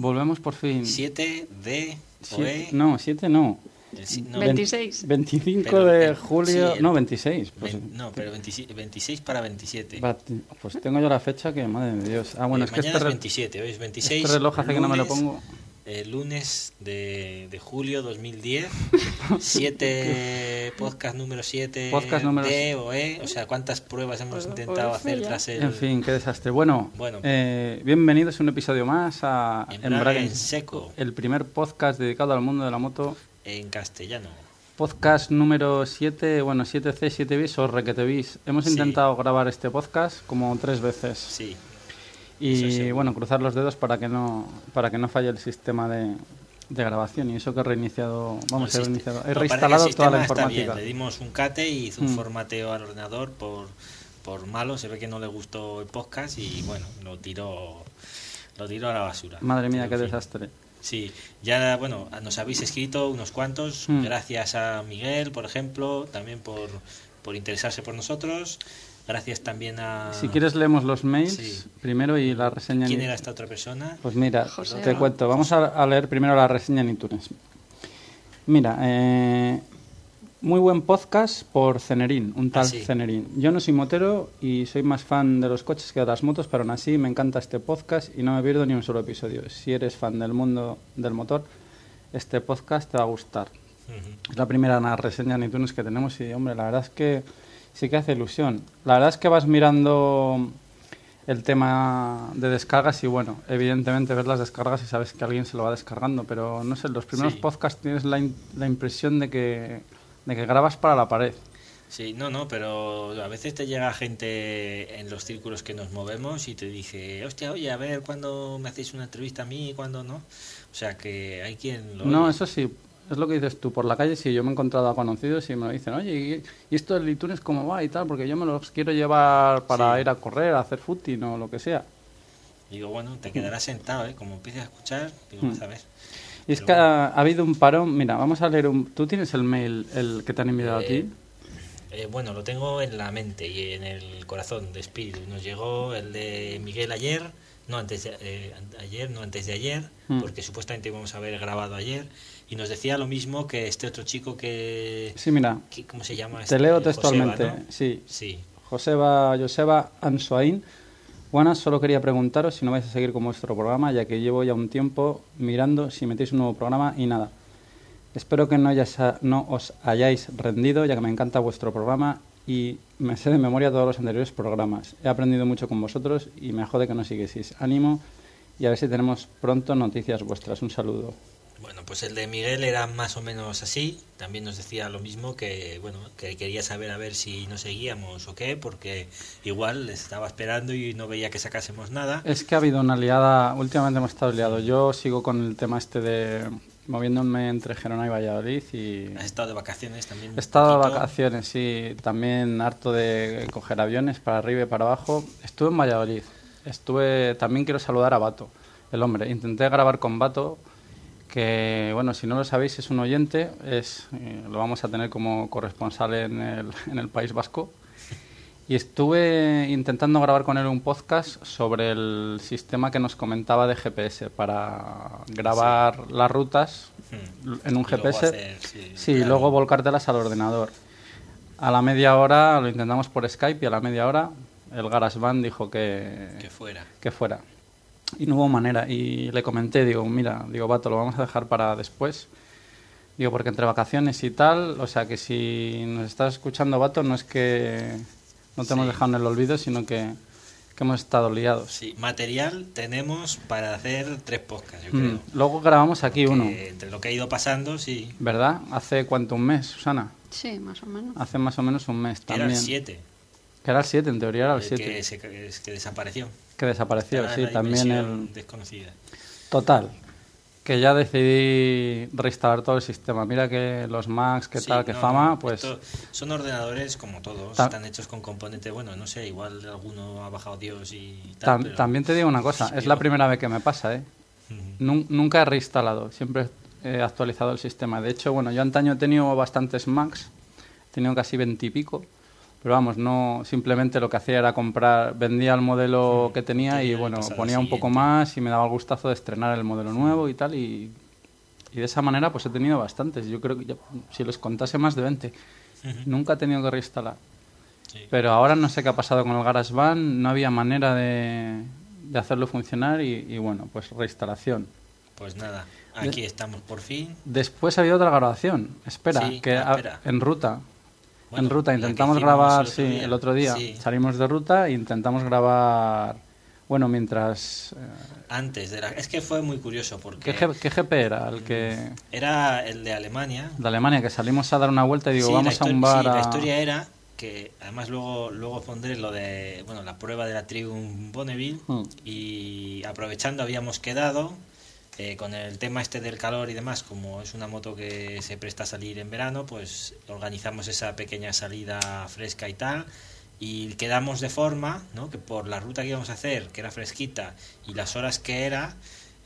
Volvemos por fin. 7 de Siete- no, 7 no. el si- no, 26. 25 Pero de julio, sí, el- no, 26. Pues, no, pero 26, 26 para 27. va, pues tengo yo la fecha que, madre de Dios. Ah, bueno, Eh, es que este, es re- 27, hoy es 26. este reloj hace que no me lo pongo. Eh, lunes de, de julio 2010. 7 podcast número 7 Podcast número de OE. O sea, ¿cuántas pruebas hemos O- intentado hacer ya. tras el En fin, qué desastre. Bueno, Bueno. eh, bienvenidos a un episodio más a Embrague en seco el primer podcast dedicado al mundo de la moto. en castellano? Podcast número 7, bueno, 7C, 7 bis o requete bis. Hemos Sí. intentado grabar este podcast como tres veces. Sí. Y seguro. bueno, cruzar los dedos para que no para que no falle el sistema de, de grabación. Y eso que he reiniciado, vamos, El he reiniciado, he No, el reinstalado toda la está informática. bien. Le dimos un cate y hizo un Mm. formateo al ordenador por, por malo. Se ve que no le gustó el podcast y bueno, lo tiró, lo tiró a la basura. Madre mía, qué fin. desastre. Sí, ya bueno, nos habéis escrito unos cuantos. Mm. Gracias a Miguel, por ejemplo, también por, por interesarse por nosotros. Gracias también a. Si quieres leemos los mails Sí. primero y la reseña. ¿Quién en- era esta otra persona? Pues mira, José, te ¿no? cuento. Vamos a, leer primero la reseña en iTunes. Mira, eh, muy buen podcast por Cenerín, un tal Ah, sí. Cenerín. Yo no soy motero y soy más fan de los coches que de las motos, pero aún así me encanta este podcast y no me pierdo ni un solo episodio. Si eres fan del mundo del motor, este podcast te va a gustar. Es la primera reseña en iTunes que tenemos y, hombre, la verdad es que sí que hace ilusión. La verdad es que vas mirando el tema de descargas y, bueno, evidentemente ves las descargas y sabes que alguien se lo va descargando, pero no sé, los primeros Sí. podcasts tienes la, in- la impresión de que, de que grabas para la pared. Sí, no, no, pero a veces te llega gente en los círculos que nos movemos y te dice, hostia, oye, a ver, ¿cuándo me hacéis una entrevista a mí? ¿Cuándo no? O sea, que hay quien lo No, eso sí, es lo que dices tú. Por la calle sí, yo me he encontrado a conocidos y me lo dicen, oye, ¿y, esto del iTunes cómo va y tal? Porque yo me los quiero llevar para Sí. ir a correr, a hacer footing o lo que sea. Digo, bueno, te quedarás sentado, ¿eh? Como empieces a escuchar, digo, Mm. vas a ver. Y es Pero que bueno. ha, ha habido un parón. Mira, vamos a leer un. ¿Tú tienes el mail el que te han enviado a Eh, ti? Eh, bueno, lo tengo en la mente y en el corazón de espíritu. Nos llegó el de Miguel ayer, no antes de eh, ayer, no antes de ayer, Mm. porque supuestamente íbamos a haber grabado ayer y nos decía lo mismo que este otro chico que, Sí, mira, que- ¿cómo se llama? te Este, leo Joseba, textualmente. ¿no? Sí, Sí. Joseba, Joseba Ansoain. Buenas, solo quería preguntaros si no vais a seguir con vuestro programa, ya que llevo ya un tiempo mirando si metéis un nuevo programa y nada. Espero que no, no os hayáis rendido, ya que me encanta vuestro programa y me sé de memoria todos los anteriores programas. He aprendido mucho con vosotros y me jode que no siguieseis. Ánimo y a ver si tenemos pronto noticias vuestras. Un saludo. Bueno, pues el de Miguel era más o menos así. También nos decía lo mismo que, bueno, que quería saber a ver si nos seguíamos o qué, porque igual les estaba esperando y no veía que sacásemos nada. Es que ha habido una liada, últimamente hemos estado liados. Yo sigo con el tema este de moviéndome entre Gerona y Valladolid y Has estado de vacaciones también. he estado de vacaciones, sí, también harto de coger aviones para arriba y para abajo. Estuve en Valladolid, estuve, también quiero saludar a Bato, el hombre. Intenté grabar con Bato, que bueno, si no lo sabéis es un oyente, es, eh, lo vamos a tener como corresponsal en el, en el País Vasco. Y estuve intentando grabar con él un podcast sobre el sistema que nos comentaba de GPS para grabar las rutas Hmm. en un Y luego GPS. hacer, sí, Sí, y luego volcártelas al ordenador. A la media hora lo intentamos por Skype y a la media hora el GarageBand dijo que, Que fuera. que fuera. Y no hubo manera. Y le comenté, digo, mira, digo, vato, lo vamos a dejar para después. Digo, porque entre vacaciones y tal, o sea que si nos estás escuchando, vato, no es que no te hemos Sí. dejado en el olvido, sino que, que hemos estado liados. Sí, material tenemos para hacer tres podcasts, yo Mm. creo. Luego grabamos aquí Que uno, Entre lo que ha ido pasando, sí. ¿verdad? ¿Hace cuánto? ¿Un mes, Susana? Sí, más o menos. Hace más o menos un mes Era también. el 7. Que era el 7, en teoría era el el 7. que, es que desapareció. Que desapareció, sí, la también el... desconocida. Total, que ya decidí reinstalar todo el sistema. Mira que los Macs, que Sí, tal, que no, fama, pues... son ordenadores como todos, Ta- están hechos con componentes, bueno, no sé, igual alguno ha bajado Dios y tal. tam- pero- También te digo una cosa, es la primera vez que me pasa, ¿eh? Nun- nunca he reinstalado, siempre he actualizado el sistema. De hecho, bueno, yo antaño he tenido bastantes Macs, he tenido casi veintipico, pero vamos, no simplemente lo que hacía era comprar, vendía el modelo que tenía y bueno, ponía un poco más y me daba el gustazo de estrenar el modelo nuevo y tal y, y de esa manera pues he tenido bastantes. Yo creo que ya- si les contase más de 20, Ujú. nunca he tenido que reinstalar. Sí. Pero ahora no sé qué ha pasado con el GarageBand, no había manera de, de hacerlo funcionar y, y bueno, pues reinstalación. Pues nada, aquí estamos por fin. Después había otra grabación. Espera, Sí, que ah, a- en ruta. Bueno, en ruta intentamos grabar, el sí, día. el otro día. Sí. Salimos de ruta e intentamos grabar. Bueno, mientras. eh, Antes de la... Es que fue muy curioso porque ¿qué, qué GP era? El que. era el de Alemania. De Alemania, que salimos a dar una vuelta y digo, Sí, vamos a un bar. sí, la a- historia era que además luego luego pondré lo de bueno la prueba de la Triumph Bonneville Mm. y aprovechando habíamos quedado eh, con el tema este del calor y demás como es una moto que se presta a salir en verano pues organizamos esa pequeña salida fresca y tal y quedamos de forma ¿no? que por la ruta que íbamos a hacer que era fresquita y las horas que era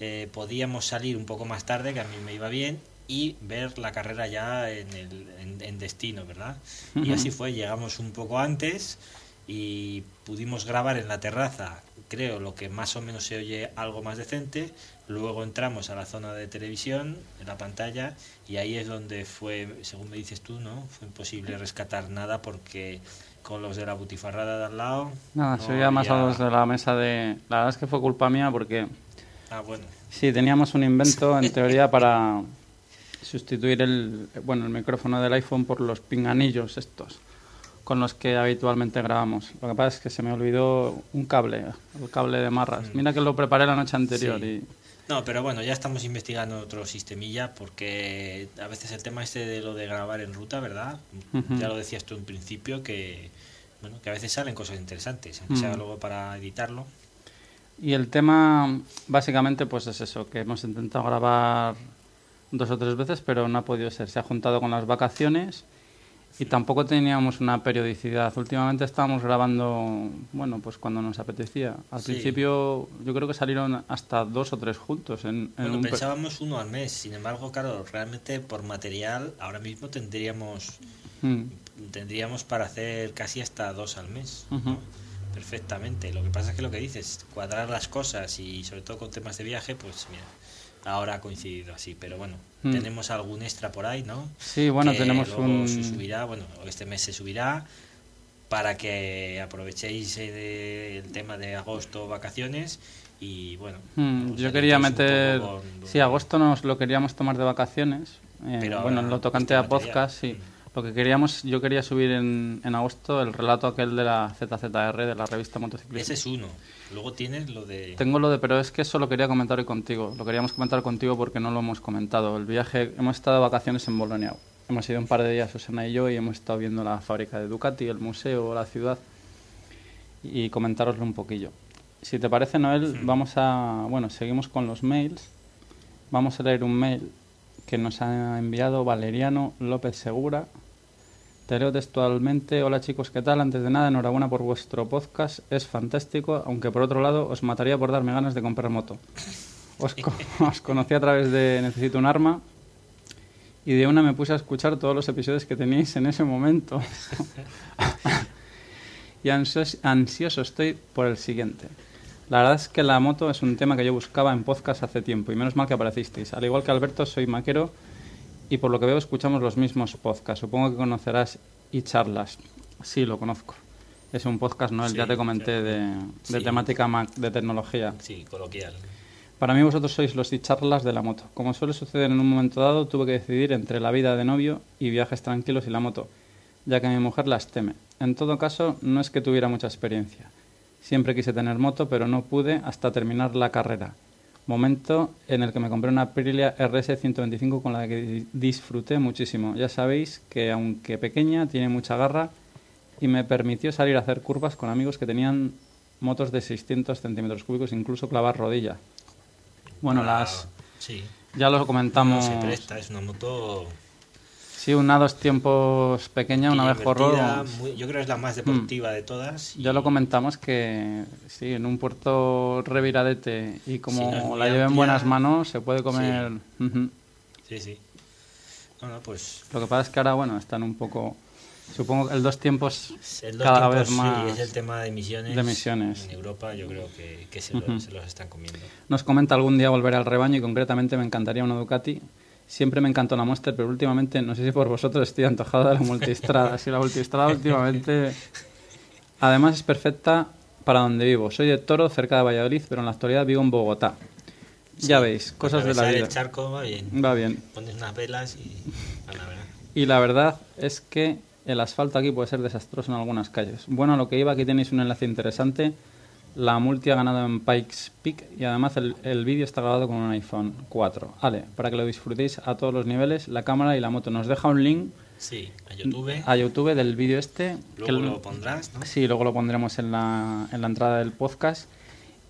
eh, podíamos salir un poco más tarde que a mí me iba bien y ver la carrera ya en, el, en, en destino, ¿verdad? Y así fue, llegamos un poco antes y pudimos grabar en la terraza, creo, lo que más o menos se oye algo más decente. Luego entramos a la zona de televisión, en la pantalla, y ahí es donde fue, según me dices tú, ¿no? Fue imposible rescatar nada porque con los de la butifarrada de al lado. Nada, no se oía más a los de la mesa de. La verdad es que fue culpa mía porque. Ah, bueno. Sí, teníamos un invento en teoría para sustituir el, bueno, el micrófono del iPhone por los pinganillos estos con los que habitualmente grabamos. Lo que pasa es que se me olvidó un cable, el cable de marras. Mm. Mira que lo preparé la noche anterior Sí. y No, pero bueno, ya estamos investigando otro sistemilla porque a veces el tema este de lo de grabar en ruta, ¿verdad? Ya lo decías tú en principio que bueno, que a veces salen cosas interesantes, aunque sea Mm. luego para editarlo. Y el tema, básicamente, pues es eso, que hemos intentado grabar dos o tres veces, pero no ha podido ser. Se ha juntado con las vacaciones y tampoco teníamos una periodicidad. Últimamente estábamos grabando, bueno, pues cuando nos apetecía. Al Sí. principio yo creo que salieron hasta dos o tres juntos. En, en Bueno, un pensábamos uno al mes, sin embargo, claro, realmente por material ahora mismo tendríamos Mm, tendríamos para hacer casi hasta dos al mes. Perfectamente. Lo que pasa es que lo que dices, cuadrar las cosas y sobre todo con temas de viaje, pues mira, ahora ha coincidido así. Pero bueno, Mm. tenemos algún extra por ahí, ¿no? Sí, bueno, Que tenemos luego un... se subirá, bueno, este mes se subirá para que aprovechéis eh, el tema de agosto, vacaciones y bueno. Mm, os yo quería meter... con- Sí, agosto nos lo queríamos tomar de vacaciones. eh, Pero bueno, en lo tocante este a material. podcast, sí. Mm. Lo que queríamos, yo quería subir en, en agosto el relato aquel de la ZZR, de la revista Motociclismo. Ese es uno. Luego tienes lo de... Tengo lo de, pero es que eso lo quería comentar hoy contigo. Lo queríamos comentar contigo porque no lo hemos comentado. El viaje, hemos estado de vacaciones en Bolonia. Hemos ido un par de días, Susana y yo, y hemos estado viendo la fábrica de Ducati, el museo, la ciudad, y comentaroslo un poquillo. Si te parece, Noel, vamos a, bueno, seguimos con los mails. Vamos a leer un mail que nos ha enviado Valeriano López Segura. Te leo textualmente. Hola chicos, ¿qué tal? Antes de nada, enhorabuena por vuestro podcast. Es fantástico, aunque por otro lado os mataría por darme ganas de comprar moto. Os, co- os conocí a través de Necesito un arma y de una me puse a escuchar todos los episodios que teníais en ese momento. y ansios- ansioso estoy por el siguiente. La verdad es que la moto es un tema que yo buscaba en podcast hace tiempo y menos mal que aparecisteis. Al igual que Alberto, soy maquero y por lo que veo escuchamos los mismos podcasts. Supongo que conocerás y charlas. Sí, lo conozco. Es un podcast, ¿no? El Sí, ya te comenté de, de Sí. temática Mac, de tecnología. Sí, coloquial. Para mí vosotros sois los charlas de la moto. Como suele suceder en un momento dado, tuve que decidir entre la vida de novio y viajes tranquilos y la moto, ya que mi mujer las teme. En todo caso, no es que tuviera mucha experiencia. Siempre quise tener moto, pero no pude hasta terminar la carrera. Momento en el que me compré una Aprilia RS 125 con la que di- disfruté muchísimo. Ya sabéis que aunque pequeña, tiene mucha garra y me permitió salir a hacer curvas con amigos que tenían motos de 600 centímetros cúbicos, incluso clavar rodilla. Bueno, Ah, las Sí. ya lo No comentamos. se presta, es una moto. Sí, una dos tiempos pequeña, una vez invertida, muy- yo creo que es la más deportiva de todas. y- Ya lo comentamos que sí, en un puerto reviradete y como Sí, no la lleve en buenas manos se puede comer. Sí, sí. No, no, pues. Lo que pasa es que ahora, bueno, están un poco. Supongo que el dos tiempos El dos cada tiempos, vez sí, más. es el tema de emisiones. de emisiones. En Europa yo creo que, se los están comiendo. Nos comenta algún día volver al rebaño y concretamente me encantaría una Ducati. Siempre me encantó la Monster, pero últimamente, no sé si por vosotros estoy antojado de la multistrada. Sí, la multistrada últimamente... Además es perfecta para donde vivo. Soy de Toro, cerca de Valladolid, pero en la actualidad vivo en Bogotá. ya veis, cosas de la vida. el charco va bien. Va bien. Pones unas velas y. a la verdad. Y la verdad es que el asfalto aquí puede ser desastroso en algunas calles. Bueno, lo que iba, aquí tenéis un enlace interesante. La multi ha ganado en Pikes Peak y además el, el vídeo está grabado con un iPhone 4. Vale, para que lo disfrutéis a todos los niveles, la cámara y la moto. Nos deja un link Sí, a YouTube. a YouTube del vídeo este. Luego lo pondrás, ¿no? Sí, luego lo pondremos en la, en la entrada del podcast.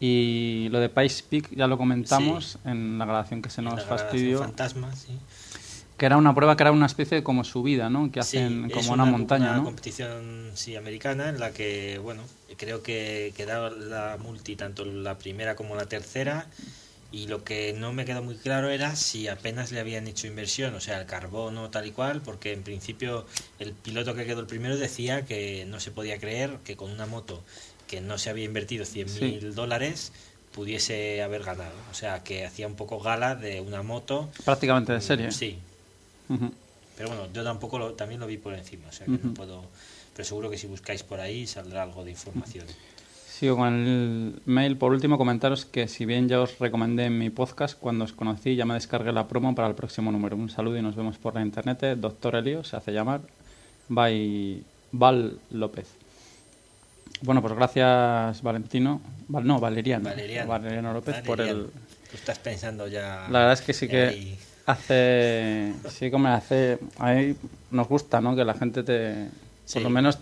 Y lo de Pikes Peak ya lo comentamos en la grabación que se nos fastidió. Fantasma, sí. Que era una prueba que era una especie de como subida, ¿no? Que hacen como una, montaña, una ¿no? competición sí, americana en la que, bueno, creo que quedaba la multi, tanto la primera como la tercera. Y lo que no me quedó muy claro era si apenas le habían hecho inversión, o sea, el carbono tal y cual, porque en principio el piloto que quedó el primero decía que no se podía creer que con una moto que no se había invertido 100.000 mil dólares pudiese haber ganado. O sea, que hacía un poco gala de una moto. Prácticamente de serie. Sí, Ujú. pero bueno, yo tampoco lo, también lo vi por encima, o sea que no Ujú. puedo. Pero seguro que si buscáis por ahí saldrá algo de información. Sigo con el mail. Por último, comentaros que si bien ya os recomendé en mi podcast, cuando os conocí ya me descargué la promo para el próximo número. Un saludo y nos vemos por la internet. Doctor Elio se hace llamar. By Val López. Bueno, pues gracias Valentino. Val, no, Valeriano. Valeriano. López por el... Valeriano, Tú estás pensando ya. La verdad es que sí que ahí. Hace... Sí como hace... A mí nos gusta, ¿no? Que la gente te... Sí. Por lo menos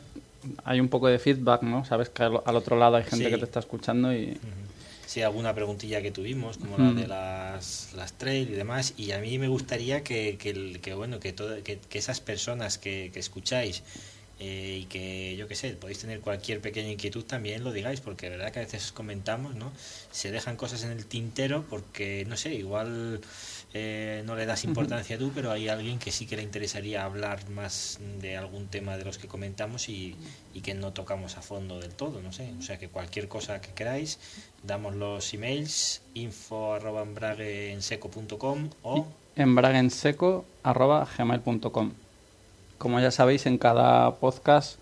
hay un poco de feedback, ¿no? Sabes que al, al otro lado hay gente Sí. que te está escuchando y... Sí, alguna preguntilla que tuvimos, como la de las, las trail y demás. Y a mí me gustaría que, que, el- que, bueno, que, todo- que, que esas personas que, que escucháis eh, y que, yo qué sé, podéis tener cualquier pequeña inquietud también lo digáis, porque de verdad que a veces comentamos, ¿no? Se dejan cosas en el tintero porque, no sé, igual eh, no le das importancia tú, pero hay alguien que sí que le interesaría hablar más de algún tema de los que comentamos y, y que no tocamos a fondo del todo, no sé. O sea que cualquier cosa que queráis, damos los emails info arroba embragueenseco.com o embraguenseco.gmail.com Como ya sabéis, en cada podcast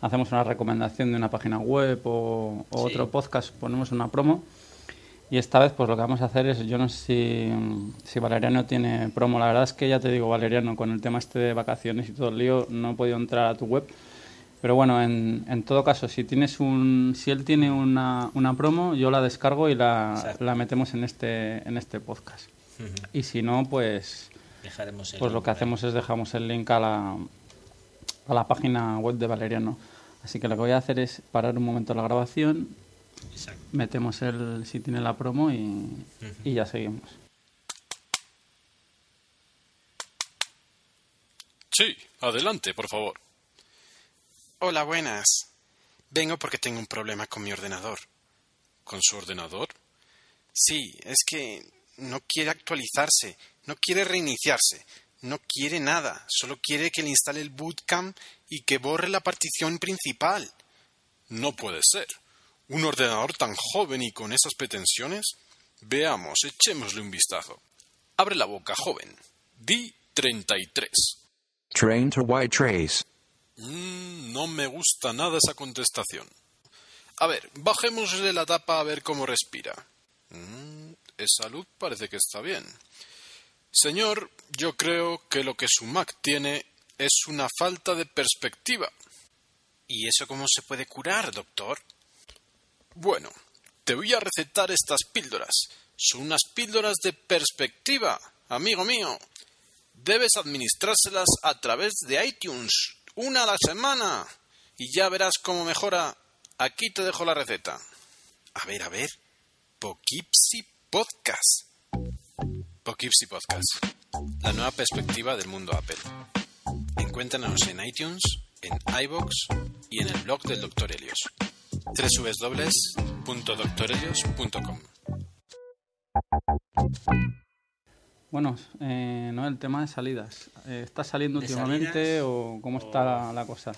hacemos una recomendación de una página web o, o Sí. otro podcast, ponemos una promo. Y esta vez, pues lo que vamos a hacer es, yo no sé si, si Valeriano tiene promo. La verdad es que ya te digo, Valeriano, con el tema este de vacaciones y todo el lío, no he podido entrar a tu web. Pero bueno, en, en todo caso, si tienes un, si él tiene una, una promo, yo la descargo y la, la metemos en este, en este podcast. Y si no, pues, dejaremos el pues lo que hacemos es dejamos el link a la, a la página web de Valeriano. Así que lo que voy a hacer es parar un momento la grabación. Exacto. metemos el si tiene la promo y, y ya seguimos. Sí, adelante, por favor. Hola, buenas. Vengo porque tengo un problema con mi ordenador. ¿Con su ordenador? Sí, es que no quiere actualizarse, no quiere reiniciarse, no quiere nada, solo quiere que le instale el bootcamp y que borre la partición principal. No puede ser. ¿Un ordenador tan joven y con esas pretensiones? Veamos, echémosle un vistazo. Abre la boca, joven. Di 33. Train to white trace. Mm, no me gusta nada esa contestación. A ver, bajémosle la tapa a ver cómo respira. Mm, esa luz parece que está bien. Señor, yo creo que lo que su Mac tiene es una falta de perspectiva. ¿Y eso cómo se puede curar, doctor? Bueno, te voy a recetar estas píldoras. Son unas píldoras de perspectiva, amigo mío. Debes administrárselas a través de iTunes, una a la semana, y ya verás cómo mejora. Aquí te dejo la receta. A ver, a ver. Poughkeepsie Podcast. Poughkeepsie Podcast. La nueva perspectiva del mundo Apple. Encuéntranos en iTunes, en iBox y en el blog del Dr. Helios. www.drhelios.com Bueno, eh, no el tema de salidas. Eh, ¿Estás saliendo ¿De últimamente salidas? o cómo está la, la cosa?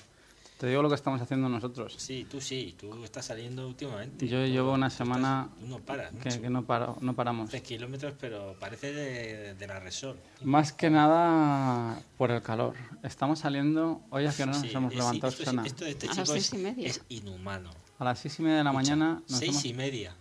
Te digo lo que estamos haciendo nosotros. Sí, tú sí, tú estás saliendo últimamente. Yo Tú- llevo una tú estás- semana tú no paras, que, no, paro, no paramos. 13 kilómetros, pero parece de, de la Resol. Más que nada por el calor. Estamos saliendo, hoy a que no nos Sí, hemos sí, levantado, esto, es- esto de este chico seis es, y media. es inhumano. A las seis y media de la mañana nos Seis hemos- y media.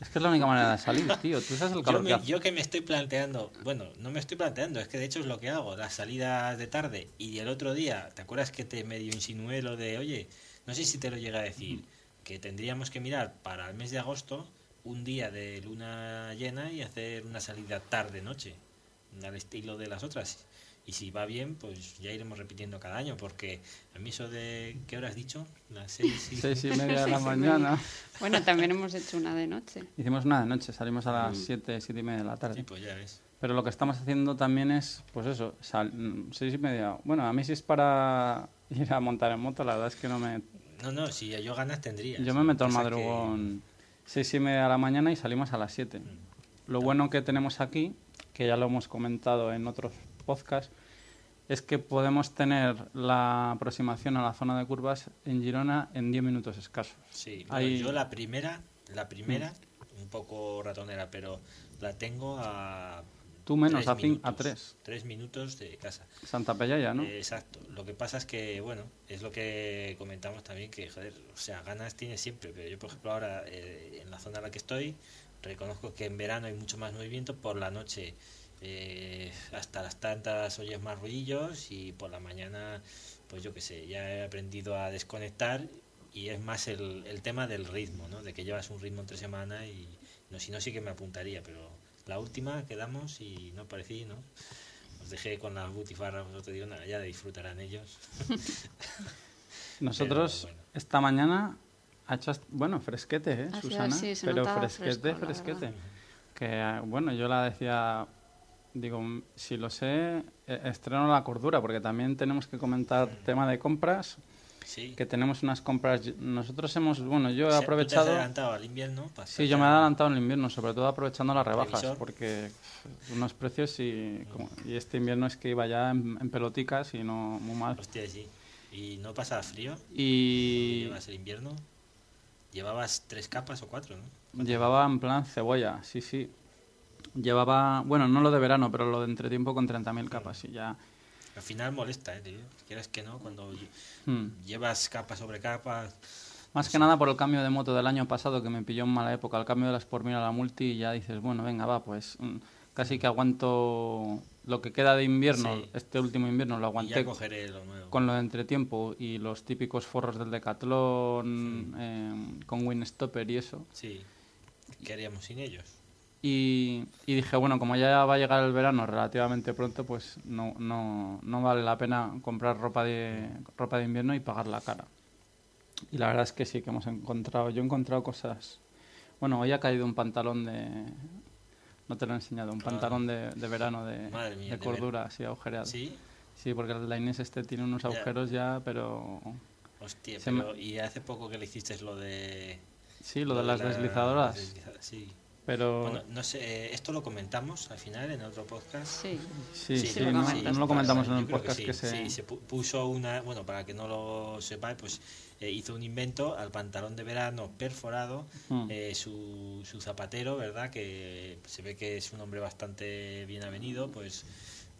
Es que es la única manera de salir, tío. Tú sabes el Yo, calor que me- hace. yo que me estoy planteando, bueno, no me estoy planteando, es que de hecho es lo que hago, las salidas de tarde y el otro día, ¿te acuerdas que te medio insinué lo de, oye, no sé si te lo llega a decir, que tendríamos que mirar para el mes de agosto un día de luna llena y hacer una salida tarde-noche, al estilo de las otras. Y si va bien, pues ya iremos repitiendo cada año, porque a mí eso de, ¿qué hora has dicho? Las seis y... Seis y media de la mañana. Bueno, también hemos hecho una de noche. Hicimos una de noche, salimos a las siete, siete y media de la Sí, tarde. pues ya ves. Pero lo que estamos haciendo también es, pues eso, sal- mm, seis y media. Bueno, a mí si es para ir a montar en moto, la verdad es que no me... No, no, si yo ganas tendría. Yo me meto al Pasa que- madrugón seis y media de la mañana y salimos a las siete. Lo bueno que tenemos aquí, que ya lo hemos comentado en otros podcasts, es que podemos tener la aproximación a la zona de curvas en Girona en 10 minutos escasos. Sí, Hay- yo la primera, la primera, un poco ratonera, pero la tengo a. Tú menos, tres a, cin- a minutos, 3. Tres minutos de casa. Santa Pellaya, ¿no? Eh, exacto. Lo que pasa es que, bueno, es lo que comentamos también, que, joder, o sea, ganas tienes siempre, pero yo, por ejemplo, ahora eh, en la zona en la que estoy, reconozco que en verano hay mucho más movimiento, por la noche eh, hasta las tantas oyes más ruidillos y por la mañana, pues yo qué sé, ya he aprendido a desconectar y es más el, el tema del ritmo, ¿no? De que llevas un ritmo entre semana y no, si no sí que me apuntaría, pero la última quedamos y no parecí, ¿no? Os dejé con las butifarras, os te digo nada, ya disfrutarán ellos. Nosotros Pero bueno. esta mañana ha hecho, bueno, fresquete, ¿eh, sido Susana? así, se Pero fresquete, fresco, fresquete. Que, bueno, yo la decía, digo, si lo sé, eh, estreno la cordura, porque también tenemos que comentar tema de compras, Sí. que tenemos unas compras, nosotros hemos, bueno, yo he O sea, ¿tú te has aprovechado... adelantado al invierno? Sí, yo me he adelantado en el invierno, sobre todo aprovechando las rebajas, porque unos precios y, como- y este invierno es que iba ya en, en peloticas y no muy mal. Hostia, sí. ¿Y no pasa frío? Y ¿Llevas el invierno? Llevabas tres capas o cuatro, ¿no? llevaba en plan cebolla, sí, sí. Llevaba, bueno, no lo de verano, pero lo de entretiempo con 30.000 capas y ya... Al final molesta, ¿eh, tío? Quieras que no, cuando hmm. llevas capa sobre capa... Más que nada por el cambio de moto del año pasado que me pilló en mala época, el cambio de las por mil a la multi y ya dices, bueno, venga, va, pues mm, casi que aguanto lo que queda de invierno, Sí. este último invierno lo aguanté ya cogeré lo nuevo. con lo de entretiempo y los típicos forros del Decathlon eh, con Winstopper y eso. Sí. ¿Qué haríamos sin ellos? Y, y dije, bueno, como ya va a llegar el verano relativamente pronto, pues no, no, no vale la pena comprar ropa de, ropa de invierno y pagar la cara. Y la verdad es que sí, que hemos encontrado, yo he encontrado cosas... Bueno, hoy ha caído un pantalón de... No te lo he enseñado, un Ah. pantalón de, de verano de, mía, de de cordura, así agujereado. ¿Sí? Sí, porque el Inés este tiene unos agujeros ya, pero... Hostia, pero... Y hace poco que le hiciste lo de... Sí, lo de las la- deslizadoras. desliza- Sí. Pero Bueno, no sé, esto lo comentamos al final en otro podcast. Sí. sí, sí, sí, lo no, lo comentamos en creo podcast sí, que, se... sí, se pu- puso una, bueno, para que no lo sepáis, pues eh, hizo un invento al pantalón de verano perforado, Mm. eh, su, su zapatero, ¿verdad? Que se ve que es un hombre bastante bien avenido, pues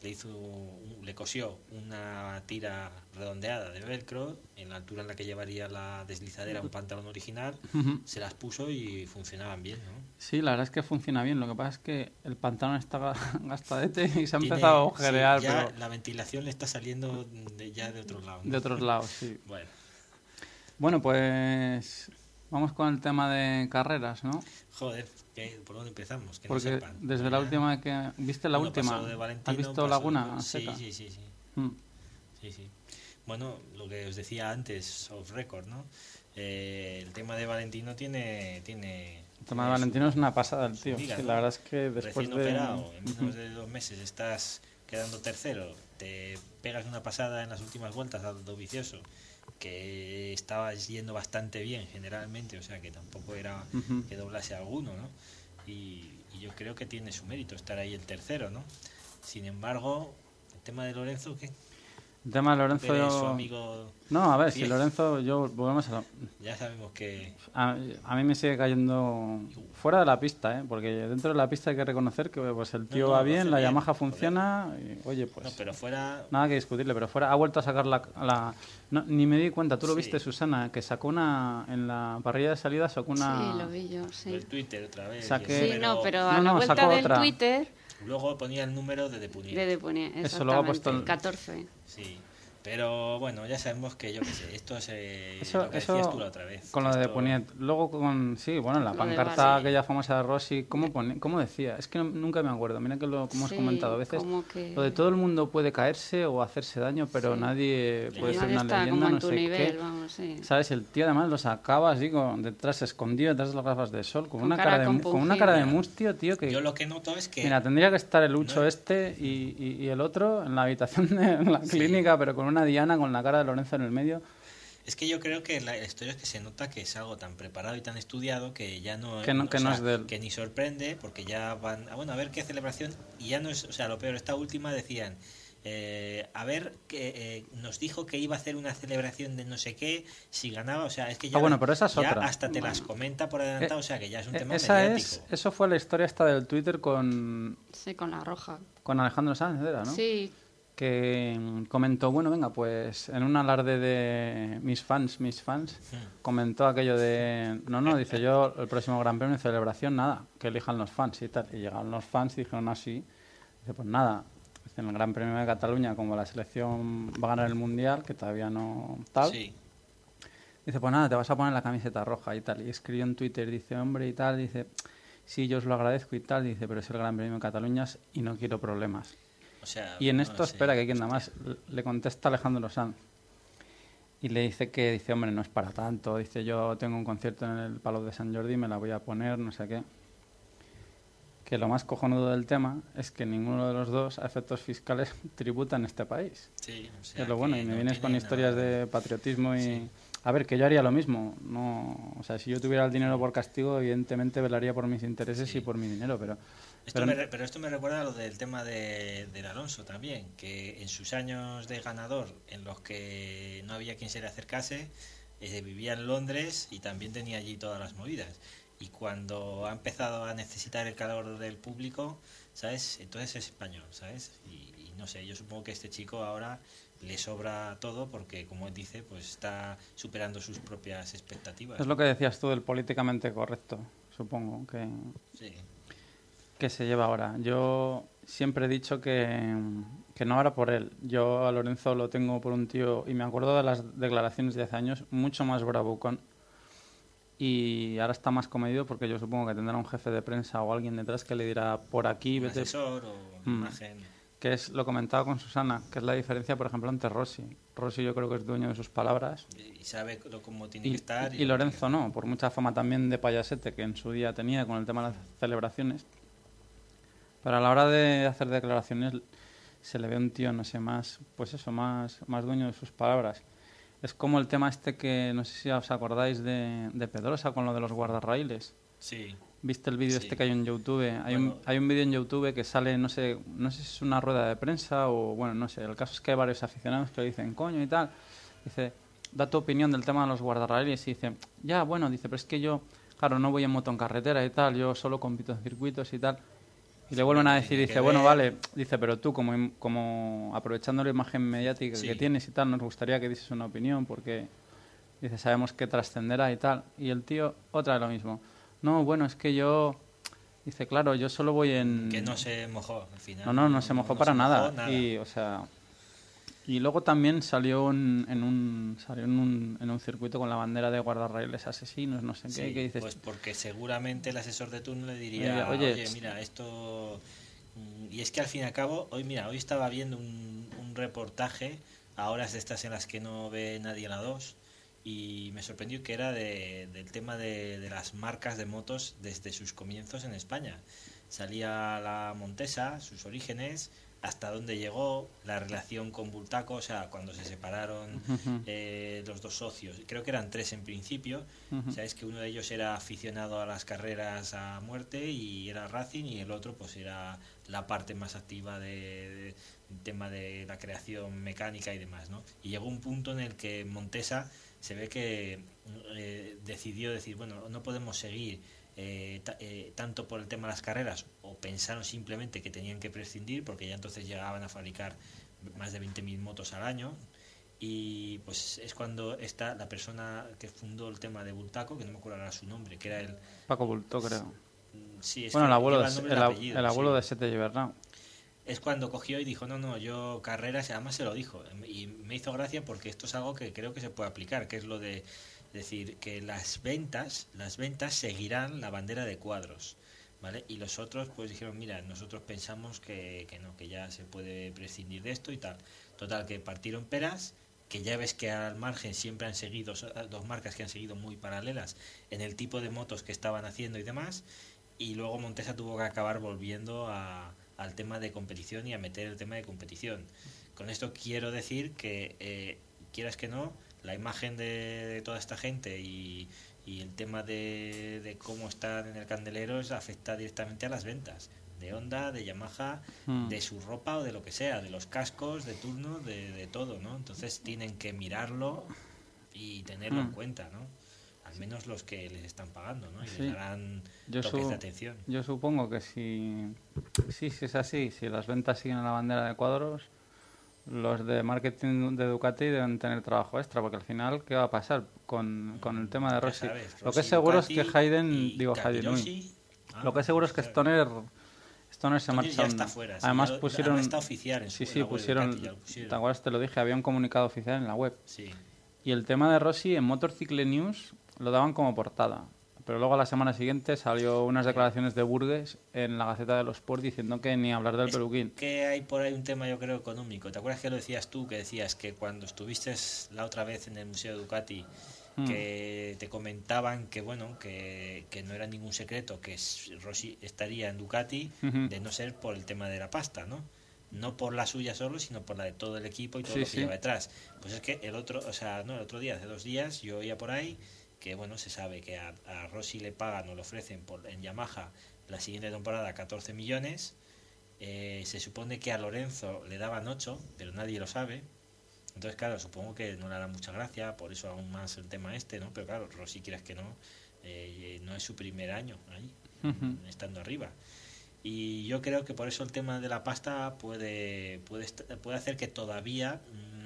le hizo le cosió una tira redondeada de velcro en la altura en la que llevaría la deslizadera un pantalón original, se las puso y funcionaban bien, ¿no? Sí, la verdad es que funciona bien. Lo que pasa es que el pantalón está ga- gastadete y se ha Tiene- empezado a sí, agujerear, ya pero la ventilación le está saliendo de, ya de otro lado. ¿no? de otros lados, sí. Bueno, Bueno, pues vamos con el tema de carreras, ¿no? joder, ¿qué- ¿por dónde empezamos? Que no Porque sepan. desde la última que... ¿Viste la Bueno, última? de ¿Has visto Laguna Sí, Seca? sí, sí, sí. Mm. Sí, sí. Bueno, lo que os decía antes, off record, ¿no? Eh, el tema de Valentino tiene. tiene El tema de su- Valentino es una pasada el tío. Sí, ¿no? la verdad es que después Recién de... operado, en menos de dos meses estás quedando tercero, te pegas una pasada en las últimas vueltas al vicioso, que estaba yendo bastante bien generalmente, o sea que tampoco era que doblase alguno, ¿no? Y, y yo creo que tiene su mérito estar ahí el tercero, ¿no? Sin embargo, el tema de Lorenzo, ¿qué? El tema de Lorenzo... Su amigo, No, a ver, si. Lorenzo, yo volvemos a... lo- ya sabemos que... A, a mí me sigue cayendo fuera de la pista, ¿eh? porque dentro de la pista hay que reconocer que pues, el tío no, va bien, la bien, Yamaha funciona, y, oye, pues No, pero fuera... nada que discutirle, pero fuera ha vuelto a sacar la... la- no, ni me di cuenta, tú lo Sí. viste, Susana, que sacó una, en la parrilla de salida sacó una... Sí, lo vi yo, sí. El Twitter otra vez. Saqué- Sí, no, pero No, a la no, vuelta del otra. Twitter Luego ponía el número de Depunier. de Depunia, Eso luego ha puesto el- 14. Sí. Pero bueno, ya sabemos que yo qué sé, esto es eh, Eso, lo que eso decías tú la otra vez. con lo de esto- Puniet. Luego con, sí, bueno, la pancarta aquella famosa de Rossi, ¿cómo, pone, ¿cómo decía? Es que no- nunca me acuerdo, mira que lo como hemos Sí, comentado a veces. como que- Lo de todo el mundo puede caerse o hacerse daño, pero Sí. nadie puede ser Nadie una está leyenda, como en no tu sé nivel, qué. vamos, sí. ¿Sabes? El tío además lo sacaba así, con, detrás, escondido detrás de las gafas de sol, con, Con una cara cara, de, mu- con una cara de mustio, tío, que... Yo lo que noto es que... Mira, tendría que estar el Ucho No- este y, y- y el otro en la habitación de la clínica, pero con una Diana con la cara de Lorenzo en el medio. Es que yo creo que la historia es que se nota que es algo tan preparado y tan estudiado que ya no, Que no- que no sea, es de él. que ni sorprende porque ya van ah, bueno a ver qué celebración y ya no es o sea lo peor esta última decían eh, a ver que eh, nos dijo que iba a hacer una celebración de no sé qué si ganaba o sea es que ya, Ah, bueno, pero esa es ya otra. hasta te las comenta por adelantado o sea que ya es un Eh, tema Esa mediático es, eso fue la historia esta del Twitter con, Sí, con la roja. con Alejandro Sánchez, ¿era, ¿no? Sí, que mm, comentó, bueno, venga, pues en un alarde de mis fans, mis fans, comentó aquello de, no, no, dice yo, el próximo Gran Premio celebración, nada, que elijan los fans y tal. Y llegaron los fans y dijeron así, dice, pues nada, en el Gran Premio de Cataluña, como la selección va a ganar el Mundial, que todavía no tal, sí dice, pues nada, te vas a poner la camiseta roja y tal. Y escribió en Twitter, dice, hombre, y tal, dice, sí, yo os lo agradezco y tal, dice, pero es el Gran Premio de Cataluña y no quiero problemas. O sea Y en no esto, espera, que hay quien da hostia. más. Le contesta Alejandro Sanz. Y le dice que, dice, hombre, no es para tanto. Dice, yo tengo un concierto en el Palau de San Jordi, me la voy a poner, no sé qué. Que lo más cojonudo del tema es que ninguno de los dos, a efectos fiscales, tributa en este país. Sí, o sea es lo bueno. Y me no vienes con historias nada- de patriotismo y... Sí. A ver, que yo haría lo mismo. No, o sea, si yo tuviera el dinero por castigo, evidentemente velaría por mis intereses Sí. y por mi dinero, pero... Esto pero me re- pero esto me recuerda a lo del tema de, del Alonso también, que en sus años de ganador, en los que no había quien se le acercase, eh, vivía en Londres y también tenía allí todas las movidas. Y cuando ha empezado a necesitar el calor del público, ¿sabes? Entonces es español, ¿sabes? Y, y no sé, yo supongo que este chico ahora le sobra todo porque, como él dice, pues está superando sus propias expectativas. Es lo que decías tú del políticamente correcto, supongo, que... Sí. Que se lleva ahora. Yo siempre he dicho que, que no era por él. Yo a Lorenzo lo tengo por un tío, y me acuerdo de las declaraciones de hace años, mucho más bravucón. Y ahora está más comedido porque yo supongo que tendrá un jefe de prensa o alguien detrás que le dirá por aquí, Un vete. asesor o Mm. imagen. Que es, lo comentaba con Susana, que es la diferencia, por ejemplo, entre Rossi. Rossi yo creo que es dueño de sus palabras. y sabe lo- cómo tiene Y, que estar. y Lorenzo no, por mucha fama también de payasete que en su día tenía con el tema de las celebraciones. Pero a la hora de hacer declaraciones se le ve un tío, no sé, más, pues eso, más, más dueño de sus palabras. Es como el tema este que, no sé si os acordáis de, de Pedrosa con lo de los guardarraíles, Sí, ¿Viste el vídeo Sí. este que hay en YouTube? Hay un, hay un vídeo en YouTube que sale, no sé, no sé si es una rueda de prensa o, bueno, no sé. El caso es que hay varios aficionados que le dicen, coño y tal. Dice, da tu opinión del tema de los guardarraíles y dice, ya, bueno, dice, pero es que yo, claro, no voy en moto en carretera y tal, yo solo compito en circuitos y tal. Y le vuelven a decir, dice, bueno, ver. vale, dice, pero tú, como, como aprovechando la imagen mediática Sí. que tienes y tal, nos gustaría que dices una opinión porque, dice, sabemos que trascenderá y tal. Y el tío, otra vez lo mismo. No, bueno, es que yo, dice, claro, yo solo voy en... Que no se mojó al final. No, no, no se mojó para nada. Y, o sea, y luego también salió en, en un salió en un, en un circuito con la bandera de guardarraíles asesinos, no sé qué, dices, Pues porque seguramente el asesor de turno le diría, Oye, mira, esto... Y es que al fin y al cabo, hoy mira, hoy estaba viendo un, un reportaje a horas de estas en las que no ve nadie la 2 y me sorprendió que era de- del tema de, de las marcas de motos desde sus comienzos en España. Salía la Montesa, sus orígenes, hasta dónde llegó, la relación con Bultaco, o sea, cuando se separaron eh, los dos socios. Creo que eran tres en principio. Ujú. Sabes que uno de ellos era aficionado a las carreras a muerte y era Racing y el otro pues era la parte más activa de, de- tema de la creación mecánica y demás, ¿no? Y llegó un punto en el que Montesa se ve que eh, decidió decir, bueno, no podemos seguir eh, eh, tanto por el tema de las carreras o pensaron simplemente que tenían que prescindir porque ya entonces llegaban a fabricar más de 20.000 motos al año y pues es cuando está la persona que fundó el tema de Bultaco, que no me acuerdo ahora su nombre, que era el... Paco Bulto, creo. Sí, es Bueno, el abuelo, de, nombre y el, ab- apellido, el abuelo sí. de Sete Gibernau. Es cuando cogió y dijo, no, no, yo carreras, además se lo dijo. Y me hizo gracia porque esto es algo que creo que se puede aplicar, que es lo de decir que las ventas, las ventas seguirán la bandera de cuadros. ¿Vale? Y los otros pues dijeron, mira, nosotros pensamos que, que no, que ya se puede prescindir de esto y tal. Total, que partieron peras, que ya ves que al margen siempre han seguido, so- dos marcas que han seguido muy paralelas en el tipo de motos que estaban haciendo y demás, y luego Montesa tuvo que acabar volviendo al tema de competición y a meter el tema de competición. Con esto quiero decir que, eh, quieras que no, la imagen de, de toda esta gente y, y el tema de, de cómo están en el candelero es afecta directamente a las ventas de Honda, de Yamaha, Mm. de su ropa o de lo que sea, de los cascos, de turno, de, de todo, ¿no? Entonces tienen que mirarlo y tenerlo en Mm. cuenta, ¿no? Al menos los que les están pagando, ¿no? Y Sí. les darán Yo, toques de atención. yo supongo que si, sí, si es así, si las ventas siguen a la bandera de cuadros, los de marketing de Ducati deben tener trabajo extra, porque al final, ¿qué va a pasar con, con el tema de Rossi? sabes, Lo que es seguro Ducati es que Hayden, digo Hayden, ah, lo que es seguro es que. Stoner, Stoner se marcha. Además ya lo- pusieron, está oficial en sí, sí, pusieron. Te lo dije, había un comunicado oficial en la web. Sí. Y el tema de Rossi en Motorcycle News lo daban como portada. Pero luego a la semana siguiente salió unas declaraciones de Burgues en la Gaceta de los Sports diciendo que ni hablar del Es peluquín. que hay por ahí un tema, yo creo, económico. ¿Te acuerdas que lo decías tú? Que decías que cuando estuviste la otra vez en el Museo de Ducati, Mm. que te comentaban que, bueno, que, que no era ningún secreto que Rossi estaría en Ducati, de no ser por el tema de la pasta, ¿no? No por la suya solo, sino por la de todo el equipo y todo Sí, lo que sí. lleva detrás. Pues es que el otro, o sea, no, el otro día, hace dos días, yo oía por ahí que, bueno, se sabe que a, a Rossi le pagan o le ofrecen por, en Yamaha la siguiente temporada 14 millones. Eh, se supone que a Lorenzo le daban 8, pero nadie lo sabe. Entonces, claro, supongo que no le hará mucha gracia, por eso aún más el tema este, ¿no? Pero claro, Rossi, quieras que no, eh, no es su primer año ahí, estando arriba. Y yo creo que por eso el tema de la pasta puede puede, puede hacer que todavía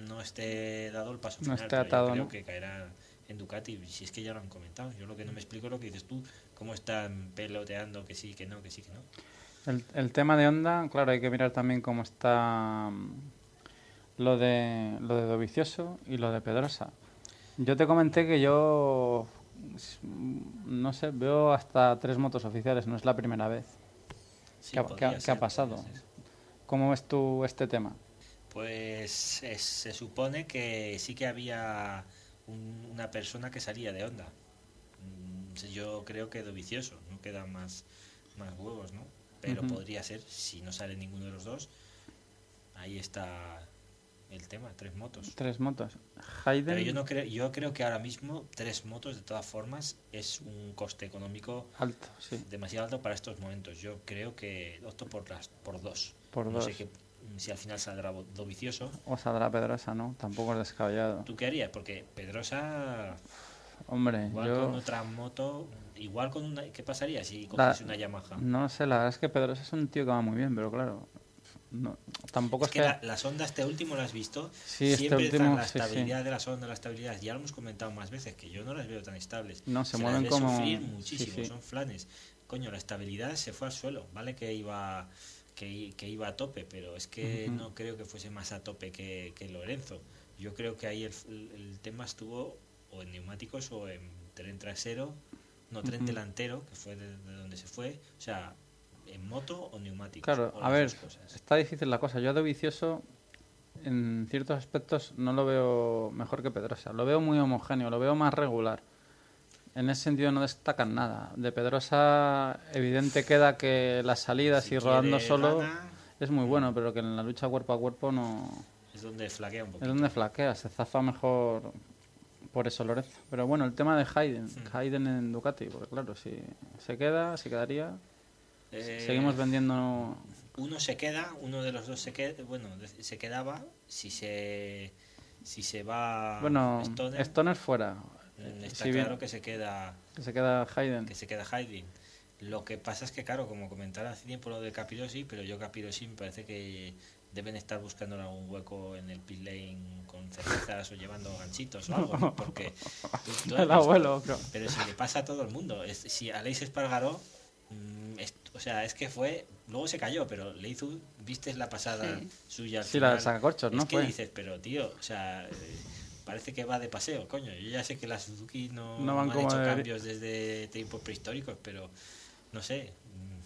no esté dado el paso No final. yo atado, creo ¿no? que caerá en Ducati, si es que ya lo han comentado. Yo lo que no me explico es lo que dices tú, cómo están peloteando que sí, que no, que sí, que no. El, el tema de Honda, claro, hay que mirar también cómo está mm, lo de lo de Dovicioso y lo de Pedrosa. Yo te comenté que yo, mm, no sé, veo hasta tres motos oficiales, no es la primera vez. Sí, ¿Qué ha- pasado? ¿Cómo ves tú este tema? Pues es- se supone que sí que había un- una persona que salía de onda. Mm, Yo creo que Dovicioso, no quedan más, más huevos, ¿no? Pero podría ser, si no sale ninguno de los dos, ahí está el tema, tres motos. Tres motos. Hayden. Pero yo no creo, yo creo que ahora mismo tres motos de todas formas es un coste económico Alto, sí. demasiado alto para estos momentos. Yo creo que opto por las por dos. Por no dos. sé qué- si al final saldrá Dovicioso. O saldrá Pedrosa, ¿no? Tampoco es descabellado. ¿Tú qué harías? Porque Pedrosa, Hombre, igual yo. con otra moto, igual con una. ¿Qué pasaría si La- coges una Yamaha? No sé, la verdad es que Pedrosa es un tío que va muy bien, pero claro. No, tampoco Es es que la, la sonda, este último, ¿lo has visto? Sí, este Siempre están último, la sí, sí. estabilidad de la sonda, la estabilidad. Ya lo hemos comentado más veces, que yo no las veo tan estables. No, se las mueven ve como- muchísimo, son flanes. Coño, la estabilidad se fue al suelo. Vale que iba que, que iba a tope, pero es que no creo que fuese más a tope que, que Lorenzo. Yo creo que ahí el, el tema estuvo o en neumáticos o en tren trasero, no, tren delantero, que fue de, de donde se fue. O sea, en moto o neumáticos. Claro, o a ver, cosas. está difícil la cosa. Yo de vicioso, en ciertos aspectos, no lo veo mejor que Pedrosa. Lo veo muy homogéneo, lo veo más regular. En ese sentido no destacan nada. De Pedrosa, evidente queda que las salidas Si y rodando solo gana, es muy bueno, pero que en la lucha cuerpo a cuerpo no. Es donde flaquea un Es poquito. donde flaquea, se zafa mejor por eso Lorenzo. Pero bueno, el tema de Hayden, Hmm. Hayden en Ducati, porque claro, si se queda, se quedaría. Eh, Seguimos vendiendo. Uno se queda, uno de los dos se queda, bueno, se quedaba si se si se va Bueno, Stoner, Stoner fuera. Mm, está claro que se queda que se queda Hayden. que se queda Haydn. Lo que pasa es que claro, como comentaba hace tiempo lo de Capirosi, pero yo Capirosi me parece que deben estar buscando algún hueco en el pit lane con cervezas o llevando ganchitos o algo, ¿no? porque tú- tú has El abuelo, creo. pero si le pasa a todo el mundo. Es, si Aleix Espargaró, mm, es- o sea, es que fue. Luego se cayó, pero le hizo. ¿Viste la pasada Sí. suya? al Sí, la del final? sacacorchos, ¿no? Es que dices, pero tío, o sea. eh, Parece que va de paseo, coño. Yo ya sé que las Suzuki no, No van han hecho cambios desde tiempos prehistóricos, pero no sé. mm,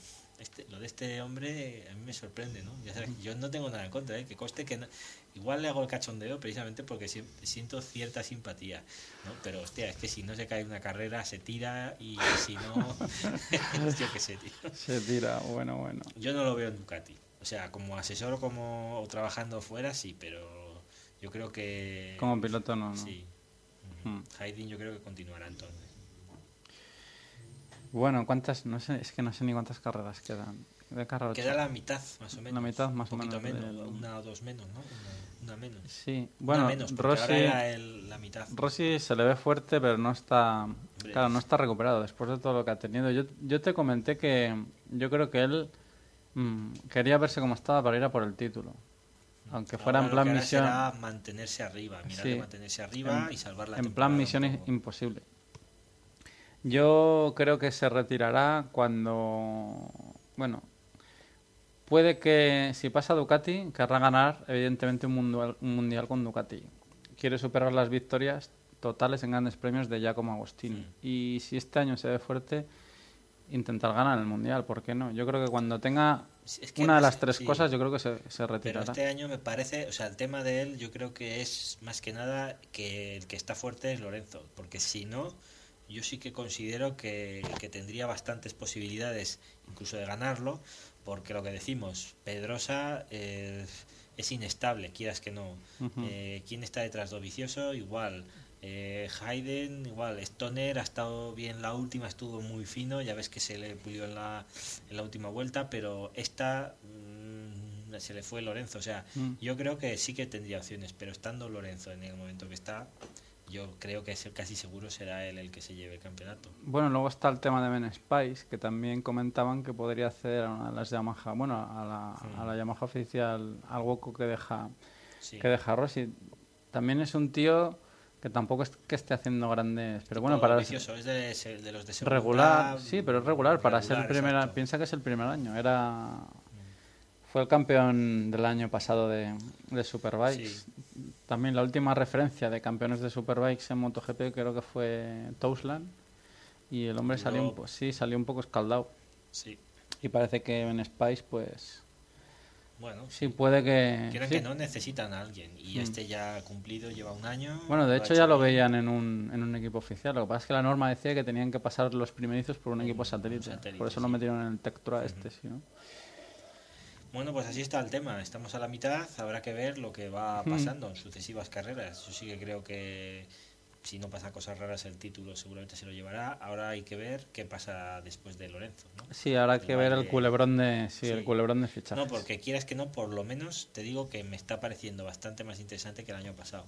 Este, lo de este hombre a mí me sorprende, ¿no? Ya sabes, yo no tengo nada en contra, ¿eh? que coste que no- igual le hago el cachondeo precisamente porque si- siento cierta simpatía, ¿no? Pero hostia, es que si no se cae una carrera se tira y si no, yo qué sé, tío. Se tira, bueno, bueno. Yo no lo veo en Ducati, o sea, como asesor como o trabajando fuera sí, pero yo creo que Como piloto no, no. sí. Hmm. Haydn yo creo que continuará entonces. Bueno, ¿cuántas? No sé, es que no sé ni cuántas carreras quedan. De carrera Queda la mitad, más o menos. mitad, más o Un menos, menos, del- una o dos menos, ¿no? Una, una menos. Sí, bueno, menos, Rossi, ahora era el- la mitad. Rossi se le ve fuerte, pero no está, Hombre, claro, no está recuperado después de todo lo que ha tenido. Yo, yo te comenté que yo creo que él mm, quería verse como estaba para ir a por el título. Aunque fuera Ahora en plan misión, será mantenerse arriba, mirar Sí. de mantenerse arriba En- y salvar la en plan misión poco. imposible. Yo creo que se retirará cuando, bueno, puede que si pasa Ducati querrá ganar evidentemente un mundial, un mundial con Ducati. Quiere superar las victorias totales en grandes premios de Giacomo Agostini. Y si este año se ve fuerte, intentar ganar el mundial, ¿por qué no? Yo creo que cuando tenga Es que una de las tres sí. cosas, yo creo que se, se Pero retirará. este año me parece, o sea, el tema de él, yo creo que es más que nada que el que está fuerte es Lorenzo, porque si no, yo sí que considero que, que tendría bastantes posibilidades incluso de ganarlo, porque lo que decimos, Pedrosa eh, es inestable, quieras que no. Eh, ¿Quién está detrás de Vicioso? Igual. Eh, Hayden, igual. Stoner ha estado bien la última, estuvo muy fino, ya ves que se le pulió en la, en la última vuelta, pero esta mm, se le fue Lorenzo. O sea, Mm. yo creo que sí que tendría opciones, pero estando Lorenzo en el momento que está, yo creo que es casi seguro será él el que se lleve el campeonato. Bueno, luego está el tema de Ben Spice, que también comentaban que podría hacer a una de las Yamaha, bueno, a la, a la Yamaha oficial, al hueco que deja, Sí. que deja Rossi. También es un tío que tampoco es que esté haciendo grandes, pero bueno, Todo para vicioso, es de, de los de segunda, regular, sí, pero es regular, para ser el primer, exacto. piensa que es el primer año, era fue el campeón del año pasado de, de Superbikes. Sí. También la última referencia de campeones de Superbikes en MotoGP creo que fue Tousland y el hombre salió un, sí, salió un poco escaldado Sí. y parece que Ben Spice pues Bueno, sí puede que Quieren sí. que no necesitan a alguien y Mm. este ya ha cumplido, lleva un año. Bueno, de hecho ya lo veían en un, en un equipo oficial. Lo que pasa es que la norma decía que tenían que pasar los primerizos por un equipo un satélite. satélite, Por eso lo sí. metieron en el Tectra este, sí, ¿no? Bueno, pues así está el tema. Estamos a la mitad. Habrá que ver lo que va pasando en sucesivas carreras. Yo sí que creo que si no pasa cosas raras el título seguramente se lo llevará. Ahora hay que ver qué pasa después de Lorenzo. ¿no? Sí, habrá que Igual ver el que- culebrón de, sí, Sí. el culebrón de fichajes. No, porque quieras que no, por lo menos te digo que me está pareciendo bastante más interesante que el año pasado.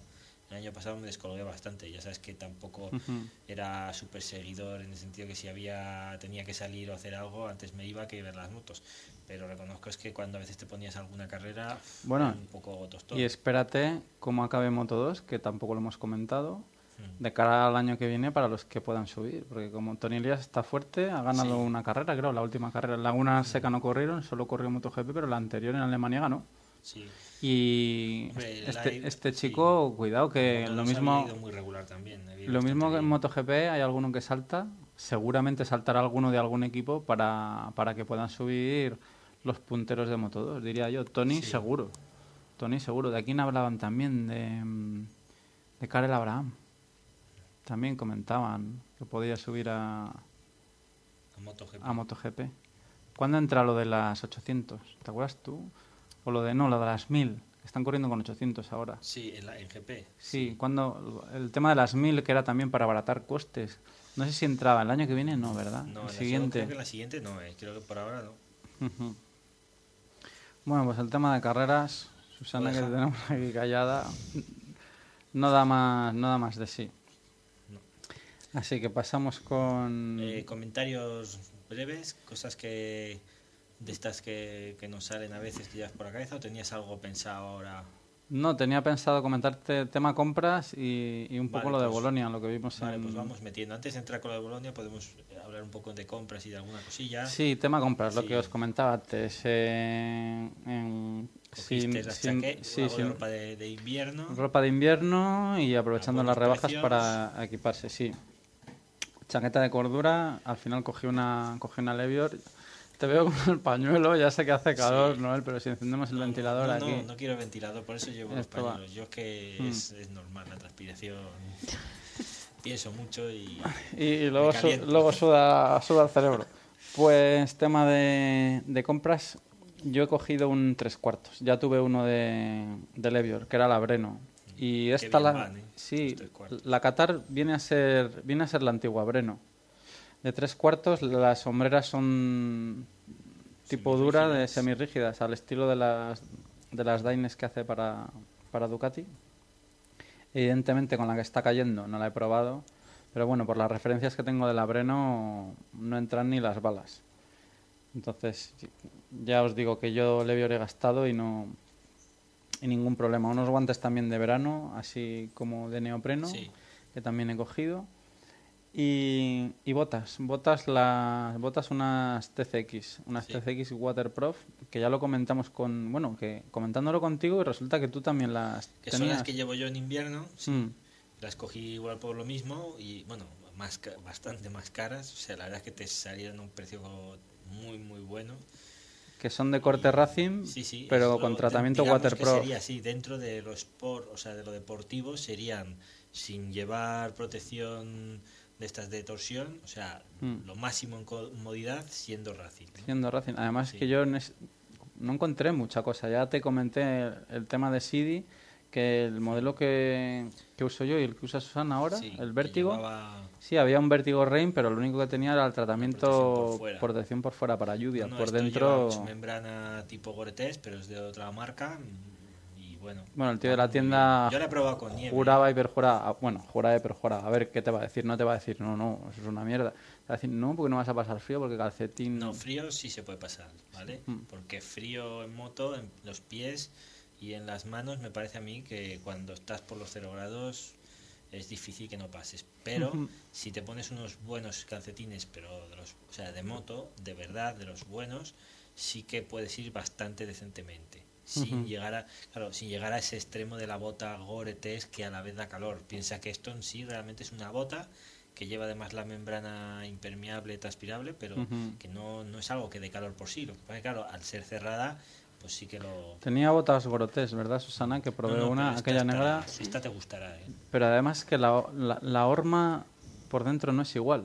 El año pasado me descolgué bastante, ya sabes que tampoco Ujú. era súper seguidor en el sentido que si había tenía que salir o hacer algo, antes me iba que ver las motos. Pero reconozco es que cuando a veces te ponías alguna carrera, Bueno, un poco tostón. Y espérate cómo acabe Moto 2, que tampoco lo hemos comentado. De cara al año que viene para los que puedan subir. Porque como Tony Elias está fuerte, ha ganado Sí. una carrera, creo, la última carrera. En Laguna Seca no corrieron, solo corrió MotoGP, pero la anterior en Alemania ganó. Sí. Y Hombre, este, este sí. chico, cuidado, que lo 2 mismo, muy regular también. lo mismo que en. MotoGP hay alguno que salta, seguramente saltará alguno de algún equipo para, para que puedan subir los punteros de Moto 2, diría yo. Tony Sí. seguro, Tony seguro. De aquí hablaban también de, de Karel Abraham. También comentaban que podía subir a, A MotoGP. a MotoGP. ¿Cuándo entra lo de las 800? ¿Te acuerdas tú? O lo de no, lo de las 1000. Están corriendo con 800 ahora. Sí, en, la, en GP. Sí, cuando el tema de las 1000 que era también para abaratar costes. No sé si entraba el año que viene, no, ¿verdad? No, el la- siguiente. creo que la siguiente no, eh, creo que por ahora no. Bueno, pues el tema de carreras, Susana, Lo que tenemos aquí callada, no da más, no da más de sí. Así que pasamos con... Eh, comentarios breves, cosas que de estas que, que nos salen a veces que llevas por la cabeza o tenías algo pensado ahora. No, tenía pensado comentarte tema compras y, y un poco lo de pues- Bolonia, lo que vimos Vale, en... pues vamos metiendo. Antes de entrar con lo de Bolonia podemos eh, hablar un poco de compras y de alguna cosilla. Sí, tema compras, lo que os comentaba antes. eh, en- Cogiste sin- las sin- chaque- sí, sin- ropa de, de invierno. ropa de invierno y aprovechando las rebajas precios. para equiparse, sí. Chaqueta de cordura, al final cogí una, cogí una Levior. Te veo con el pañuelo, ya sé que hace calor, Sí. Noel, pero si encendemos el No, no, ventilador no, aquí... No, no quiero ventilador, por eso llevo los va. pañuelos. Yo es que Mm. es, es normal la transpiración. Pienso mucho y. Y luego, su- luego suda, suda el cerebro. Pues tema de, de compras, yo he cogido un tres cuartos. Ya tuve uno de, de Levior, que era la Breno. Y esta la, van, ¿eh? sí, la Qatar viene a ser viene a ser la antigua Breno. De tres cuartos, las sombreras son tipo dura, de Semirrígidas. al estilo de las de las Daines que hace para, para Ducati. Evidentemente con la que está cayendo no la he probado, pero bueno, por las referencias que tengo de la Breno no entran ni las balas. Entonces, ya os digo que yo le he gastado y no y ningún problema. Unos guantes también de verano, así como de neopreno, Sí. que también he cogido. Y, y botas, botas las botas unas TCX, unas Sí. TCX Waterproof, que ya lo comentamos con, bueno, que comentándolo contigo y resulta que tú también las Que tenías. son las que llevo yo en invierno. sí. Mm. Las cogí igual por lo mismo y bueno, más bastante más caras. O sea, la verdad es que te salieron a un precio muy, muy bueno. Que son de corte Racing, Sí, sí. pero con lo- tratamiento Waterproof. Sería así, dentro de lo sport, o sea, de lo deportivo, serían sin llevar protección de estas de torsión, o sea, Mm. lo máximo en comodidad siendo Racing. ¿no? Siendo Racing. Además Sí. que yo no encontré mucha cosa. Ya te comenté el, el tema de CD, que el modelo que, que uso yo y el que usa Susana ahora, Sí, el Vértigo, llevaba- sí, había un Vértigo Rain, pero lo único que tenía era el protección tratamiento por fuera. protección por fuera para lluvia. no, por esto lleva dentro... su membrana tipo Gore-Tex, pero es de otra marca y bueno. Bueno, el tío de la tienda. Yo la he probado con nieve. Juraba y perjuraba. ah, Bueno, juraba y perjuraba. A ver, ¿qué te va a decir? No te va a decir, no, no, eso es una mierda. Te va a decir, no, porque no vas a pasar frío, porque calcetín... No, frío sí se puede pasar, ¿vale? Mm. Porque frío en moto, en los pies y en las manos, me parece a mí que cuando estás por los 0 grados es difícil que no pases. Pero si te pones unos buenos calcetines, pero de los, o sea, de moto, de verdad, de los buenos, sí que puedes ir bastante decentemente. Sin llegar a, claro, sin llegar a ese extremo de la bota Gore-Tex que a la vez da calor. Piensa que esto en sí realmente es una bota que lleva además la membrana impermeable transpirable, pero que no, no es algo que dé calor por sí. Lo que pasa es que, claro, al ser cerrada, pues sí que lo... Tenía botas Gorotés, ¿verdad, Susana? Que probé No, no, una, aquella negra. Esta te gustará, ¿eh? Pero además que la, la, la horma por dentro no es igual.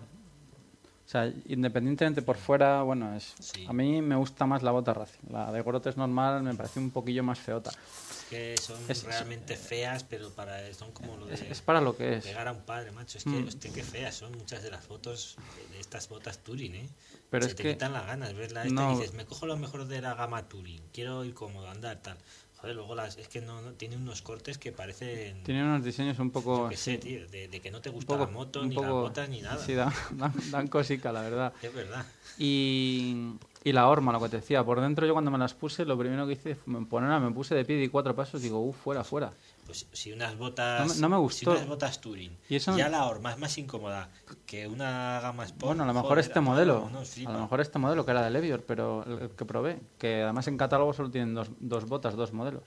O sea, independientemente por fuera, bueno, es Sí. a mí me gusta más la bota Racing. La de Gorotes normal me parece un poquillo más feota. Es que son Es- realmente feas, pero para son como lo de Es, es para lo que es. pegar a un padre, macho. Es que, Mm. hostia, qué feas son muchas de las fotos de, estas botas Touring, ¿eh? Pero Se es te que- quitan las ganas, ves la esta No. y dices, me cojo lo mejor de la gama Touring, quiero ir cómodo, andar, tal. Joder, luego las, es que no, no- tiene unos cortes que parecen... Tiene unos diseños un poco... yo qué sé, tío, de, de que no te gusta poco- la moto, ni poco- las botas, ni nada. Sí, dan, dan, dan cosica, la verdad. Es verdad. Y, y la horma, lo que te decía, por dentro yo cuando me las puse, lo primero que hice fue ponerla, me puse de pie y cuatro pasos, digo, uff, fuera, fuera. Pues si unas botas... No me- no me gustó. Si unas botas Touring, Y eso- ya la horma es más incómoda que una gama Sport. Bueno, a lo mejor joder, este modelo, a lo mejor este modelo que era del Evior, pero el que probé, que además en catálogo solo tienen dos, dos botas, dos modelos.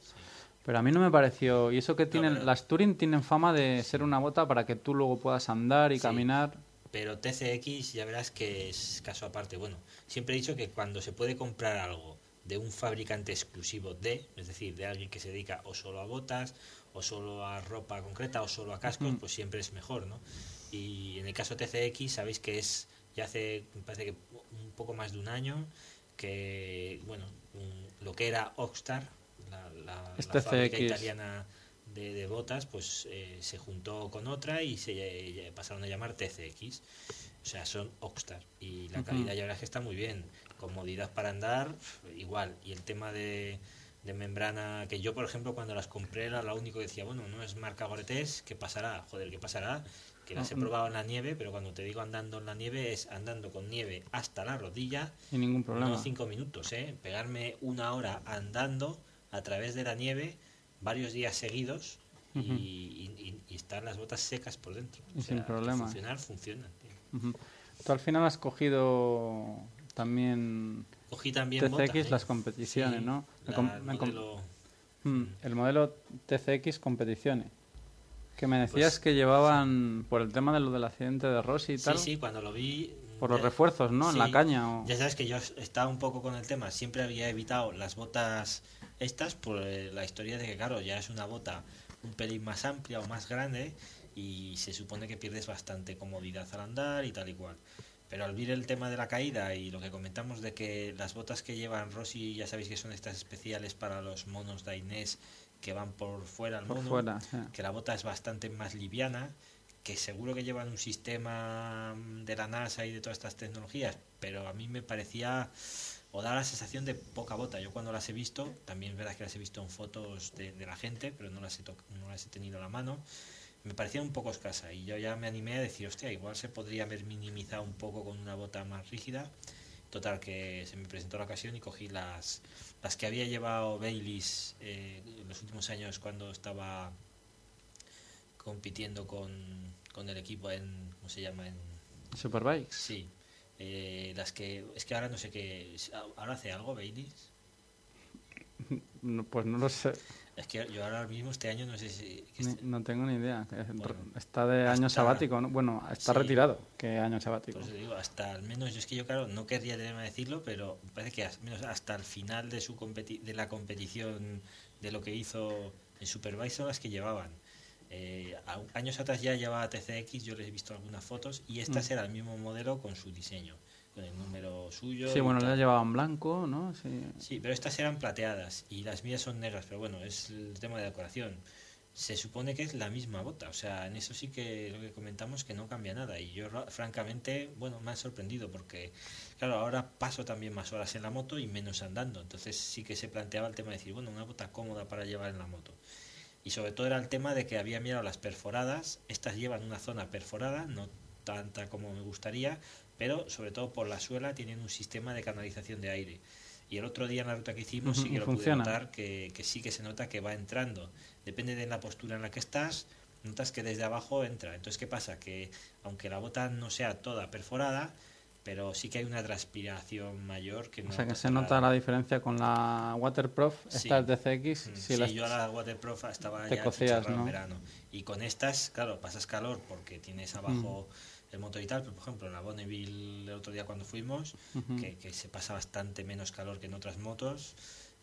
Pero a mí no me pareció, y eso que tienen, pero- las Touring tienen fama de ser una bota para que tú luego puedas andar y Sí. caminar. Pero TCX ya verás que es caso aparte. Bueno, siempre he dicho que cuando se puede comprar algo de un fabricante exclusivo de, es decir, de alguien que se dedica o solo a botas, o solo a ropa concreta, o solo a cascos, pues siempre es mejor, ¿no? Y en el caso TCX sabéis que es, ya hace, me parece que un poco más de un año, que, bueno, un- lo que era Oxstar, la, la, Es la fábrica italiana de, de botas, pues eh, se juntó con otra y se eh, pasaron a llamar TCX. O sea, son Oxstar. Y la calidad ya verás que está muy bien. Comodidad para andar, igual. Y el tema de, de membrana, que yo, por ejemplo, cuando las compré era lo único que decía, bueno, no es marca Gore-Tex, ¿qué pasará? Joder, ¿qué pasará? Que las he Ah, probado en la nieve, pero cuando te digo andando en la nieve es andando con nieve hasta la rodilla Y ningún problema. no cinco minutos, ¿eh? Pegarme una hora andando a través de la nieve varios días seguidos y, Ujú. y- y- y estar las botas secas por dentro. Y sin que problema. Funcionar, funcionan. tío. Ujú. Tú al final has cogido también Cogí también TCX botas, ¿eh? las competiciones, Sí, ¿no? La- com- el modelo- Mm, el modelo TCX competiciones. Que me decías Pues- que llevaban por el tema de lo del accidente de Rossi y Sí, tal. sí, cuando lo vi... Por los refuerzos, ¿no? En la sí, caña. o- Ya sabes que yo estaba un poco con el tema. Siempre había evitado las botas estas por eh, la historia de que, claro, ya es una bota un pelín más amplia o más grande y se supone que pierdes bastante comodidad al andar y tal y cual. Pero al ver el tema de la caída y lo que comentamos de que las botas que llevan Rossi, ya sabéis que son estas especiales para los monos Dainés que van por fuera al Por mono, fuera, que la bota es bastante más liviana, que seguro que llevan un sistema de la NASA y de todas estas tecnologías, pero a mí me parecía o da la sensación de poca bota. Yo cuando las he visto, también es verdad que las he visto en fotos de, de la gente, pero no las, he no las he tenido a la mano, me parecía un poco escasa y yo ya me animé a decir, hostia, igual se podría haber minimizado un poco con una bota más rígida. Total, que se me presentó la ocasión y cogí las, las que había llevado Baileys eh, en los últimos años cuando estaba compitiendo con, con el equipo en, ¿cómo se llama? En, Superbikes. sí, eh, las que, es que ahora no sé qué, ¿ahora hace algo Baileys? No, Pues no lo sé. Es que yo ahora mismo este año no sé si... Ni- no tengo ni idea. Bueno, está de año hasta- sabático, ¿no? Bueno, está Sí. retirado. ¿Qué año sabático? Por eso digo, hasta al menos, yo es que yo claro, no querría tenerme a decirlo, pero me parece que al menos hasta el final de su competi- de la competición de lo que hizo en Superbike son las que llevaban. Eh, años atrás ya llevaba TCX, yo les he visto algunas fotos y estas Mm. era el mismo modelo con su diseño, con el número suyo. Sí, bueno, le llevaban blanco, ¿no? Sí. Sí, pero estas eran plateadas y las mías son negras, pero bueno, es el tema de decoración. Se supone que es la misma bota, o sea, en eso sí que lo que comentamos que no cambia nada y yo ra- francamente, bueno, me ha sorprendido porque, claro, ahora paso también más horas en la moto y menos andando, entonces sí que se planteaba el tema de decir, bueno, una bota cómoda para llevar en la moto. Y sobre todo era el tema de que había mirado las perforadas, estas llevan una zona perforada, no tanta como me gustaría, pero sobre todo por la suela tienen un sistema de canalización de aire. Y el otro día en la ruta que hicimos Ujú, sí que lo pude notar, que, que sí que se nota que va entrando. Depende de la postura en la que estás, notas que desde abajo entra. Entonces, ¿qué pasa? Que aunque la bota no sea toda perforada, pero sí que hay una transpiración mayor que no O sea que se nota la diferencia con la Waterproof, Sí. esta es de CX. Mm, si sí, las- yo a la Waterproof estaba te ya cocías, ¿no? en verano. Y con estas, claro, pasas calor porque tienes abajo Mm. El motor y tal, pero por ejemplo en la Bonneville el otro día cuando fuimos, que, que se pasa bastante menos calor que en otras motos,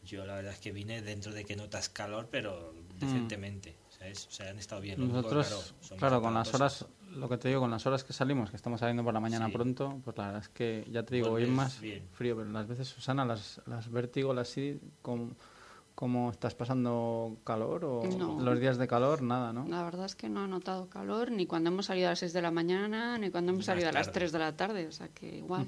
yo la verdad es que vine dentro de que notas calor, pero Mm. decentemente. O ¿sabes? O sea, han estado bien. Único, Nosotros, claro, claro, con las horas, lo que te digo, con las horas que salimos, que estamos saliendo por la mañana Sí. pronto, pues la verdad es que ya te digo, hoy es más bien. frío, pero las veces, Susana, las, las vértigo, las sí, ¿cómo, cómo estás pasando calor o No. los días de calor? Nada, ¿no? La verdad es que no he notado calor ni cuando hemos salido a las 6 de la mañana ni cuando hemos salido a las tarde. 3 de la tarde. O sea que igual.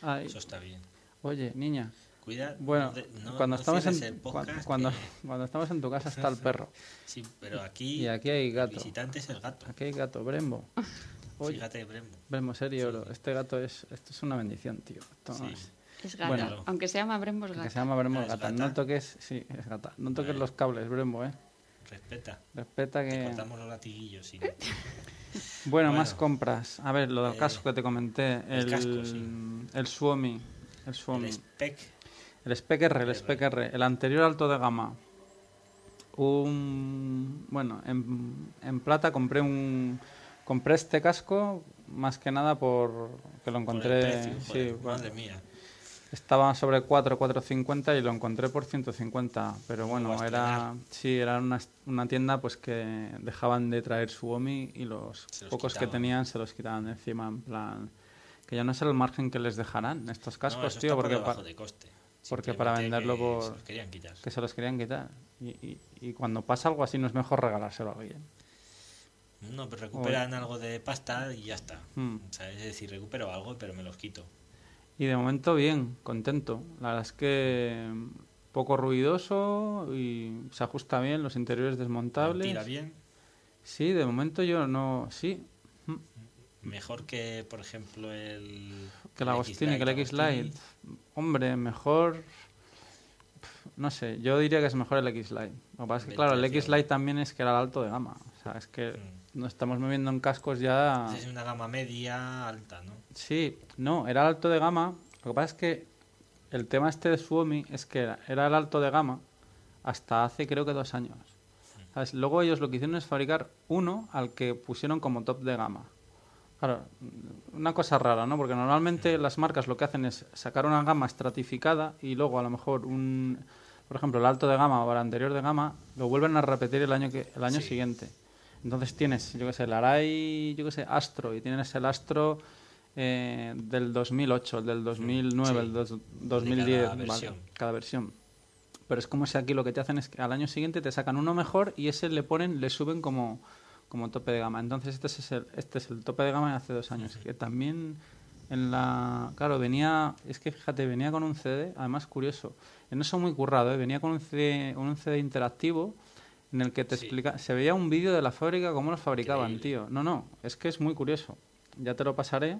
Ay, Eso está bien. oye, niña, Cuida. bueno, no cuando, no estamos en, el cuando, que- cuando estamos en tu casa está el perro. Sí, pero aquí. Y aquí hay el gato. visitante es el gato. Aquí hay gato, Brembo. Oye, Fíjate, Brembo. Brembo, serio. Este gato es, esto es una bendición, tío. Esto no Sí. es- Es gata. Bueno. Aunque se llama Brembo, es que gata. se llama Brembo Ah, ¿es gata. gata? No toques, sí, es gata. No toques los cables, Brembo, eh. Respeta. Respeta Te que. cortamos los latiguillos. Sí. Bueno, Bueno. más compras. A ver, lo del Eh, casco que te comenté. el El, casco, sí. el Suomi. El Suomi. El spec. El Spec R, el Spec R. El anterior alto de gama. Un. Bueno, en, en plata compré un. Compré este casco más que nada por que lo Por el encontré. precio, sí, joder, bueno, madre mía. Estaba sobre 4, 4.50 y lo encontré por 150. Pero bueno, era sí, era una, una tienda pues que dejaban de traer su OMI y los pocos que tenían se los quitaban de encima en plan que ya no sé el margen que les dejarán estos No, cascos, eso tío, está porque de coste. porque para venderlo que por- se los querían quitar. que se los querían quitar. Y, y- y cuando pasa algo así no es mejor regalárselo a alguien. No, pero recuperan algo de pasta y ya está. Mm. O sea, es decir, recupero algo, pero me los quito. Y de momento bien, contento. La verdad es que mm, poco ruidoso y se ajusta bien, los interiores desmontables. Tira bien. Sí, de momento yo no. Sí, mm, Mejor que, por ejemplo, el. que el Agostini, que el X-Lite. Hombre, mejor. No sé, yo diría que es mejor el X-Lite. Lo que pasa es que, claro, el Ventilación. X-Lite también es que era el alto de gama. O sea, es que Mm. nos estamos moviendo en cascos ya. Es una gama media alta, ¿no? Sí, no, era el alto de gama. Lo que pasa es que el tema este de Suomi es que era, era el alto de gama hasta hace creo que dos años. ¿Sabes? Luego ellos lo que hicieron es fabricar uno al que pusieron como top de gama. Claro, una cosa rara, ¿no? Porque normalmente las marcas lo que hacen es sacar una gama estratificada y luego a lo mejor un, por ejemplo, el alto de gama o el anterior de gama lo vuelven a repetir el año que el año Sí. siguiente. Entonces tienes, yo qué sé, el Arai, yo qué sé, Astro y tienes el Astro eh, del 2008, el del 2009, Sí. el dos- De 2010, cada vale, versión. cada versión. Pero es como si aquí lo que te hacen es que al año siguiente te sacan uno mejor y ese le ponen, le suben como, como tope de gama. Entonces este es el, este es el tope de gama de hace dos años. Que también en la... Claro, venía... Es que fíjate, venía con un CD, además curioso. En eso muy currado, ¿eh? Venía con un CD, un CD interactivo en el que te Sí. explica... Se veía un vídeo de la fábrica, cómo los fabricaban, Increíble. tío. No, no, es que es muy curioso. Ya te lo pasaré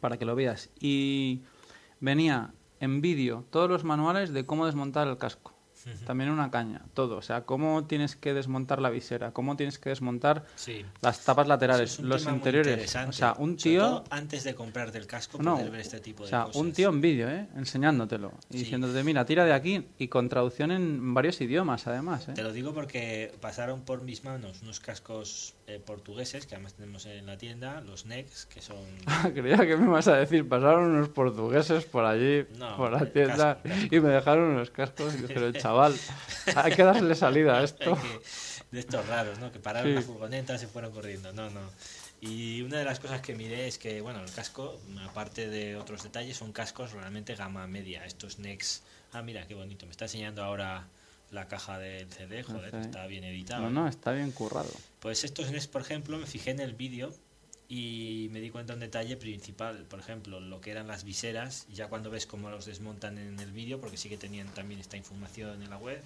para que lo veas. Y venía en vídeo todos los manuales de cómo desmontar el casco. También una caña, todo. O sea, cómo tienes que desmontar la visera, cómo tienes que desmontar Sí. las tapas laterales, los interiores. interesante. O sea, un Sobre tío. todo antes de comprarte el casco, No, poder ver este tipo o de sea, cosas. un tío en vídeo, ¿eh? Enseñándotelo. Y Sí. diciéndote, mira, tira de aquí. Y con traducción en varios idiomas, además, ¿eh? Te lo digo porque pasaron por mis manos unos cascos eh, portugueses que además tenemos en la tienda, los NEX, que son Creía que me ibas a decir, pasaron unos portugueses por allí, No, por la tienda, casco. y me dejaron unos cascos. Y dije, pero chaval, hay que darle salida a esto. que- de estos raros, ¿no? Que pararon Sí. la furgoneta, se fueron corriendo. No, no. Y una de las cosas que miré es que, bueno, el casco, aparte de otros detalles, son cascos realmente gama media. Estos NEX. Ah, mira, qué bonito. Me está enseñando ahora la caja del CD. Joder, está bien editado. No, no, está bien currado. Pues estos NES, por ejemplo, me fijé en el vídeo y me di cuenta de un detalle principal. Por ejemplo, lo que eran las viseras, ya cuando ves cómo los desmontan en el vídeo, porque sí que tenían también esta información en la web,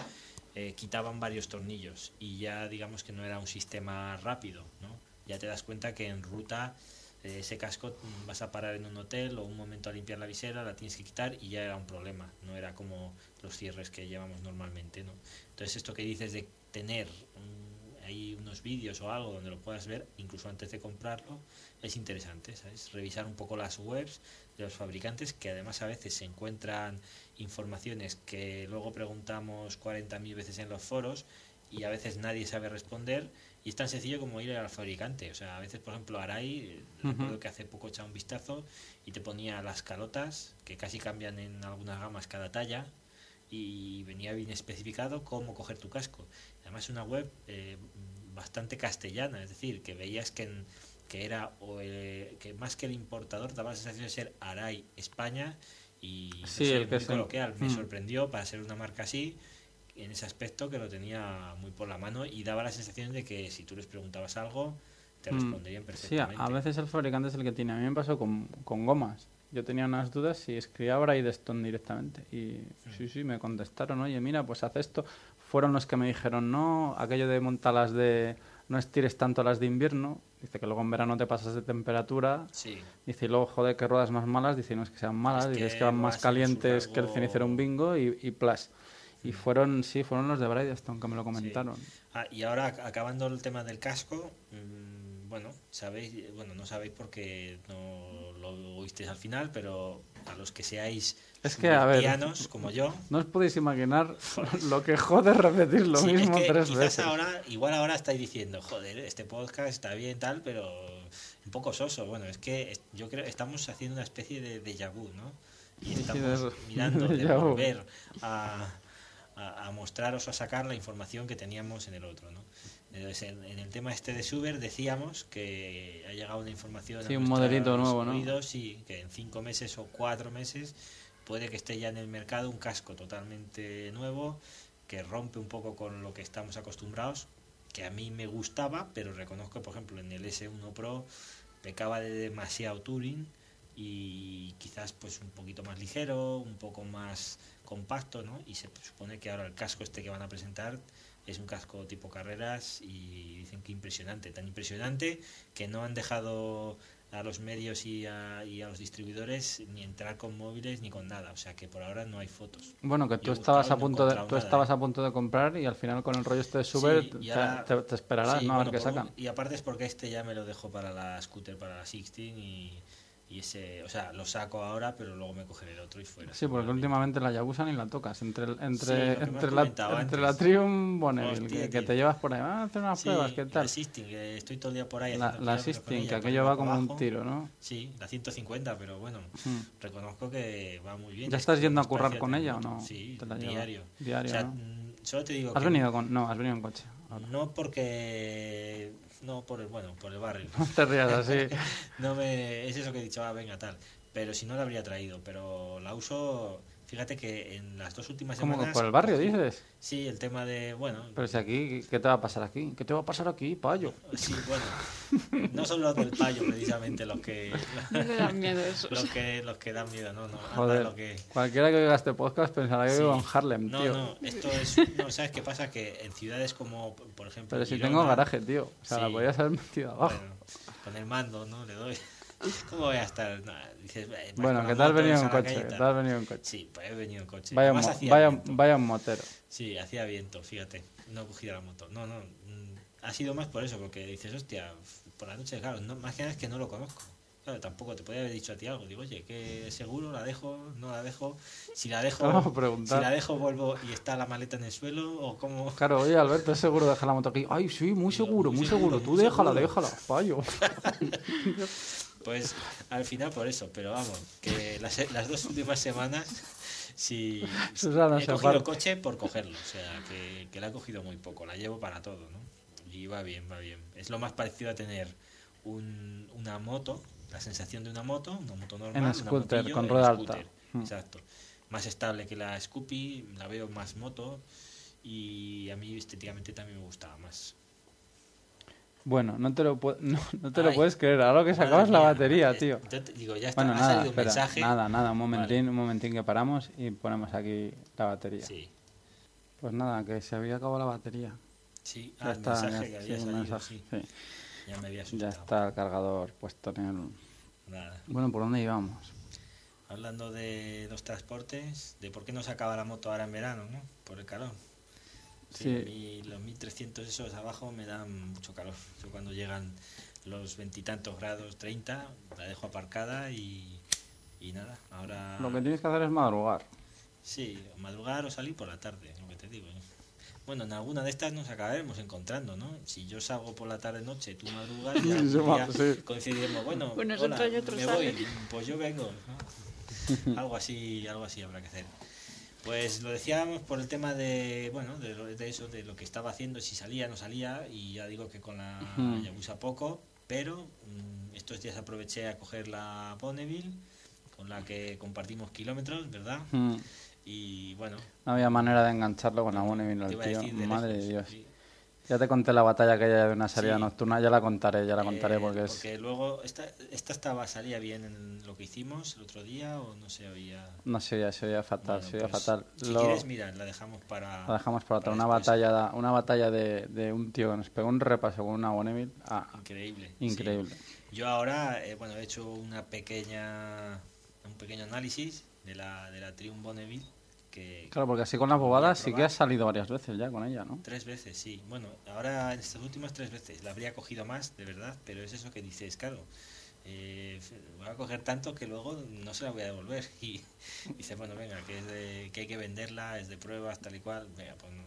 eh, quitaban varios tornillos y ya digamos que no era un sistema rápido, ¿no? Ya te das cuenta que en ruta eh, ese casco mm, vas a parar en un hotel o un momento a limpiar la visera, la tienes que quitar y ya era un problema, no era como los cierres que llevamos normalmente, ¿no? Entonces esto que dices de tener mm, ahí unos vídeos o algo donde lo puedas ver, incluso antes de comprarlo, es interesante, ¿sabes? Revisar un poco las webs de los fabricantes, que además a veces se encuentran informaciones que luego preguntamos 40.000 veces en los foros y a veces nadie sabe responder y es tan sencillo como ir al fabricante. O sea, a veces, por ejemplo, Arai, eh, recuerdo que hace poco echaba un vistazo y te ponía las calotas, que casi cambian en algunas gamas cada talla, y venía bien especificado cómo coger tu casco. Además, una web eh, bastante castellana, es decir, que veías que, en- que era o, eh, que más que el importador daba la sensación de ser Arai España y no Sí, sé, el que muy coloquial. Me Mm. sorprendió para ser una marca así en ese aspecto que lo tenía muy por la mano y daba la sensación de que si tú les preguntabas algo te Mm. responderían Sí, a, perfectamente. veces el fabricante es el que tiene. A mí me pasó con, con gomas. Yo tenía unas dudas y escribía a Bridestone directamente. Y sí, sí, me contestaron, oye, mira, pues haz esto. Fueron los que me dijeron, no, aquello de montalas de... No estires tanto las de invierno. Dice que luego en verano te pasas de temperatura. Sí, Dice, y luego, joder, que ruedas más malas. Dice, no es que sean malas. Es Dice, que es que van más calientes que el cenicero un bingo y, y plas. Y fueron, sí, fueron los de Bridestone que me lo comentaron. Ah, y ahora ac- acabando el tema del casco, mm, bueno, sabéis, bueno, no sabéis porque no lo oísteis al final, pero a los que seáis Es que, a ver, pianos como yo, No os podéis imaginar lo que jode repetir lo sí, es mismo que tres veces. ahora, igual ahora estáis diciendo, joder, este podcast está bien tal, pero un poco soso. Bueno, es que es- yo creo estamos haciendo una especie de déjà vu, ¿no? Y estamos de- mirando de volver a, a, a mostraros o a sacar la información que teníamos en el otro, ¿no? Entonces, en, el tema este de Suber decíamos que ha llegado una información Sí, a un modelito nuevo, ¿no? y que en cinco meses o cuatro meses puede que esté ya en el mercado un casco totalmente nuevo que rompe un poco con lo que estamos acostumbrados, que a mí me gustaba, pero reconozco, por ejemplo, en el S1 Pro pecaba de demasiado touring y quizás pues un poquito más ligero, un poco más compacto, ¿no? Y se supone que ahora el casco este que van a presentar es un casco tipo carreras y dicen que impresionante, tan impresionante que no han dejado a los medios y a, y a los distribuidores ni entrar con móviles ni con nada, o sea que por ahora no hay fotos. Bueno, que tú estabas a no punto de, tú estabas ¿eh? a punto de comprar y al final con el rollo este de Suber Sí, y te, esperarás, Sí, ¿no? A ver qué un- sacan. y aparte es porque este ya me lo dejo para la scooter, para la 16 y, y ese, o sea, lo saco ahora, pero luego me cogeré el otro y fuera. Sí, porque últimamente la Yabusa ni la tocas. Entre, Sí, entre, entre, la, entre la Triumph Bonneville, que, que te llevas por ahí, ah, hacer unas Sí, pruebas, ¿qué tal? La Sisting, que estoy todo el día por ahí. La, la Sisting, que aquello va como un tiro, ¿no? Sí, la 150, pero bueno, Hmm. reconozco que va muy bien. ¿Ya Es estás yendo a currar con ella o no? Sí, Te la llevas. diario. Diario, o sea, ¿no? mm, solo te digo ¿Has que venido con...? No, has venido en coche. ahora. no porque no por el bueno, por el barrio. No te rías así. No me es eso que he dicho, ah, venga tal. Pero si no la habría traído, pero la uso Fíjate que en las dos últimas ¿Cómo semanas por el barrio dices? Sí, el tema de, bueno, Pero si aquí, ¿qué te va a pasar aquí? ¿Qué te va a pasar aquí, payo? sí, bueno, no son los del payo precisamente los que No dan miedo esos. los que los que dan miedo, no, no, anda Joder, lo que cualquiera que oiga este podcast pensará que Sí. vivo en Harlem, No, tío. no, esto es. No, ¿sabes qué pasa? Que en ciudades como, por ejemplo. Pero si Girona, tengo garaje, tío. O sea, la Sí. podías haber metido abajo. bueno, con el mando, ¿no? Le doy. ¿Cómo voy a estar? Nah, dices, "Eh, vas bueno, con ¿qué la tal venido en coche? ¿Qué tal". venido en coche? Sí, pues he venido en coche. Vaya, Además mo- hacía vaya, vaya un motero. Sí, hacía viento, fíjate. No he cogido la moto. No, no. mm, Ha sido más por eso, porque dices, hostia, por la noche, claro, no, más que nada es que no lo conozco. Claro, tampoco te podía haber dicho a ti algo. Digo, oye, que seguro la dejo, no la dejo. Si la dejo, preguntar. si la dejo, vuelvo y está la maleta en el suelo, o cómo. Claro, oye, Alberto, ¿es seguro dejar la moto aquí? Ay, sí, muy seguro, muy muy seguro, seguro. Tú déjala, seguro. déjala, payo. Pues al final por eso, pero vamos, que las, las dos últimas semanas, sí, Susana he cogido el coche por cogerlo, o sea, que, que la he cogido muy poco, la llevo para todo, ¿no? Y va bien, va bien. Es lo más parecido a tener un, una moto, la sensación de una moto, una moto normal, una scooter, motillo con en rueda scooter, alta. Mm. Exacto. Más estable que la Scoopy, la veo más moto y a mí estéticamente también me gustaba más. Bueno, no te lo, no, no te lo puedes creer. Ahora que sacabas la mía, batería, es- tío. yo te digo, ya está, Bueno, ha nada, salido un espera, mensaje. nada, nada, un momentín, un momentín que paramos y ponemos aquí la batería. Sí, Pues nada, que se había acabado la batería. sí. Ya Ah, el está, mensaje ya, que había salido, mensaje, sí. sí. Ya me había Ya está el cargador puesto en el... Nada. Bueno, ¿por dónde íbamos? Hablando de los transportes, de por qué no se acaba la moto ahora en verano, ¿no? Por el calor. Sí, Sí. a mí los 1300 esos abajo me dan mucho calor. Yo cuando llegan los veintitantos grados, 30, la dejo aparcada y, y nada. Ahora Lo que tienes que hacer es madrugar. sí, madrugar o salir por la tarde, lo que te digo. ¿no? Bueno, en alguna de estas nos acabaremos encontrando, ¿no? Si yo salgo por la tarde noche, tú madrugas, ya Sí, coincidiremos. Bueno, Unos hola, me voy, pues yo vengo. ¿no? algo así, algo así habrá que hacer. Pues lo decíamos por el tema de, bueno, de, lo- de eso, de lo que estaba haciendo, si salía, no salía, y ya digo que con la Ujú. Yabusa poco, pero mm, estos días aproveché a coger la Bonneville, con la que compartimos kilómetros, ¿verdad? Y bueno, No había manera de engancharlo con la buena y vino te el iba a tío. Madre de Dios. Ya te conté la batalla que hay de una salida Sí. nocturna, ya la contaré, ya la contaré Eh, porque es... luego, esta, esta estaba, salía bien en lo que hicimos el otro día o no se oía. No se oía, se oía fatal, Bueno, se oía pues, fatal. Si Lo- quieres, mira, la dejamos para. La dejamos para otra. Una batalla, una batalla de, de un tío que nos pegó un repaso con una Bonneville. Ah, Increíble. sí. increíble. Yo ahora, eh, bueno, he hecho una pequeña, un pequeño análisis de la, de la Triumph Bonneville Claro, porque así con las bobadas sí que has salido varias veces ya con ella, ¿no? tres veces, sí. Bueno, ahora en estas últimas tres veces la habría cogido más, de verdad, pero es eso que dices, claro. eh, voy a coger tanto que luego no se la voy a devolver y dice bueno venga que es de- que hay que venderla es de pruebas tal y cual venga pues no.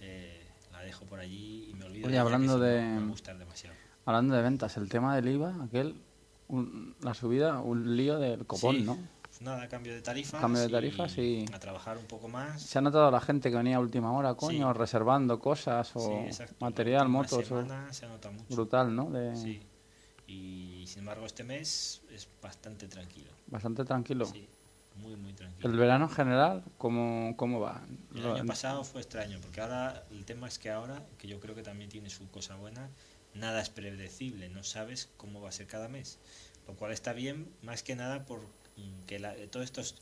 Eh, la dejo por allí y me olvido Oye, de hablando de- no me gustan demasiado Hablando de ventas, el tema del IVA, aquel, un- la subida, un lío del copón, Sí, ¿no? Nada cambio de tarifas Cambio de tarifas y- a trabajar un poco más Se ha notado la gente que venía a última hora, coño, Sí. reservando cosas Sí, o. La material, motos, semana se nota mucho brutal, ¿no? De, sí y sin embargo este mes es bastante tranquilo Bastante tranquilo. sí muy muy tranquilo El verano en general, ¿cómo, cómo va? El año pasado fue extraño, porque ahora el tema es que ahora, que yo creo que también tiene su cosa buena, nada es predecible, no sabes cómo va a ser cada mes. Lo cual está bien, más que nada por que la, todo esto es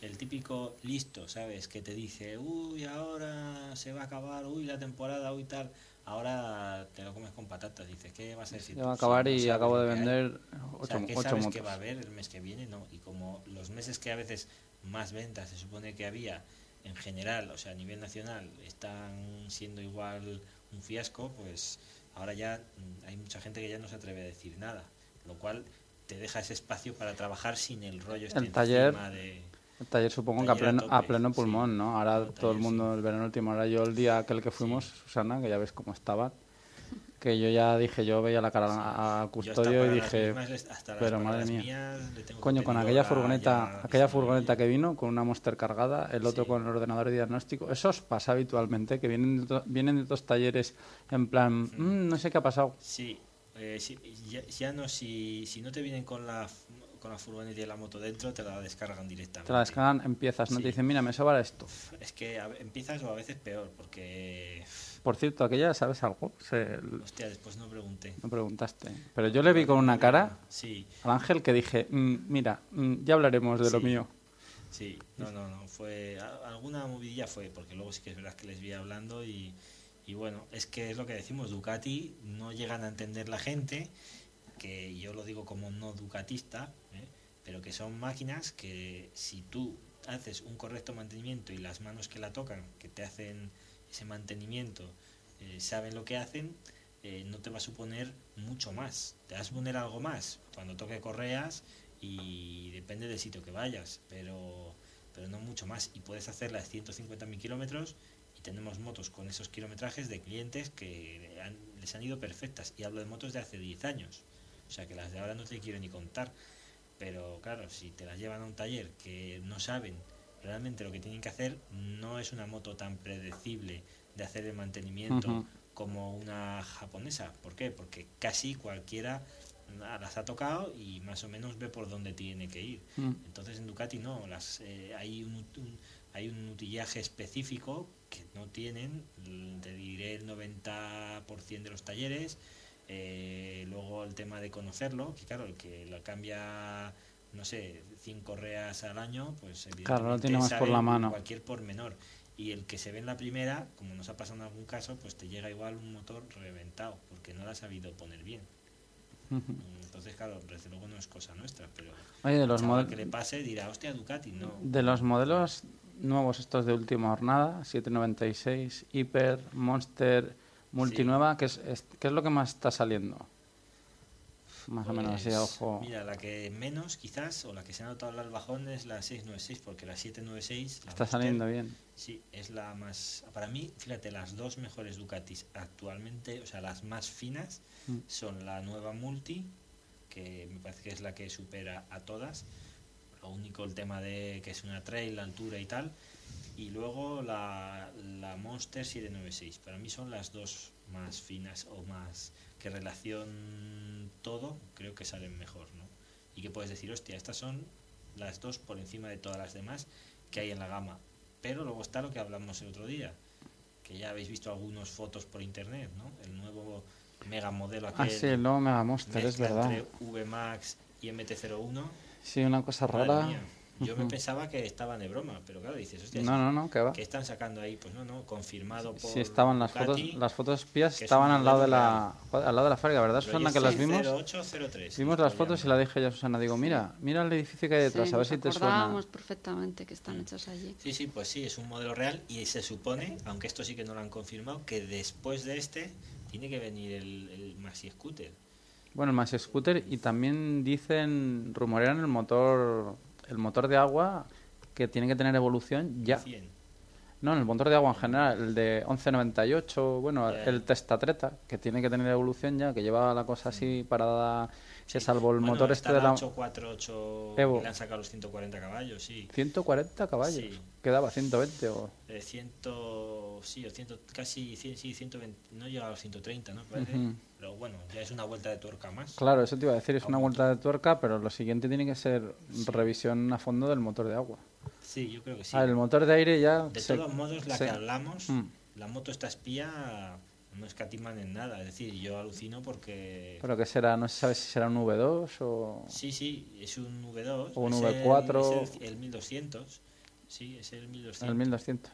el típico listo, ¿sabes? Que te dice, uy, ahora se va a acabar, uy, la temporada, uy, tal. Ahora te lo comes con patatas, dices, ¿qué vas a decir? Ya va a acabar no y acabo de vender O ocho, sea, ¿qué ocho sabes motos. que va a haber el mes que viene? No. Y como los meses que a veces más ventas se supone que había en general, o sea, a nivel nacional, están siendo igual un fiasco, pues ahora ya mm, hay mucha gente que ya no se atreve a decir nada. Lo cual te deja ese espacio para trabajar sin el rollo este El taller, de... El taller supongo que a a pleno, a pleno sí. pulmón, ¿no? Ahora El todo el mundo, sí. el verano último, ahora yo el día aquel que fuimos, Susana, que ya ves cómo estaba, que yo ya dije, yo veía la cara hasta custodio y dije, mismas pero madre mía. mías le tengo que coño, con aquella furgoneta, aquella furgoneta que vino con una Monster cargada, el otro con el ordenador de diagnóstico, eso os pasa habitualmente, que vienen de, vienen de otros talleres en plan, "Mm, no sé qué ha pasado. Sí, eh, sí, ya, ya no, si, si no te vienen con la, con la furgoneta y la moto dentro, te la descargan directamente. Te la descargan, empiezas, no Sí. te dicen, mira, me sobra esto. Es que a- empiezas o a veces peor, porque, Por cierto, aquella, ¿sabes algo? Se, hostia, después no pregunté. no preguntaste. Pero yo le vi con una cara Sí, al ángel que dije, "Mm, mira, mm, ya hablaremos de lo Sí. mío. sí, no, no, no, fue, alguna movidilla fue, porque luego sí que es verdad que les vi hablando y, y bueno, es que es lo que decimos, Ducati no llegan a entender la gente, que yo lo digo como no ducatista, ¿eh? pero que son máquinas que si tú haces un correcto mantenimiento y las manos que la tocan, que te hacen ese mantenimiento, eh, saben lo que hacen, eh, no te va a suponer mucho más. Te va a suponer algo más cuando toque correas y depende del sitio que vayas, pero, pero no mucho más. Y puedes hacerlas 150.000 kilómetros tenemos motos con esos kilometrajes de clientes que han- les han ido perfectas. Y hablo de motos de hace 10 años. O sea que las de ahora no te quiero ni contar. Pero claro, si te las llevan a un taller que no saben realmente lo que tienen que hacer, no es una moto tan predecible de hacer el mantenimiento como una japonesa. ¿Por qué? Porque casi cualquiera las ha tocado y más o menos ve por dónde tiene que ir. Mm. Entonces en Ducati no, las, eh, hay, un, un- hay un utillaje específico que no tienen, l- te diré el 90% de los talleres. Eh, luego el tema de conocerlo, que claro, el que lo cambia, no sé, 100 correas al año, pues Claro, lo evidentemente tiene más por la mano. Cualquier pormenor. Y el que se ve en la primera, como nos ha pasado en algún caso, pues te llega igual un motor reventado, porque no lo ha sabido poner bien. Entonces, claro, desde luego no es cosa nuestra, pero Oye, de los, que le pase dirá, hostia, Ducati, no. de los modelos nuevos estos de última jornada, 796, Hyper, Monster, Multinueva, ¿qué, es, es- ¿qué es lo que más está saliendo? Más o menos así, Pues, ojo. Mira, la que menos quizás, o la que se ha notado al bajón es la 696, porque la 796 la Está Monster, saliendo bien. Sí, es la más. Para mí, fíjate, las dos mejores Ducatis actualmente, o sea, las más finas, Mm. son la nueva Multi, que me parece que es la que supera a todas. Lo único, el tema de que es una trail, la altura y tal. y luego la, la Monster 796. Para mí son las dos más finas o más que relación todo, creo que salen mejor, ¿no? Y que puedes decir, hostia, estas son las dos por encima de todas las demás que hay en la gama. Pero luego está lo que hablamos el otro día, que ya habéis visto algunas fotos por internet, ¿no? El nuevo mega modelo aquel Ah, sí, el nuevo Mega Monster, es verdad. entre VMAX y MT-01. Sí, una cosa Madre rara. mía, Yo me pensaba que estaban de broma, pero claro, dices, hostia, No, no, no, que va. que están sacando ahí? Pues no, no, confirmado por Sí, estaban las fotos, las fotos espías estaban al lado de la, al lado de la fábrica, ¿verdad, Susana? Que las vimos. 0803, Vimos las fotos y la dije yo a Susana. Digo, mira, mira el edificio que hay detrás, Sí, a ver si te suena. perfectamente que están hechas allí. Sí, sí, pues sí, es un modelo real y se supone, aunque esto sí que no lo han confirmado, que después de este tiene que venir el, el Maxi Scooter. Bueno, el más scooter y también dicen, rumorean el motor, el motor de agua que tiene que tener evolución ya. 100. No, el motor de agua en general, el de 1198, bueno, el Testatreta, que tiene que tener evolución ya, que lleva la cosa así parada, que salvo el Bueno, motor este de la 848 Evo. le han sacado los 140 caballos, sí. 140 caballos, Sí. quedaba 120 o... De 100, sí, o 100, casi 100, sí, 120, no llega a los 130, ¿no? Parece. Ujú. Pero bueno, ya es una vuelta de tuerca más. Claro, eso te iba a decir, es una vuelta de tuerca, pero lo siguiente tiene que ser revisión a fondo del motor de agua. Sí, yo creo que sí. Ah, el motor de aire ya... De se- todos modos, la se- que hablamos, Mm. la moto está espía, no escatiman en nada. Es decir, yo alucino porque... Pero que será, no se sabe si será un V2 o... Sí, sí, es un V2. O un es el- V4. es el, el 1200. Sí, es el 1200. El 1200.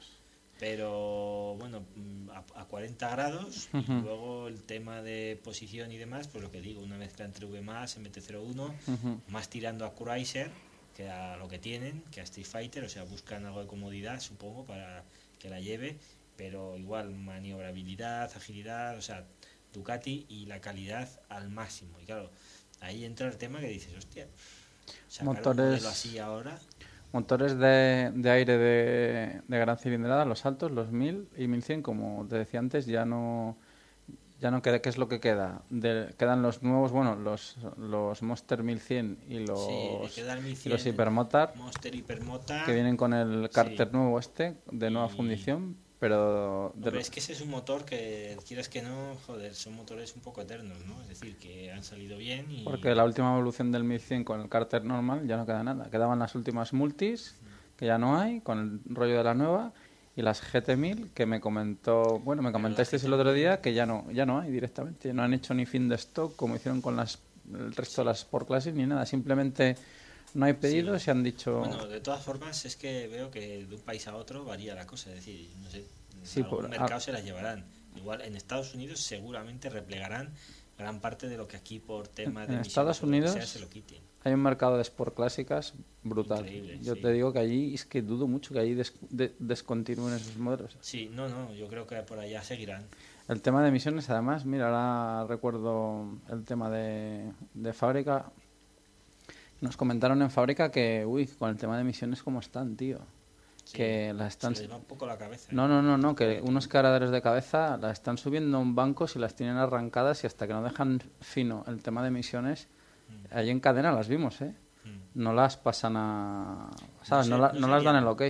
Pero bueno, a, a 40 grados. Ujú. Y luego el tema de posición y demás, pues lo que digo, una mezcla entre V, MT-01, Ujú. más tirando a Chrysler, que a lo que tienen, que a Street Fighter, o sea, buscan algo de comodidad, supongo, para que la lleve, pero igual maniobrabilidad, agilidad, o sea, Ducati y la calidad al máximo. Y claro, ahí entra el tema que dices, hostia, Motores- así ahora, Motores de, de aire de, de gran cilindrada, los altos, los 1000 y 1100, como te decía antes, ya no ya no queda, ¿qué es lo que queda? De- quedan los nuevos, bueno, los, los Monster 1100 y los, Sí, y 1100, los Hypermotar, Monster que vienen con el cárter Sí. nuevo este, de nueva Y- fundición, pero... de Hombre, es que ese es un motor que, quieras que no, joder, son motores un poco eternos, ¿no? Es decir, que han salido bien y... Porque la última evolución del 1100 con el cárter normal ya no queda nada. Quedaban las últimas multis, que ya no hay, con el rollo de la nueva, y las GT1000, que me comentó, bueno, me comentasteis el otro día que ya no, ya no hay directamente. No han hecho ni fin de stock como hicieron con las, el resto de las Sport Classic ni nada. Simplemente no hay pedidos y han dicho... Bueno, de todas formas es que veo que de un país a otro varía la cosa, es decir, no sé, Sí, algún por- mercado ah. se las llevarán. Igual en Estados Unidos seguramente replegarán gran parte de lo que aquí por tema de En Estados sea, Unidos se lo quiten. Hay un mercado de Sport Clásicas brutal. Increíble, Yo sí. te digo que allí es que dudo mucho que allí des- de- descontinúen esos modelos. Sí, no, no, yo creo que por allá seguirán. El tema de emisiones, además, mira, ahora recuerdo el tema de, de fábrica. Nos comentaron en fábrica que, uy, con el tema de emisiones, ¿cómo están, tío? Sí, que la están... Se les va un poco la cabeza. No, no, no, no, que unos caraderos de cabeza la están subiendo a un banco si las tienen arrancadas y hasta que no dejan fino el tema de emisiones, Mm. allí en cadena las vimos, ¿eh? Mm. No las pasan a... ¿Sabes? sé, No, la- no no las dan el ok.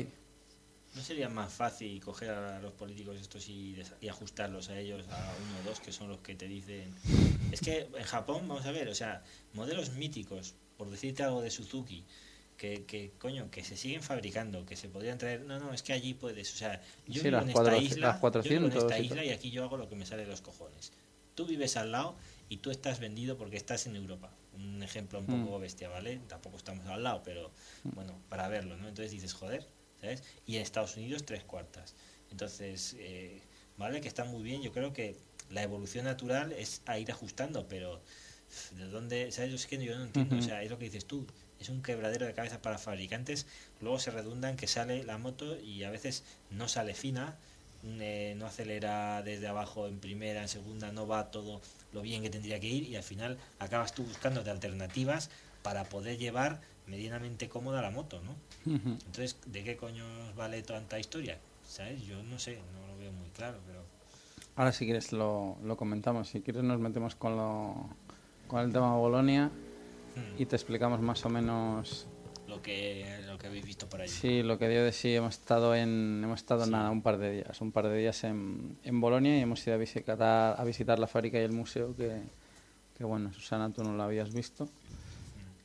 ¿No sería más fácil coger a los políticos estos y, y ajustarlos a ellos, a uno o dos, que son los que te dicen... Es que en Japón, vamos a ver, o sea, modelos míticos, por decirte algo de Suzuki, que, que coño, que se siguen fabricando, que se podrían traer... No, no, es que allí puedes, o sea, yo Sí, vivo en esta isla, las yo vivo en 400 esta y isla y aquí yo hago lo que me sale de los cojones. Tú vives al lado y tú estás vendido porque estás en Europa. Un ejemplo un poco Mm. bestia, ¿vale? Tampoco estamos al lado, pero bueno, para verlo, ¿no? Entonces dices, joder, ¿sabes? Y en Estados Unidos tres cuartas. Entonces, eh, ¿vale? Que está muy bien. Yo creo que la evolución natural es a ir ajustando, pero ¿de dónde? ¿Sabes? Es que yo no entiendo. O sea, es lo que dices tú. Es un quebradero de cabeza para fabricantes. Luego se redunda en que sale la moto y a veces no sale fina, eh, no acelera desde abajo en primera, en segunda, no va todo lo bien que tendría que ir y al final acabas tú buscándote alternativas para poder llevar medianamente cómoda la moto, ¿no? Entonces, ¿de qué coño vale tanta historia? ¿Sabes? Yo no sé, no lo veo muy claro, pero... Ahora si quieres lo, lo comentamos. Si quieres nos metemos con, lo, con el tema Bolonia Hmm. y te explicamos más o menos lo que, lo que habéis visto por allí. Sí, lo que dio de sí, hemos estado en, hemos estado Sí. nada, un par de días, un par de días en, en Bolonia y hemos ido a visitar, a visitar la fábrica y el museo que, que, bueno, Susana, tú no lo habías visto.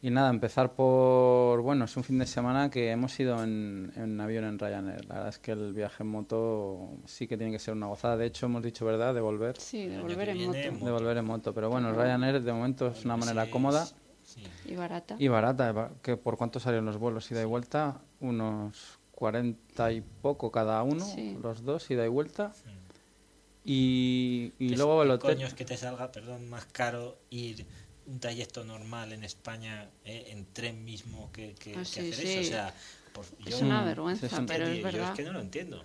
Y nada, empezar por, bueno, es un fin de semana que hemos ido en, en avión en Ryanair. La verdad es que el viaje en moto sí que tiene que ser una gozada. De hecho, hemos dicho, ¿verdad?, de volver. Sí, de volver en moto. De volver en moto. Pero bueno, el Ryanair de momento es una manera cómoda sí. Y barata. y barata. va- que ¿Por cuánto salieron los vuelos ida y vuelta? Unos 40 y poco cada uno, Sí. los dos, ida y vuelta. Y, y ¿Qué- luego el hotel. coño es que te salga, perdón, más caro ir un trayecto normal en España eh, en tren mismo que, que, Ah, que sí, hacer sí. eso? O sea, por- Es yo, una vergüenza, es un- pero es tío, yo verdad. es que no lo entiendo.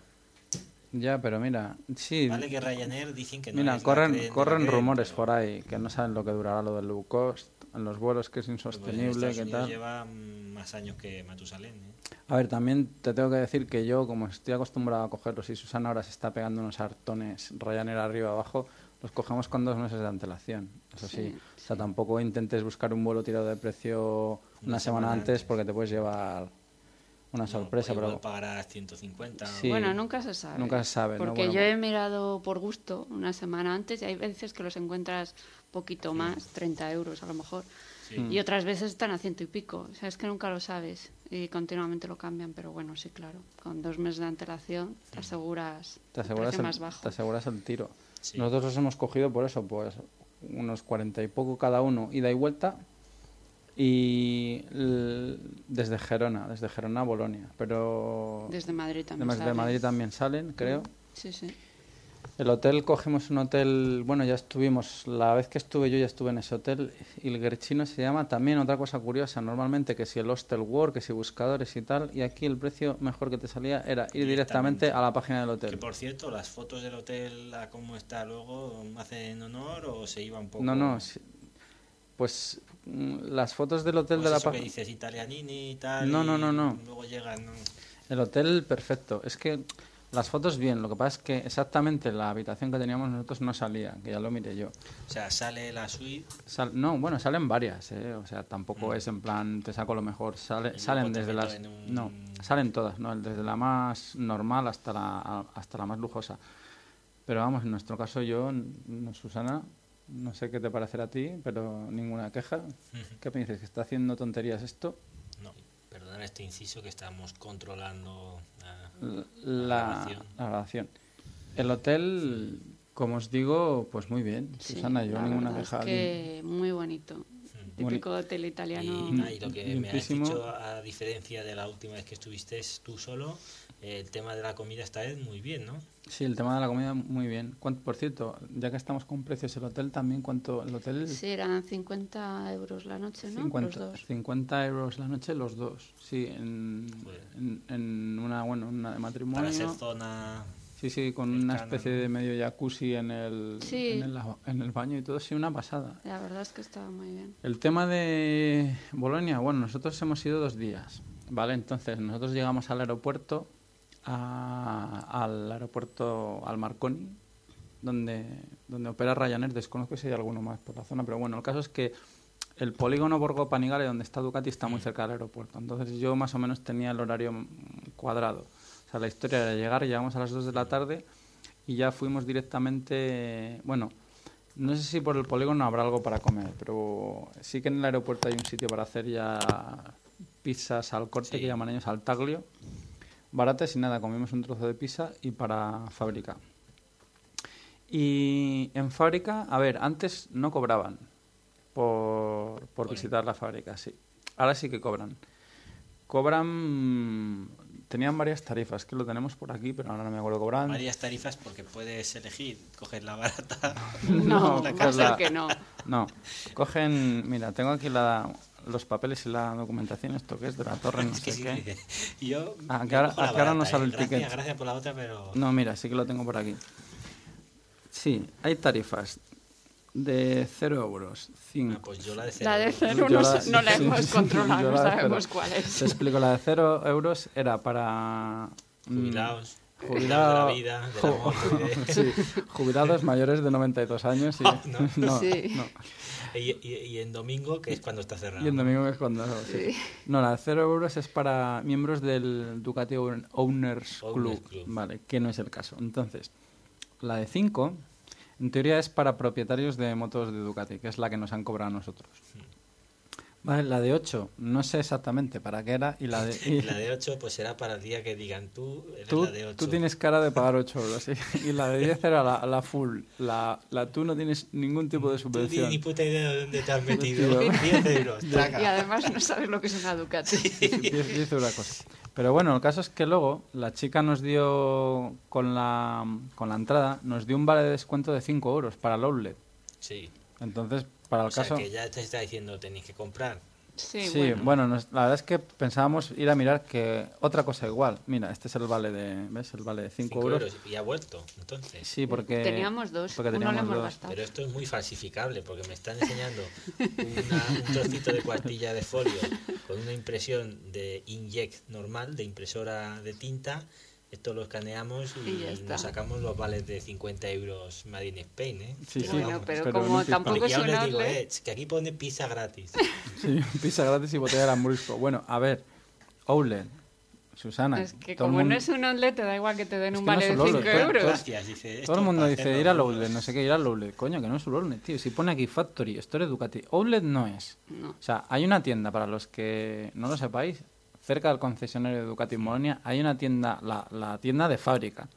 Ya, pero mira, sí. Vale que Ryanair dicen que no Mira, corren, creen corren creen, rumores pero- por ahí que no saben lo que durará lo del low cost en los vuelos, que es insostenible, que tal. lleva más años que Matusalén. ¿eh? A ver, también te tengo que decir que yo, como estoy acostumbrado a cogerlos y Susana ahora se está pegando unos hartones Ryanair arriba abajo, los cogemos con dos meses de antelación. Eso sí, Sí, o sea, tampoco intentes buscar un vuelo tirado de precio una, Una semana semana antes antes. porque te puedes llevar una No, sorpresa. pues igual pero pagarás 150. Sí. Bueno, nunca se sabe. Nunca se sabe, ¿no? Porque Bueno, yo pues- he mirado por gusto una semana antes y hay veces que los encuentras poquito más, 30 euros a lo mejor. Sí. Mm. Y otras veces están a ciento y pico. O sea, es que nunca lo sabes y continuamente lo cambian. Pero bueno, sí, claro. Con dos meses de antelación te aseguras, te el aseguras, el, más bajo. te aseguras el tiro. Sí. Nosotros los hemos cogido por eso, pues unos cuarenta y poco cada uno, ida y vuelta, y desde Gerona, desde Gerona a Bolonia. Pero Desde Madrid también. además de sale. Madrid también salen, creo. Sí, sí. El hotel, cogimos un hotel, bueno, ya estuvimos, la vez que estuve yo ya estuve en ese hotel, Ilgerchino se llama, también otra cosa curiosa, normalmente que si el Hostel World, que si buscadores y tal, y aquí el precio mejor que te salía era ir directamente a la página del Que hotel. por cierto, las fotos del hotel, a cómo está luego, ¿hacen honor o se iba un poco? No, no, pues mm, las fotos del hotel Pues de la que página... dices italianini y tal. No, no, y no, no. Luego llegan. ¿no? El hotel perfecto. Es que las fotos bien, lo que pasa es que exactamente la habitación que teníamos nosotros no salía, que ya lo miré yo. O sea, sale la suite. Sal- no, bueno, salen varias, ¿eh? o sea, tampoco es en plan te saco lo mejor. Sale, Mm. Salen desde las, un- no, salen todas, no, desde la más normal hasta la hasta la más lujosa. Pero vamos, en nuestro caso yo, no, Susana, no sé qué te parecerá a ti, pero ninguna queja. ¿Qué dices? ¿Que está haciendo tonterías esto? No, perdón este inciso que estamos controlando. la- la, La grabación. El hotel, como os digo, pues muy bien. Sí, Susana, yo la ninguna verdad es queja. que muy bonito. Boni- Típico hotel italiano. Y, nada, y lo que me has dicho, a diferencia de la última vez que estuviste tú solo, el tema de la comida esta vez muy bien, ¿no? Sí, el tema de la comida, muy bien. ¿Cuánto- por cierto, ya que estamos con precios, el hotel también, ¿cuánto? El hotel, Sí, eran 50 euros la noche, ¿no? 50, Los dos. 50 euros la noche los dos. Sí, en, en, en una, bueno, una de matrimonio. Para ser zona. Sí, sí, con una cercana, especie ¿no? de medio jacuzzi en el, Sí. en, el, en el baño y todo, sí, una pasada. La verdad es que estaba muy bien. El tema de Bolonia, bueno, nosotros hemos ido dos días, ¿vale? Entonces, nosotros llegamos al aeropuerto, a- al aeropuerto, al Marconi, donde, donde opera Ryanair, desconozco si hay alguno más por la zona, pero bueno, el caso es que el polígono Borgo Panigale, donde está Ducati, está muy cerca del aeropuerto. Entonces yo más o menos tenía el horario cuadrado. O sea, la historia era llegar, llegamos a las 2 de la tarde y ya fuimos directamente, bueno, no sé si por el polígono habrá algo para comer, pero sí que en el aeropuerto hay un sitio para hacer ya pizzas al corte, Sí. que llaman ellos al taglio, baratas y nada, comimos un trozo de pizza y para fábrica. Y en fábrica, a ver, antes no cobraban por, por visitar la fábrica, sí. Ahora sí que cobran. Cobran, tenían varias tarifas, que lo tenemos por aquí, pero ahora no me acuerdo, cobraban... Varias tarifas porque puedes elegir, coger la barata. No, la va a ser la- que no. No, cogen, mira, tengo aquí la, los papeles y la documentación, esto que es de la torre, no Es que sé sí, qué. y yo. Ah, que ahora- la que ahora no barata, sale ¿eh? el Gracias, ticket. Gracias por la otra, pero. No, mira, sí que lo tengo por aquí. Sí, hay tarifas de 0 euros, 5. Ah, pues yo la de cero. La de euros. cero no, la- no la sí, hemos sí, controlado, yo no sabemos cero. cuál es. Te explico, la de 0 euros era para... mm, Jubilados. Jubilado, de la vida, de la ju- muerte, de- sí, jubilados mayores de 92 años y, Ah, no. no, Sí. no. Y, y- y en domingo, que es cuando está cerrado. Y en domingo es cuando... sí. No, la de 0 euros es para miembros del Ducati Own- Owners Club. Vale, que no es el caso. Entonces, la de 5, en teoría es para propietarios de motos de Ducati, que es la que nos han cobrado a nosotros. Hmm. Vale, la de 8, no sé exactamente para qué era, y la de... y- la de 8 pues será para el día que digan tú, eres Tú, la de 8. tú tienes cara de pagar 8 euros, sí. Y la de 10 era la, la full. La, la tú no tienes ningún tipo de Tú subvención. ni puta idea de dónde te has metido. Tío. 10 euros. traca. Y además no sabes lo que es una Ducati. 10, 10 euros la cosa. Pero bueno, el caso es que luego la chica nos dio, con la, con la entrada, nos dio un vale de descuento de 5 euros para el outlet. Sí. Entonces, para el O sea caso... que ya te está diciendo tenéis que comprar. Sí, Sí, bueno. bueno, nos- la verdad es que pensábamos ir a mirar que otra cosa igual. Mira, este es el vale de, ¿ves? El vale de 5 5 euros. euros. Y ha vuelto, entonces. Sí, porque... Teníamos dos, porque uno teníamos hemos dos. gastado. Pero esto es muy falsificable porque me están enseñando una- un trocito de cuartilla de folio con una impresión de inkjet normal, de impresora de tinta. Esto lo escaneamos y, Y nos sacamos los vales de 50 euros Made in Spain. ¿eh? Sí, sí. Bueno, vamos. pero, pero como no tampoco es les un digo, eh, que aquí pone pizza gratis. Sí, pizza gratis y botella de Lambrusco. Bueno, a ver, outlet, Susana. es que todo como no es un outlet, te da igual que te den Es un no vale de un 5 outlet, todo- euros. Gracias, dice. Todo el mundo dice ir al outlet, no sé qué, ir al outlet. Coño, que no es un outlet, tío. Si pone aquí Factory, Store Ducati, outlet no es. No. O sea, hay una tienda, para los que no lo sepáis, cerca del concesionario de Ducati en Bolonia, hay una tienda, la, la tienda de fábrica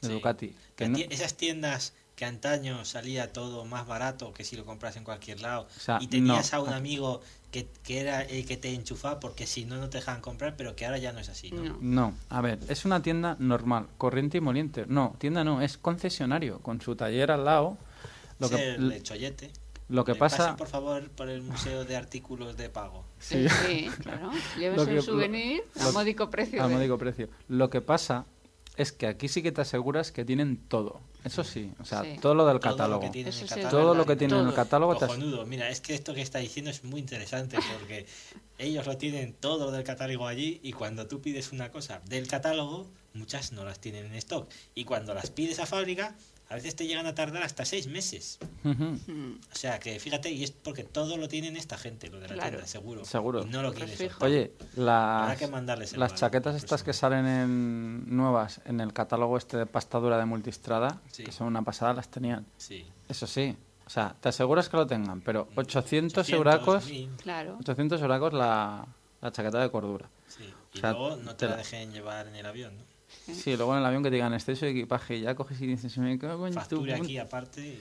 de Sí. Ducati. Que no- Esas tiendas que antaño salía todo más barato que si lo compras en cualquier lado O sea, y tenías no. a un amigo que, que era el que te enchufaba porque si no no te dejaban comprar pero que ahora ya no es así ¿no? No. No, a ver, es una tienda normal, corriente y moliente. No, tienda no, es concesionario, con su taller al lado. Lo Es que, el, el chollete lo que Le pasa... pasen, por favor por el museo de artículos de pago Sí. Sí, claro. Lleves que- el souvenir lo- a módico precio. Al de- módico precio. Lo que pasa es que aquí sí que te aseguras que tienen todo. Eso sí, o sea, Sí. todo lo del Todo lo catálogo. que tiene en sí catálogo. todo lo que tiene en el Todo. catálogo te. Mira, es que esto que está diciendo es muy interesante porque ellos lo tienen todo del catálogo allí y cuando tú pides una cosa del catálogo, muchas no las tienen en stock. Y cuando las pides a fábrica, a veces te llegan a tardar hasta seis meses. Mm, O sea, que fíjate, y es porque todo lo tienen esta gente, lo de la Claro. tienda, seguro. Seguro. Y no lo quieres. soltar. Oye, las, que mandarles el las vale, chaquetas estas que salen en nuevas en el catálogo este de pastadura de Multistrada, Sí. que son una pasada, las tenían. Sí. Eso sí, o sea, te aseguras que lo tengan, pero 800 800, euracos, 1000, Claro. 800 euracos la, la chaqueta de cordura. sí. Y O sea, luego no te la- dejen llevar en el avión, ¿no? Sí, luego en el avión que te digan exceso de equipaje y ya coges y dices, me cago en tu Factura puta". aquí aparte.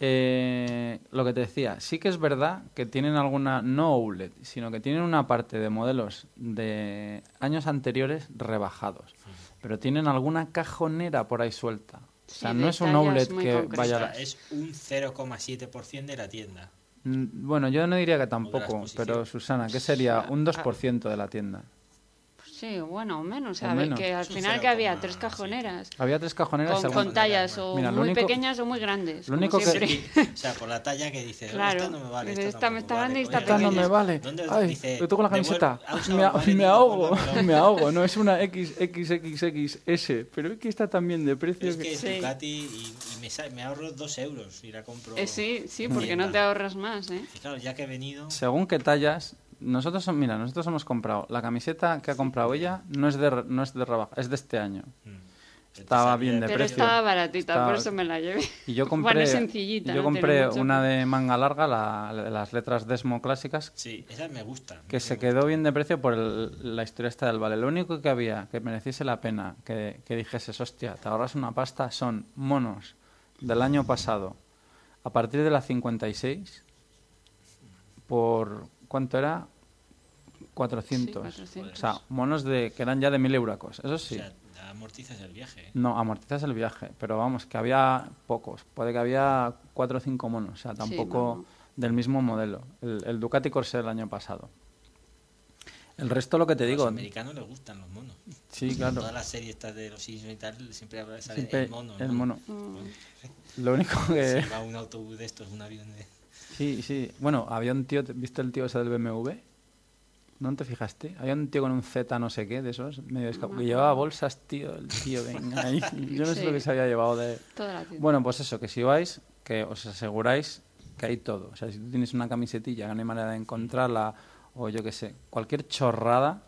Eh, lo que te decía, sí que es verdad que tienen alguna, no outlet, sino que tienen una parte de modelos de años anteriores rebajados, pero tienen alguna cajonera por ahí suelta. O sea, Sí, no es un muy que vaya... es un 0,7% de la tienda. Mm, Bueno, yo no diría que tampoco, pero Susana, ¿qué sería? Un 2% de la tienda. Sí, bueno, o menos. O a ver, menos. que al final que había 0,7. tres cajoneras. Había tres cajoneras Con, con tallas o Mira, muy único- pequeñas o muy grandes. lo único que-. Sí, o sea, por la talla que dices, Claro. esta no me vale. Esta, esta me está grande y esta Oye, Esta no me pequeña. vale. ¿Dónde Ay, dice, yo tengo la camiseta. Me, vale, me ahogo, me ahogo. No es una XXXXS, pero es que está también de precio Es que... que es Sí. Ducati y, y me, me ahorro dos euros y la compro. Eh, sí, sí, en porque no te ahorras más, ¿eh? Y claro, ya que he venido. Según qué tallas, nosotros, mira, nosotros hemos comprado, la camiseta que ha comprado ella no es de, no es de rebaja, es de este año. Mm. Estaba bien de Pero precio. estaba baratita, Estaba- por eso me la llevé. Y yo compré, sencillita, yo no compré una de manga larga, la, las letras Desmo clásicas, Sí, esa me gusta. que se quedó bien de precio por el- la historia esta del vale. Lo único que había que mereciese la pena, que, que dijeses, hostia, te ahorras una pasta, son monos del año pasado, a partir de la 56, por, ¿cuánto era? 400. Sí, 400. O sea, monos de que eran ya de mil euracos, eso sí. O sea, amortizas el viaje. ¿eh? No, amortizas el viaje, pero vamos, que había pocos. Puede que había cuatro o cinco monos, o sea, tampoco del mismo modelo. El, el Ducati Corsair del año pasado. El resto, lo que te A digo, los americanos les gustan los monos. sí, claro. Todas las series estas de los Simpsons y tal, siempre habla- sale Siempre el mono. el mono. Mm, Lo único que... Si va un autobús de estos, un avión de... Sí, sí. Bueno, había un tío, ¿viste el tío ese del BMW? ¿No te fijaste? Había un tío con un Z no sé qué de esos, medio escapado, que llevaba bolsas, tío, el tío, venga, ahí. Yo no sé lo que se había llevado de... Toda la. Bueno, pues eso, que si vais, que os aseguráis que hay todo. O sea, si tú tienes una camisetilla que no hay manera de encontrarla, o yo qué sé, cualquier chorrada,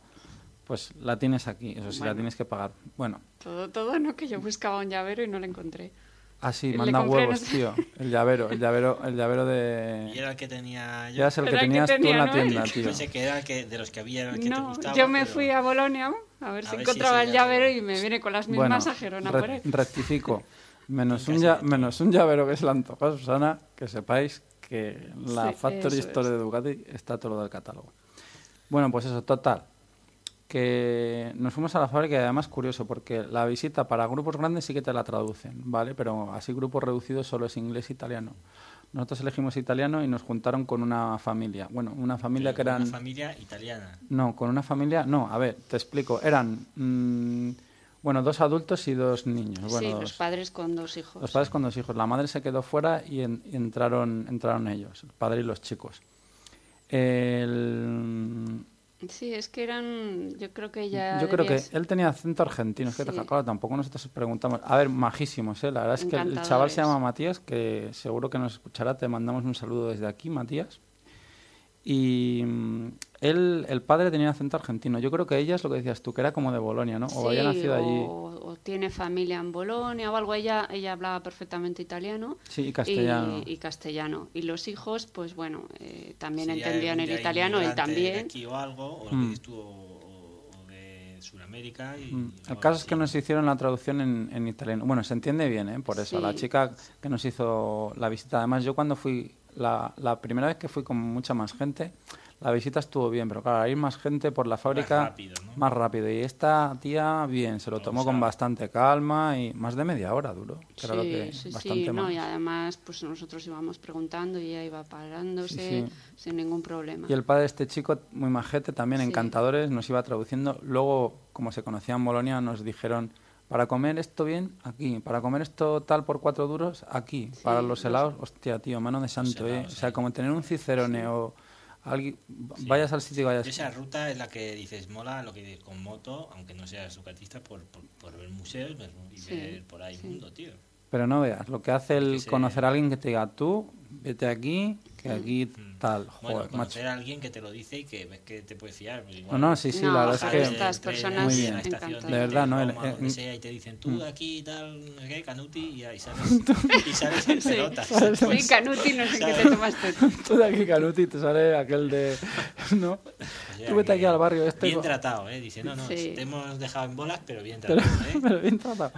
pues la tienes aquí. Eso sí, la tienes que pagar. Bueno, Todo, todo, ¿no? Que yo buscaba un llavero y no lo encontré. Así, Le manda no huevos, sé. tío. El llavero, el llavero, el llavero Y de... era el que tenía yo. Ya es el que Era el que tenías tú en tenía, la ¿no? tienda, tío. Pensé que era el que, de los que había el que te No, gustaba. yo me pero- fui a Bolonia a ver A si ver si encontraba el llavero- y me viene con las Bueno, mismas a Gerona re- por él. rectifico. Menos un, ya- menos llavero que se le antoja Susana, que sepáis que la Sí, Factory Store es. de Ducati está todo lo del catálogo. Bueno, pues eso, total. Que nos fuimos a la fábrica y además curioso, porque la visita para grupos grandes sí que te la traducen, ¿vale? Pero así grupos reducidos solo es inglés e italiano. Nosotros elegimos italiano y nos juntaron con una familia. Bueno, una familia que eran... Una familia italiana. No, con una familia. No, a ver, te explico. Eran. mm, bueno, dos adultos y dos niños. Bueno, sí, dos- los padres con dos hijos. los padres con dos hijos. La madre se quedó fuera y, en- y entraron, entraron ellos, el padre y los chicos. El- Sí, es que eran. Yo creo que ya. yo creo que él tenía acento argentino. Es que Sí. claro, tampoco nosotros preguntamos. A ver, majísimos, ¿eh? La verdad es que el chaval se llama Matías, que seguro que nos escuchará. Te mandamos un saludo desde aquí, Matías. Y mm, él, el padre tenía acento argentino. Yo creo que ella es lo que decías tú, que era como de Bolonia, ¿no? O había nacido allí. o, tiene familia en Bolonia o algo. Ella, ella hablaba perfectamente italiano. Sí, y castellano. Y, y castellano. Y los hijos, pues bueno, eh, también entendían el italiano, él inmigrante de también. aquí o algo, o lo Mm. que dices tú, o, o- o de Sudamérica. Y, Mm. El caso es que nos hicieron la traducción en, en italiano. Bueno, se entiende bien, ¿eh? Por eso. Sí. La chica que nos hizo la visita. Además, yo cuando fui, la, la primera vez que fui con mucha más gente, la visita estuvo bien, pero claro, ir más gente por la fábrica, rápido, ¿no? más rápido. Y esta tía, bien, se lo tomó con Pausado. bastante calma y más de media hora duró. Que era lo Sí, que, sí, bastante sí, no, más. y además pues nosotros íbamos preguntando y ella iba parándose Sí, sí. sin ningún problema. Y el padre de este chico, muy majete, también Sí. encantadores, nos iba traduciendo. Luego, como se conocía en Bolonia, nos dijeron, para comer esto bien, aquí. Para comer esto tal por cuatro duros, aquí. para los los- helados, hostia, tío, mano de santo, ¿eh? O sea, como tener un cicerone o alguien... Sí. Vayas al sitio y vayas... Esa ruta es la que dices, mola lo que dices con moto, aunque no seas sucatista, por, por, por ver museos y Sí, ver por ahí sí. mundo, tío. Pero no veas, lo que hace el que conocer a alguien que te diga, tú, vete aquí, que aquí Mm. Tal. Bueno, Joder, macho. conocer a alguien que te lo dice y que ves que te puedes fiar. pues No, igual no, sí, sí, No, la verdad es que... estas personas Muy bien. la estación encantadas. De verdad, ¿no? El- Roma, eh, sea, y te dicen tú mm. de aquí tal, no qué, Canuti, y, ahí sales, y sales en Sí. pelotas. Sí, Pues, Canuti, no sé qué ¿sabes? te tomaste. tú. De aquí, Canuti, te sale aquel de... ¿No? o sea Tú vete aquí al barrio este... Bien co- tratado, ¿eh? Dice, no, no, Sí. te hemos dejado en bolas, pero bien Pero, tratado, ¿eh? pero bien tratado.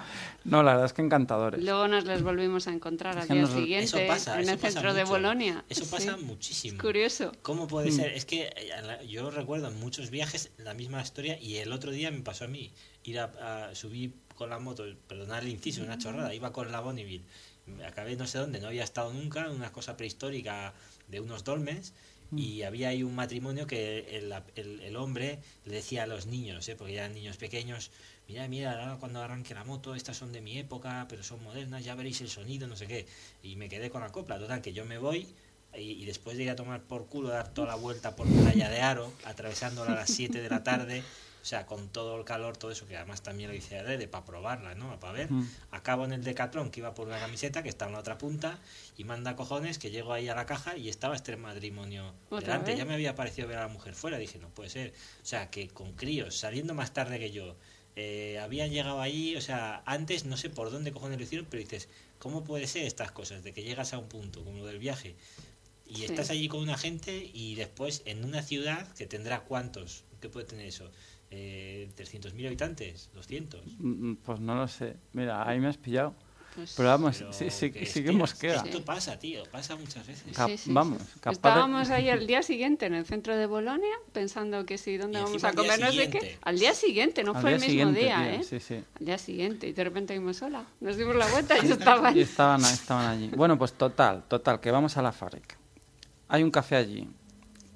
No, la verdad es que encantadores. Luego nos les volvimos a encontrar al día siguiente en el centro de. Bolonia. Eso Sí. pasa muchísimo. Es curioso. ¿Cómo Mm. puede ser? Es que eh, yo recuerdo en muchos viajes la misma historia y el otro día me pasó a mí ir a, a subir con la moto, perdonad el inciso, una chorrada, iba con la Bonneville, acabé no sé dónde, no había estado nunca, una cosa prehistórica de unos dolmens Mm. y había ahí un matrimonio que el, el- el hombre le decía a los niños, ¿eh? porque eran niños pequeños, mira, mira, ahora cuando arranque la moto, estas son de mi época, pero son modernas, ya veréis el sonido, no sé qué. Y me quedé con la copla, total, que yo me voy y, y después de ir a tomar por culo, dar toda la vuelta por Playa de Aro, atravesándola a las 7 de la tarde, o sea, con todo el calor, todo eso, que además también lo hice adrede para probarla, ¿no? Para ver. Mm. Acabo en el Decathlon, que iba por una camiseta, que está en la otra punta, y manda cojones que llego ahí a la caja y estaba este matrimonio ¿Otra delante. vez? Ya me había parecido ver a la mujer fuera, dije, no puede ser. O sea, que con críos, saliendo más tarde que yo, eh, habían llegado ahí, o sea, antes no sé por dónde cojones lo hicieron, pero dices, ¿cómo puede ser estas cosas? De que llegas a un punto, como lo del viaje, y Sí. estás allí con una gente y después en una ciudad que tendrá cuántos, ¿qué puede tener eso? Eh, ¿300.000 habitantes? ¿200? Mm, Pues no lo sé. Mira, ahí me has pillado. Pues, Pero vamos, Pero sí, sí, que sí que hostia, mosquea. Esto pasa, tío, pasa muchas veces. Cap- sí, sí, vamos, sí. capaz de- Estábamos ahí el día siguiente en el centro de Bolonia pensando que sí, ¿dónde Y vamos a al día comer? No sé qué. siguiente. Al día siguiente, no Al fue el mismo día, tío, ¿eh? Sí, sí. Al día siguiente y de repente vimos sola. Nos dimos la vuelta y estaban. Y estaban, estaban allí. Bueno, pues total, total, que vamos a la fábrica. Hay un café allí.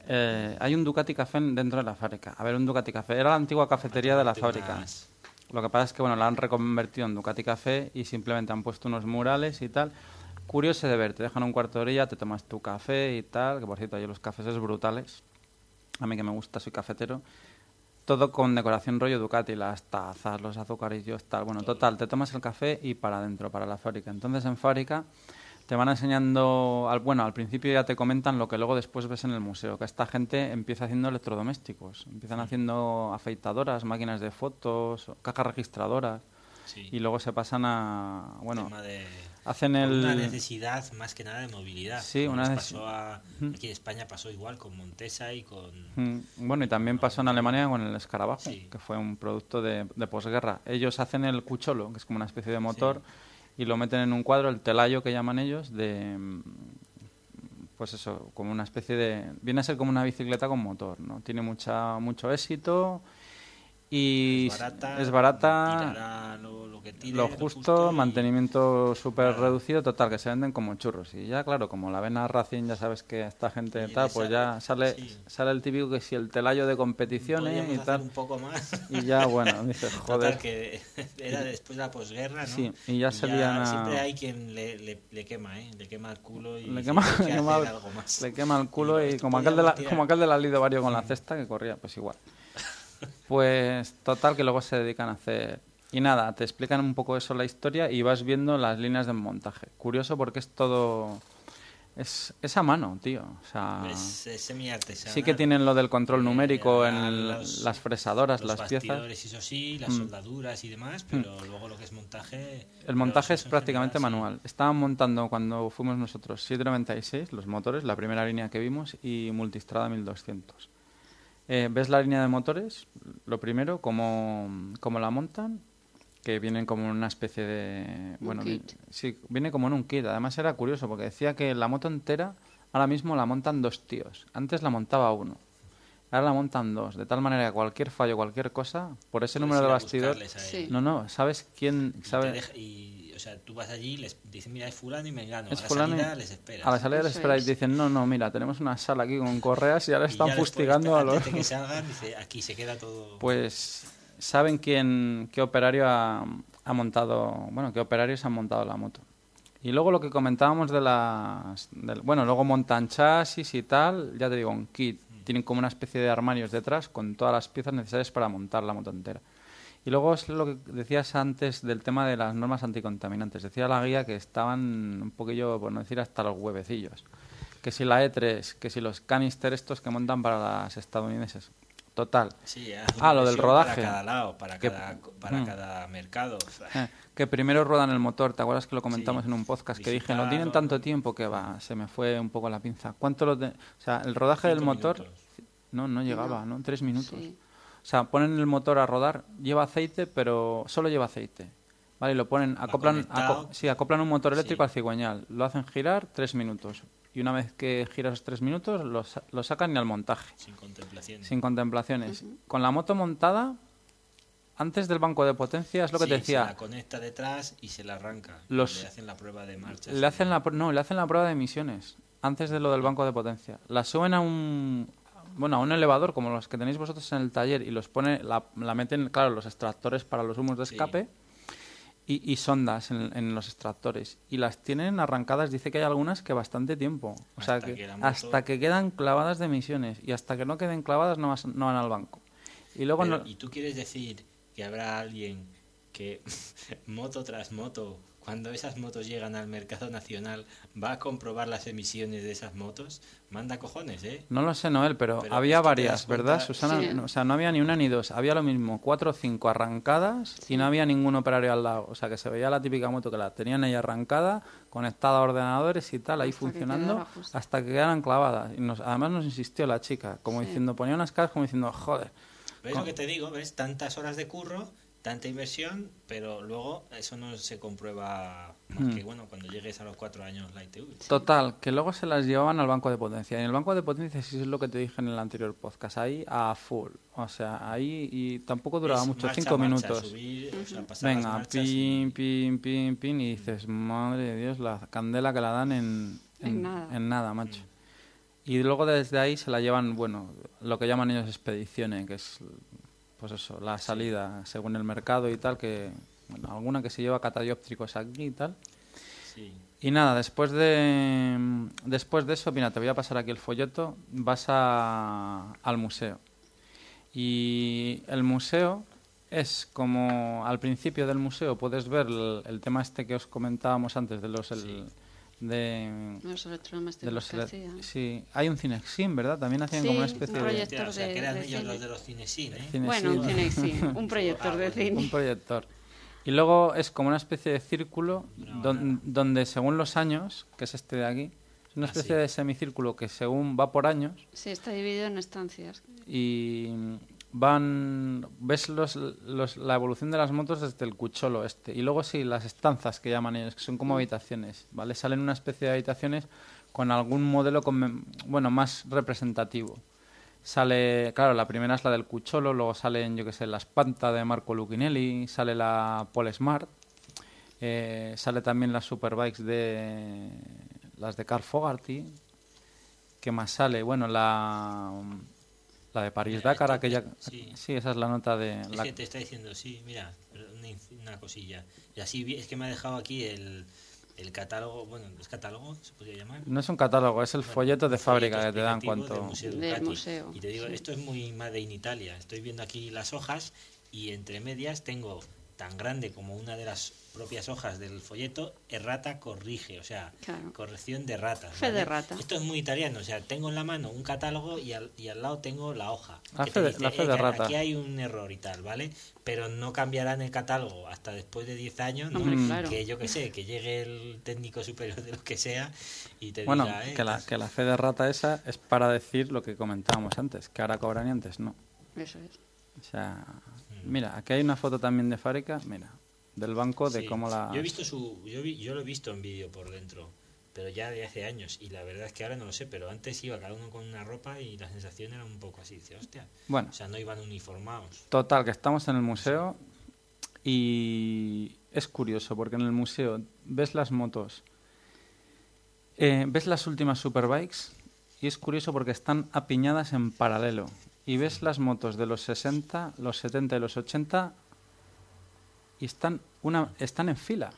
Eh, hay un Ducati Café dentro de la fábrica. A ver, un Ducati Café. Era la antigua cafetería de la fábrica. Lo que pasa es que, bueno, la han reconvertido en Ducati Café y simplemente han puesto unos murales y tal. Curioso de ver, te dejan un cuarto de orilla, te tomas tu café y tal, que por cierto, ahí los cafés es brutales. a mí que me gusta, soy cafetero, todo con decoración rollo Ducati, las tazas, los azucarillos, tal. Bueno, total, te tomas el café y para adentro, para la fábrica. Entonces en fábrica te van enseñando, al, bueno, al principio ya te comentan lo que luego después ves en el museo, que esta gente empieza haciendo electrodomésticos, empiezan haciendo afeitadoras, máquinas de fotos, cajas registradoras, Sí. y luego se pasan a, bueno, de- hacen el... una necesidad más que nada de movilidad. Sí, una nos necesi- pasó a- Ujú. aquí en España pasó igual con Montesa y con Mm, Bueno, y también pasó en Alemania con el escarabajo, Sí. que fue un producto de, de posguerra. Ellos hacen el cucholo, que es como una especie de motor, y lo meten en un cuadro, el telayo que llaman ellos, de. Pues eso, como una especie de. Viene a ser como una bicicleta con motor, ¿no? Tiene mucha, mucho éxito y es barata, es barata, tirará lo, lo que tire, lo justo, mantenimiento súper reducido, total, que se venden como churros. Y ya, claro, como la ven a Racing, ya sabes que esta gente Y tal, pues sale- ya sale, sí. sale el típico que si el telayo de competiciones Podríamos y hacer tal. un poco más. Y ya, bueno, dices, Total, joder. que era después de la posguerra, ¿no? Sí, y ya salían a- Siempre hay quien le, le, le quema, ¿eh? Le quema el culo y Le quema, "Hay que le quema algo más". le quema el culo y "Esto como aquel, de la, podríamos tirar". como aquel de la Lido Vario con la cesta que corría, pues igual. Pues total que luego se dedican a hacer... Y nada, te explican un poco eso la historia y vas viendo las líneas de montaje. Curioso porque es todo... Es, es a mano, tío. O sea, Es, es sí que tienen lo del control Eh, numérico en el- los- las fresadoras, los las piezas. eso sí, las Mm. soldaduras y demás, pero luego lo que es montaje... El montaje es en prácticamente general, sí. manual. Estaban montando cuando fuimos nosotros 796, los motores, la primera línea que vimos, y Multistrada 1200. Eh, ¿Ves la línea de motores? Lo primero, cómo, cómo la montan, que vienen como en una especie de... Un Bueno, vi- kit. sí, viene como en un kit. Además era curioso porque decía que la moto entera ahora mismo la montan dos tíos. Antes la montaba uno. Ahora la montan dos. De tal manera que cualquier fallo, cualquier cosa, por ese Puedes número de bastidor... Sí. No, no, ¿sabes quién Y te sabe? deja- y, sea, tú vas allí y les dices, mira, es fulano y mengano. Es a la fulano y- salida les esperas. A la salida les Eso espera y dicen, no, no, mira, tenemos una sala aquí con correas y ahora Y están ya fustigando a los... Antes de que salgan, dice, aquí se queda todo... Pues saben quién, qué operario ha, ha montado, bueno, qué operarios han montado la moto. Y luego lo que comentábamos de las... del- bueno, luego montan chasis y tal, ya te digo, un kit. Tienen como una especie de armarios detrás con todas las piezas necesarias para montar la moto entera. Y luego es lo que decías antes del tema de las normas anticontaminantes. Decía la guía que estaban un poquillo, por no decir hasta los huevecillos. Que si la E3, que si los canister estos que montan para las estadounidenses. Total. Sí, Ah, lo del rodaje. Para cada lado, para, Que- cada, para Mm. cada mercado. Eh, que primero ruedan el motor, ¿te acuerdas que lo comentamos Sí. en un podcast? Que dije, no tienen tanto tiempo que va, se me fue un poco la pinza. ¿Cuánto lo de- O sea, el rodaje del motor, minutos. no, no llegaba, ¿no? Tres minutos. Sí. O sea, ponen el motor a rodar, lleva aceite, pero solo lleva aceite. ¿Vale? Y lo ponen, acoplan, aco- sí, acoplan un motor eléctrico Sí. al cigüeñal, lo hacen girar tres minutos. Y una vez que giras tres minutos, lo, sa- lo sacan y al montaje. Sin contemplación. Sin contemplaciones. Con la moto montada, antes del banco de potencia, es lo que Sí, te Se decía. la conecta detrás y se la arranca. Los- Le hacen la prueba de marcha. Le hacen la, pr- no, le hacen la prueba de emisiones antes de lo del banco de potencia. La suben a un bueno, a un elevador como los que tenéis vosotros en el taller y los pone la, la meten, claro, los extractores para los humos de Sí. escape y, y sondas en, en los extractores y las tienen arrancadas, dice que hay algunas que bastante tiempo, o sea, Hasta que, que hasta que quedan clavadas de emisiones y hasta que no queden clavadas no, vas- no van al banco. Y luego Pero, no- ¿Y tú quieres decir que habrá alguien que moto tras moto, cuando esas motos llegan al mercado nacional, va a comprobar las emisiones de esas motos? Manda cojones, ¿eh? No lo sé, Noel, pero, Pero había varias, ¿verdad, Susana? Sí. No, o sea, no había ni una ni dos. Había lo mismo, cuatro o cinco arrancadas y no había ningún operario al lado. O sea, que se veía la típica moto que la tenían ahí arrancada, conectada a ordenadores y tal, ahí Hasta funcionando, hasta que quedaran clavadas. Y nos, además nos insistió la chica, como Sí. diciendo, ponía unas caras como diciendo, joder. ¿Ves Con- lo que te digo? ¿Ves? Tantas horas de curro, tanta inversión, pero luego eso no se comprueba más Mm. que, bueno, cuando llegues a los cuatro años la ITV. Total, que luego se las llevaban al banco de potencia. Y en el banco de potencia, sí es lo que te dije en el anterior podcast, ahí a full. O sea, ahí y tampoco duraba Es mucho, marcha, cinco marcha, minutos. subir, o sea, pasar las Venga, marchas pin, y- pin, pin, pin, y dices, madre de Dios, la candela que la dan en, En nada. en nada, macho. Y luego desde ahí se la llevan, bueno, lo que llaman ellos expediciones, que es, pues eso, la salida según el mercado y tal, que, bueno, alguna que se lleva catadióptricos aquí y tal. Sí. Y nada, después de, después de eso, mira, te voy a pasar aquí el folleto, vas a, al museo. Y el museo es como al principio del museo puedes ver el, el tema este que os comentábamos antes de los el- de, Los electrodomésticos de los que ele- hacían. sí hay un Cinexin verdad también hacían Sí, como una un especie de. Hostia, o sea, de- que eran de ellos cine. los de los cinesín, ¿eh? Cinexin. Bueno, un cine, sí, un proyector Ah, de bueno. cine. un proyector y luego es como una especie de círculo don- donde según los años que es este de aquí es una Ah, especie sí. de semicírculo que según va por años Sí, está dividido en estancias. y van ves los, los- la evolución de las motos desde el cucholo este y luego sí las estanzas que llaman ellos que son como habitaciones vale salen una especie de habitaciones con algún modelo conmem- bueno más representativo. Sale claro la primera es la del cucholo luego salen yo que sé la Spanta de Marco Lucinelli sale la Polesmart eh, sale también las Superbikes de las de Carl Fogarty. ¿Qué más sale? Bueno, la, la de París-Dakar, Esto- aquella... sí. Sí. esa es la nota de... Es la- que te está diciendo, sí, mira, una, cosilla. Y así es que me ha dejado aquí el, el catálogo, bueno, ¿es catálogo? ¿Se podría llamar? No es un catálogo, es el Bueno, folleto de fábrica folleto que te dan cuanto... del Museo Del Ducati. museo, Y te digo, sí. esto es muy made in Italia. Estoy viendo aquí las hojas y entre medias tengo tan grande como una de las propias hojas del folleto, errata corrige, o sea, Claro. corrección de rata. Fe de rata. Esto es muy italiano, o sea, tengo en la mano un catálogo y al, y al lado tengo la hoja. La que fe te de- la fe de que rata. Aquí hay un error y tal, ¿vale? Pero no cambiarán el catálogo hasta después de 10 años, ¿no? Hombre, claro. Que yo que sé, que llegue el técnico superior de lo que sea y te Bueno, diga, ¿eh? que la, que la fe de rata esa es para decir lo que comentábamos antes, que ahora cobran y antes no. Eso es. O sea, mira, aquí hay una foto también de fábrica, mira, del banco de Sí. cómo la... Yo he visto su, yo, vi- yo lo he visto en vídeo por dentro, pero ya de hace años y la verdad es que ahora no lo sé, pero antes iba cada uno con una ropa y la sensación era un poco así, dice, hostia, Bueno, o sea, no iban uniformados. Total, que estamos en el museo y es curioso porque en el museo ves las motos, eh, ves las últimas superbikes y es curioso porque están apiñadas en paralelo. Y ves las motos de los 60, los 70 y los 80 y están, una, están en fila.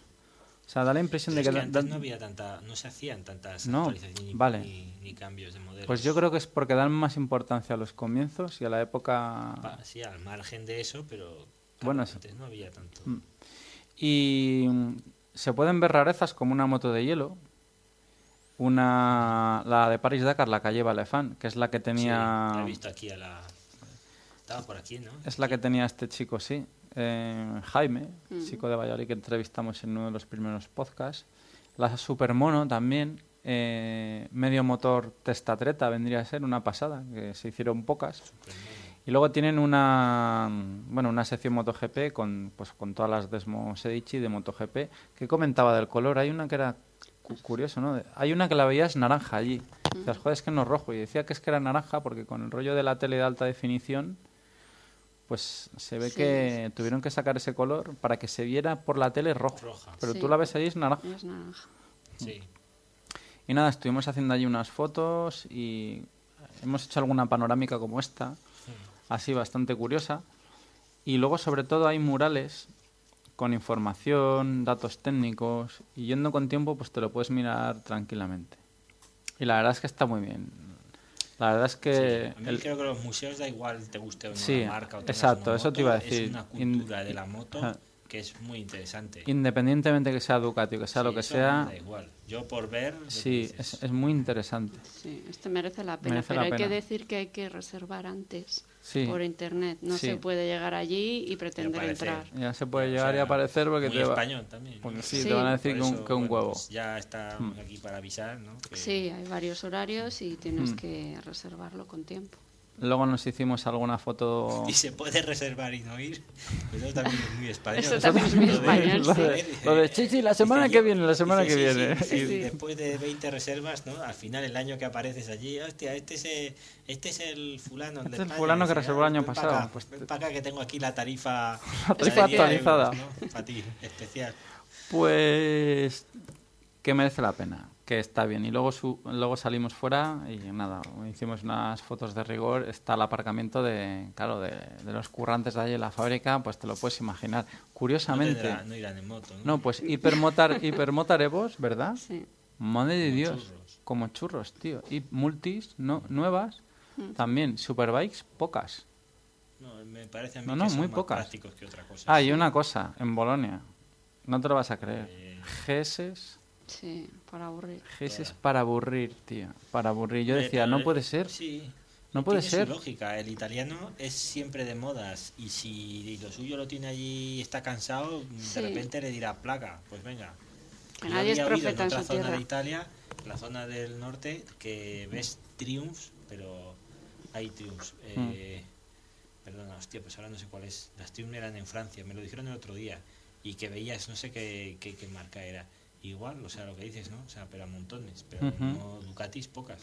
O sea, da la impresión Pero de es que... que antes no había tanta, no se hacían tantas No, actualizaciones ni, vale. ni, ni cambios de modelos. Pues yo creo que es porque dan más importancia a los comienzos y a la época... Pa- sí, al margen de eso, pero Bueno, es- antes no había tanto. Mm. Y mm, se pueden ver rarezas como una moto de hielo, una la de Paris Dakar, la calle Balefan, que es la que Sí, tenía la he visto aquí a la... Estaba por aquí, ¿no? es la que tenía este chico, sí, eh, Jaime, chico de Valladolid que entrevistamos en uno de los primeros podcasts. La Supermono también, eh, medio motor testatreta vendría a ser una pasada, que se hicieron pocas. Y luego tienen una bueno una sección MotoGP con pues con todas las Desmo Sedici de MotoGP que comentaba del color. Hay una que era curioso, ¿no? Hay una que la veías naranja allí. Decías, joder, es que no es rojo. Y decía que es que era naranja porque con el rollo de la tele de alta definición pues se ve Sí. que tuvieron que sacar ese color para que se viera por la tele rojo. Roja. Pero Sí. tú la ves allí es naranja. Es naranja. Sí. Y nada, estuvimos haciendo allí unas fotos y hemos hecho alguna panorámica como esta, así bastante curiosa. Y luego, sobre todo, hay murales con información, datos técnicos, y yendo con tiempo, pues te lo puedes mirar tranquilamente. Y la verdad es que está muy bien. La verdad es que... Sí, a mí el- creo que los museos da igual te guste o no Sí, la marca o exacto, una eso te moto, iba a decir. Es una In- cultura de la moto. Que es muy interesante. Independientemente que sea Ducati o que sea Sí, lo que eso sea, da igual. Yo por ver. que sí, es, es muy interesante. Sí, este merece la pena, Merece pero la hay que pena. decir que hay que reservar antes Sí. por internet. No Sí. se puede llegar allí y pretender aparecer. entrar. Ya se puede O llegar y sea, aparecer porque muy te va- español también. porque ¿no? sí, Sí. te van a decir que un, que un bueno, huevo. pues ya estamos Hmm. aquí para avisar, ¿no? Que- Sí, hay varios horarios y tienes Mm. que reservarlo con tiempo. Luego nos hicimos alguna foto. Y se puede reservar y no ir. Eso también es muy español. Eso también es muy Lo de- español, lo sí. de, lo de chichi, la semana Dice, que viene, la semana dice, que sí, viene. sí, Y- sí, después de 20 reservas, ¿no? Al final, el año que apareces allí, hostia, este es el, este es el fulano. Este es el España", fulano que reservó el "Ah, año pasado". acá, Pues ven te- pa' acá que tengo aquí la tarifa, La tarifa de 10 actualizada. euros, ¿no? Para ti, especial. Pues que merece la pena. Que está bien. Y luego, su- luego salimos fuera y nada, hicimos unas fotos de rigor. Está el aparcamiento de, claro, de, de los currantes de allí en la fábrica, pues te lo puedes imaginar. No, Curiosamente, tendrá- no irán en moto, ¿no? no, pues hipermotar, hipermotar Evos, ¿verdad? Sí. Madre de Como Dios, churros. como churros, tío. Y multis no, nuevas, también. Superbikes, pocas. No, me parece a mí No, que no, son muy más pocas. prácticos que otra cosa. Ah, y una cosa, en Bolonia, no te lo vas a creer. Eh, GS, Sí, para aburrir. GS es para aburrir, tío. Para aburrir. Yo decía, no puede ser. Sí. No puede tiene su ser. lógica. El italiano es siempre de modas y si lo suyo lo tiene allí y está cansado, Sí. de repente le dirá placa. Pues venga. Que nadie es profeta en otra su zona tierra. de Italia, la zona del norte, que ves triumphs, pero hay triumphs. Eh, Perdona, hostia, pues ahora no sé cuál es. Las triumphs eran en Francia, me lo dijeron el otro día. Y que veías, no sé qué, qué, qué marca era. Igual, o sea, lo que dices, ¿no? O sea, pero a montones. Pero no Ducatis, pocas.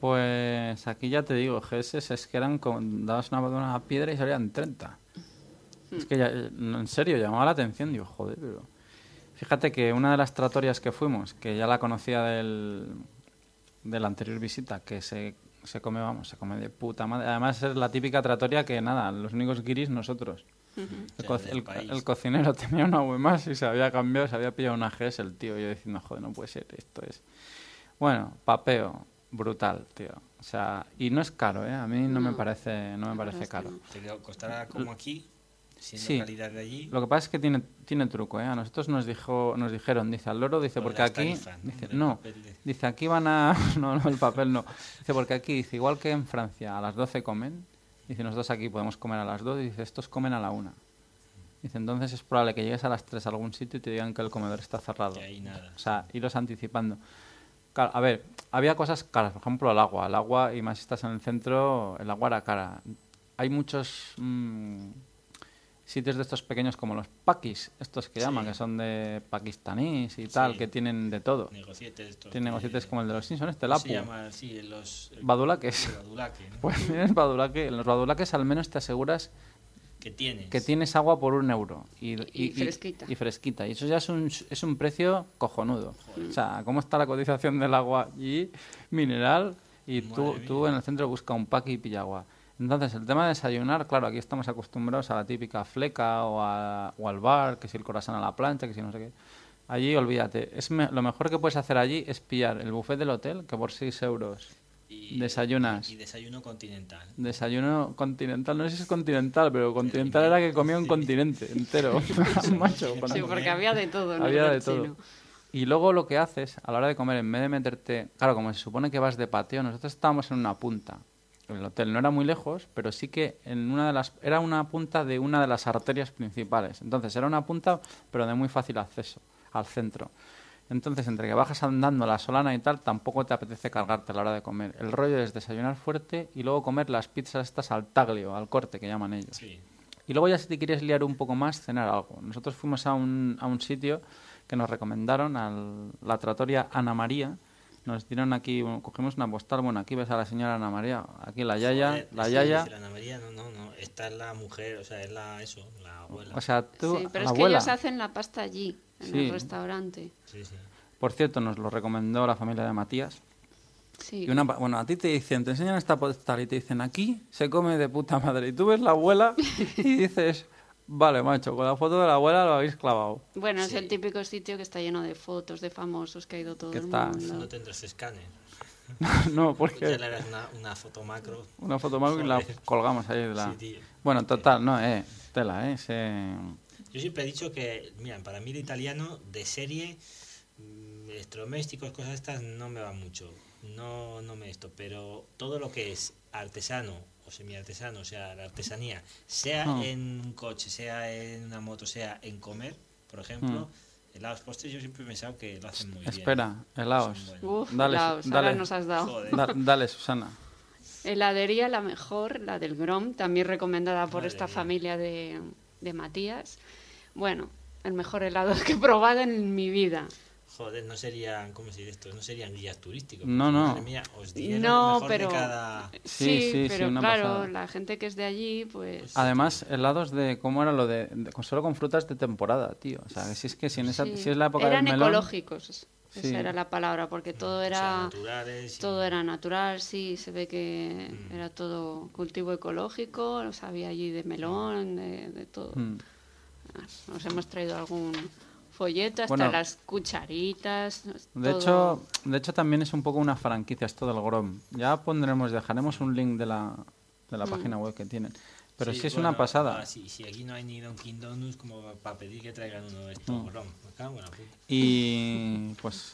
Pues aquí ya te digo, GS es que eran con, dabas una, una piedra y salían 30. Es que ya, en serio, llamaba la atención. Digo, joder, pero... Fíjate que una de las tratorias que fuimos, que ya la conocía del, de la anterior visita, que se, se come, vamos, se come de puta madre. Además es la típica tratoria que, nada, los únicos guiris nosotros. El, sea, co- del el- país. el cocinero tenía una web más y se había cambiado, se había pillado una GS el tío. Yo diciendo, joder, no puede ser, esto es... Bueno, papeo, brutal, tío. O sea, y no es caro, ¿eh? A mí no, me parece, no me parece caro. Te costará como aquí, siendo Sí. calidad de allí. Lo que pasa es que tiene, tiene truco, ¿eh? A nosotros nos dijo, nos dijeron, dice al loro, dice, porque aquí, tarifas, ¿no? dice, no, de- dice, aquí van a, no, no, el papel no, dice, porque aquí, dice, igual que en Francia, a las 12 comen, dice, nosotros aquí podemos comer a las 2, dice, estos comen a la 1. Dice, entonces es probable que llegues a las 3 a algún sitio y te digan que el comedor está cerrado. Y nada. O sea, iros anticipando. Claro, a ver, había cosas caras, por ejemplo el agua. El agua, y más si estás en el centro, el agua era cara. Hay muchos mm, sitios de estos pequeños como los paquis, estos que Sí. llaman, que son de pakistaníes y tal, Sí. que tienen de todo. Negocietes. estos Tienen de- negocietes como el de los Simpsons, este, ¿cómo se llama? Sí, los... Badulaques. badulaque, ¿no? Pues tienes badulaque. En los badulaques al menos te aseguras que tienes. que tienes agua por un euro. Y, Y fresquita. Y, fresquita. Y eso ya es un, es un precio cojonudo. O sea, ¿cómo está la cotización del agua allí? Mineral. Y tú, Madre tú mía. en el centro busca un pack y pilla agua. Entonces, el tema de desayunar, claro, aquí estamos acostumbrados a la típica fleca o, a- o al bar, que si el corazón a la plancha, que si no sé qué. Allí, olvídate. Es me- lo mejor que puedes hacer allí es pillar el buffet del hotel, que por 6 euros Y- desayunas. Y, y desayuno continental. Desayuno continental, no sé si es continental, pero continental era que comía un continente entero. Macho, Sí, porque había de todo. en el había de todo. chino. Y luego lo que haces a la hora de comer, en vez de meterte. Claro, como se supone que vas de pateo, nosotros estábamos en una punta. El hotel no era muy lejos, pero sí que en una de las. Era una punta de una de las arterias principales. Entonces era una punta, pero de muy fácil acceso al centro. Entonces, entre que bajas andando la solana y tal, tampoco te apetece cargarte a la hora de comer. El rollo es desayunar fuerte y luego comer las pizzas estas al taglio, al corte, que llaman ellos. Sí. Y luego ya si te quieres liar un poco más, cenar algo. Nosotros fuimos a un, a un sitio que nos recomendaron, a la tratoria Ana María. Nos dieron aquí, un- cogimos una postal, bueno, aquí ves a la señora Ana María, aquí la yaya, Joder, la que yaya. la Ana María, no, no, no. Esta es la mujer, o sea, es la, eso, la abuela. O sea, tú, Sí, pero la es que abuela. ellos hacen la pasta allí, en Sí. el restaurante. sí, sí. Por cierto, nos lo recomendó la familia de Matías. Sí. Y una, pa- bueno, a ti te dicen, te enseñan esta postal y te dicen, aquí se come de puta madre. Y tú ves la abuela y dices, vale, macho, con la foto de la abuela lo habéis clavado. Bueno, es el típico sitio que está lleno de fotos de famosos que ha ido todo el está- mundo. No tendrás escáner. no, Pues ya porque le harás una, una foto macro. una foto más y la colgamos ahí. de la... Sí, tío. Bueno, total, no, eh, tela, eh. se- Yo siempre he dicho que, mira, para mí el italiano de serie, mm, electrodomésticos, cosas estas, no me va mucho. No, no me esto, pero todo lo que es artesano o semiartesano, o sea, la artesanía, sea Ah. en un coche, sea en una moto, sea en comer, por ejemplo, helados postres, yo siempre he pensado que lo hacen muy bien. Espera. Uf, Dale, Laos, dale. ahora nos has dado. Joder. Da- dale, Susana. Heladería la mejor, la del Grom, también recomendada por Madre esta mía. familia de, de Matías. Bueno, el mejor helado que he probado en mi vida. Joder, no serían, ¿cómo se dice esto? No serían guías turísticos. No, no. Madre mía, os dieron No, mejor pero- de cada... Sí, Sí, sí, sí, pero una claro, pasada. la gente que es de allí, pues... Además, helados de. ¿Cómo era lo de.? solo con frutas de temporada, tío. O sea, si es que si, en esa, sí, si es la época eran del melón. ecológicos. Sí. esa era la palabra, porque todo O sea, era naturales y- todo era natural, sí, se ve que Mm. era todo cultivo ecológico, los había allí de melón, de, de todo. Mm. Nos hemos traído algún folleto, hasta Bueno. las cucharitas. De todo. hecho, de hecho también es un poco una franquicia esto del Grom. Ya pondremos, dejaremos un link de la, de la Mm. página web que tienen. Pero sí, es bueno, una pasada. ah, sí, si aquí no hay ni Dunkin' Donuts como para pedir que traigan uno de estos Mm. rom. Me cago en la puta. Y pues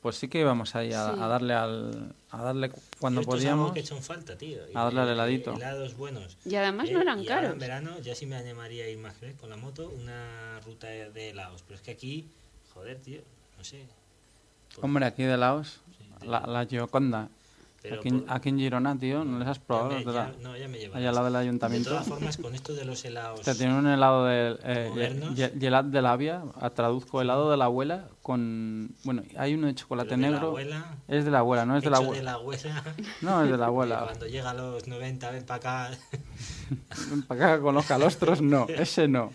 pues sí que íbamos ahí a, Sí. a darle al a darle cuando Y esto es podíamos. algo que son falta, tío. a darle al Eh, heladito. Helados buenos. Y además Eh, no eran y ahora caros. en verano ya sí me animaría a ir más que con la moto una ruta de helados. Pero es que aquí, joder, tío, no sé. Por- Hombre, aquí de Laos, Sí, la, la Gioconda. Pero Aquí, en- por- aquí en Girona, tío, ¿no les has ya probado? me- de la- ya- no, ya me allá al lado del De ayuntamiento. todas formas, con esto de los helados... Te tienen un helado de eh, gelad de labia, a- traduzco helado de la abuela con bueno, hay uno de chocolate pero de la negro. abuela, Es de la abuela, no es de la abuela. de la abuela. No, es de la abuela. Cuando llega a los 90, ven para acá. Para acá con los calostros, no, ese no.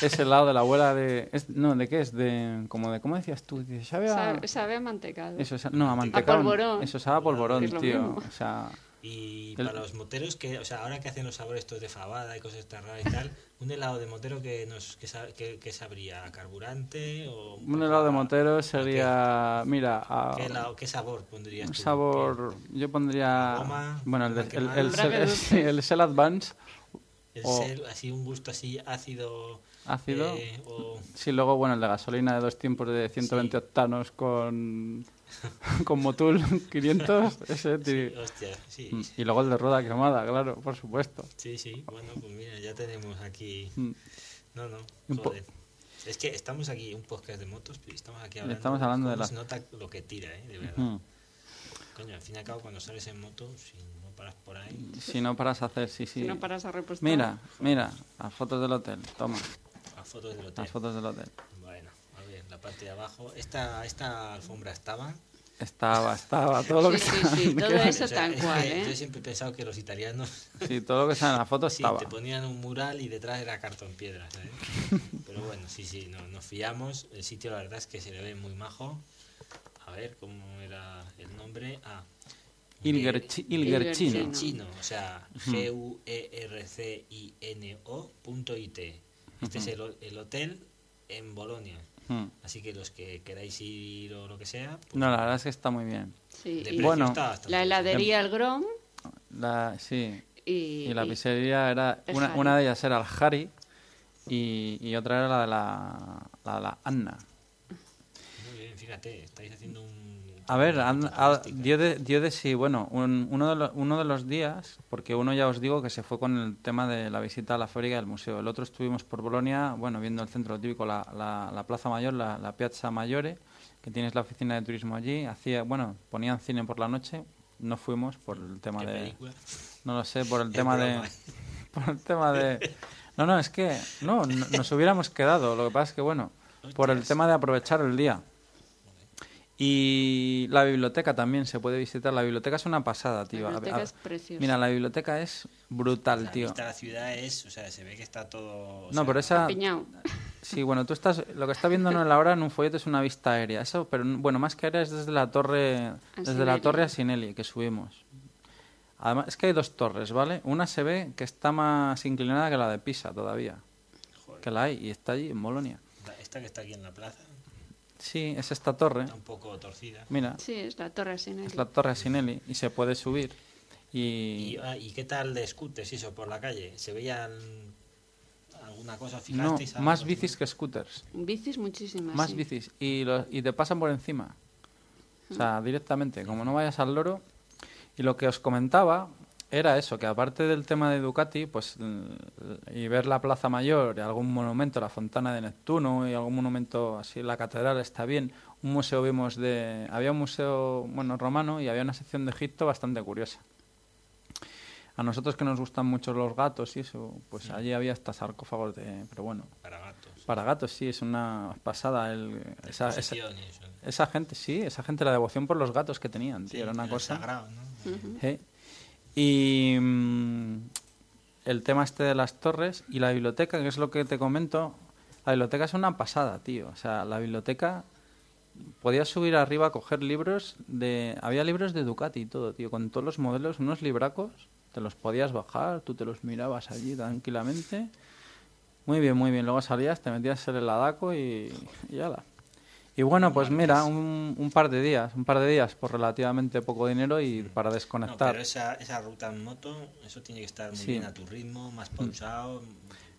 Es helado de la abuela de es- no, ¿de qué es? De como de ¿cómo decías tú? Dices, ¿sabe a- Sabe, sabe a mantecado. Eso es, no, a mantecado. polvorón. Eso sabe a polvorón, Es tío. mismo. O sea, Y El- para los moteros, que, o sea, ahora que hacen los sabores estos de fabada y cosas tan raras y tal, un helado de motero que nos que, sa- que- que sabría a carburante o un helado de a- motero a sería, mira, a- ¿Qué, helado- qué sabor pondrías un tú? sabor, yo pondría, Goma, bueno, el, el, el, el, el Cell Advance El o- ser así un gusto así ácido ácido. eh, o Sí, luego, bueno, el de gasolina de dos tiempos de 120 Sí. octanos con, con Motul 500, ese, sí, ti- hostia, sí, Mm, Y luego el de rueda quemada, claro, por supuesto. sí, sí, bueno, pues mira, ya tenemos aquí, Mm. no, no, joder. Es que estamos aquí, un podcast de motos, pero estamos aquí hablando, Estamos hablando de cómo la- se nota lo que tira, ¿eh? De verdad. Mm. Coño, al fin y al cabo, cuando sales en moto, si no paras por ahí, Si no paras a hacer, sí, sí. Si no paras a repostar. Mira, mira, las fotos del hotel, toma, fotos del hotel. las fotos del hotel. Bueno, a ver, la parte de abajo. Esta, esta alfombra estaba. Estaba, estaba, todo lo que Sí, sí, está- sí, todo que- eso O sea, tal es cual, que ¿eh? Yo siempre he pensado que los italianos Sí, todo lo que sale en la foto sí, estaba. te ponían un mural y detrás era cartón piedra, ¿sabes? Pero bueno, sí, sí, no, nos fiamos. El sitio, la verdad es que se le ve muy majo. A ver, ¿cómo era el nombre? Ah, Ilgerchi- Ilgerchino. Ilgerchino. Chino, o sea, G-U-E-R-C-I-N-O Este es el, ho- el hotel en Bolonia. Así que los que queráis ir o lo que sea, pues No, la verdad es que está muy bien. Sí, de y precio Bueno, está la heladería El Grom La, sí, y, y la y- pizzería era... Una, una de ellas era el Harry y, y otra era la de la, la, de la Anna. Muy bien, fíjate, estáis haciendo un... A ver, ha- turística. dio, de, dio de sí, bueno, un- uno, de lo- uno de los días, porque uno ya os digo que se fue con el tema de la visita a la fábrica del museo. El otro estuvimos por Bolonia, bueno, viendo el centro típico, la, la, la Plaza Mayor, la, la Piazza Maggiore, que tienes la oficina de turismo allí. Hacía, bueno, ponían cine por la noche, no fuimos por el tema ¿Qué de... película? No lo sé, por el tema de... Por el tema de... No, no, es que... No, no- nos hubiéramos quedado. Lo que pasa es que, bueno, por el tema de aprovechar el día. Y la biblioteca también se puede visitar. La biblioteca es una pasada, tío. La A- biblioteca a- es preciosa. Mira, la biblioteca es brutal, La tío. vista la ciudad es, o sea, se ve que está todo... No, sea, pero esa... Sí, bueno, tú estás... Lo que estás viendo en la hora en un folleto es una vista aérea. Eso, pero bueno, más que aérea es desde la torre... Desde la torre a Sinelli, que subimos. Además, es que hay dos torres, ¿vale? Una se ve que está más inclinada que la de Pisa todavía. joder, Que la hay y está allí, en Bolonia. esta que está aquí en la plaza Sí, es esta torre. está un poco torcida. Mira, Sí, es la Torre Asinelli. es la torre Sinelli y se puede subir. ¿Y, Y ah, ¿y qué tal de scooters eso por la calle? ¿Se veían alguna cosa? no, ¿Fijasteis algo? más bicis que scooters. Bicis muchísimas. Más sí. bicis. Y, lo- y te pasan por encima. O sea, directamente, como no vayas al loro. Y lo que os comentaba era eso, que aparte del tema de Ducati, pues l- y ver la Plaza Mayor, y algún monumento, la Fontana de Neptuno y algún monumento así, la catedral está bien. Un museo vimos de... Había un museo, bueno, romano y había una sección de Egipto bastante curiosa. A nosotros que nos gustan mucho los gatos y eso, pues allí había hasta sarcófagos de... Pero bueno, Para gatos. para gatos sí, es una pasada. El, esa, esa, Exposición y eso. esa gente, sí, esa gente, la devoción por los gatos que tenían, tío, Sí, era una cosa. sagrado. ¿eh? Y mm, el tema este de las torres y la biblioteca, que es lo que te comento, la biblioteca es una pasada, tío. O sea, la biblioteca podías subir arriba a coger libros de... Había libros de Ducati y todo, tío, con todos los modelos, unos libracos, te los podías bajar, tú te los mirabas allí tranquilamente. Muy bien, muy bien. Luego salías, te metías en el Adaco y, y ala. Y bueno, pues mira, un, un par de días, un par de días por relativamente poco dinero y para No, desconectar. pero esa, esa ruta en moto, eso tiene que estar muy Sí. bien a tu ritmo, más pausado.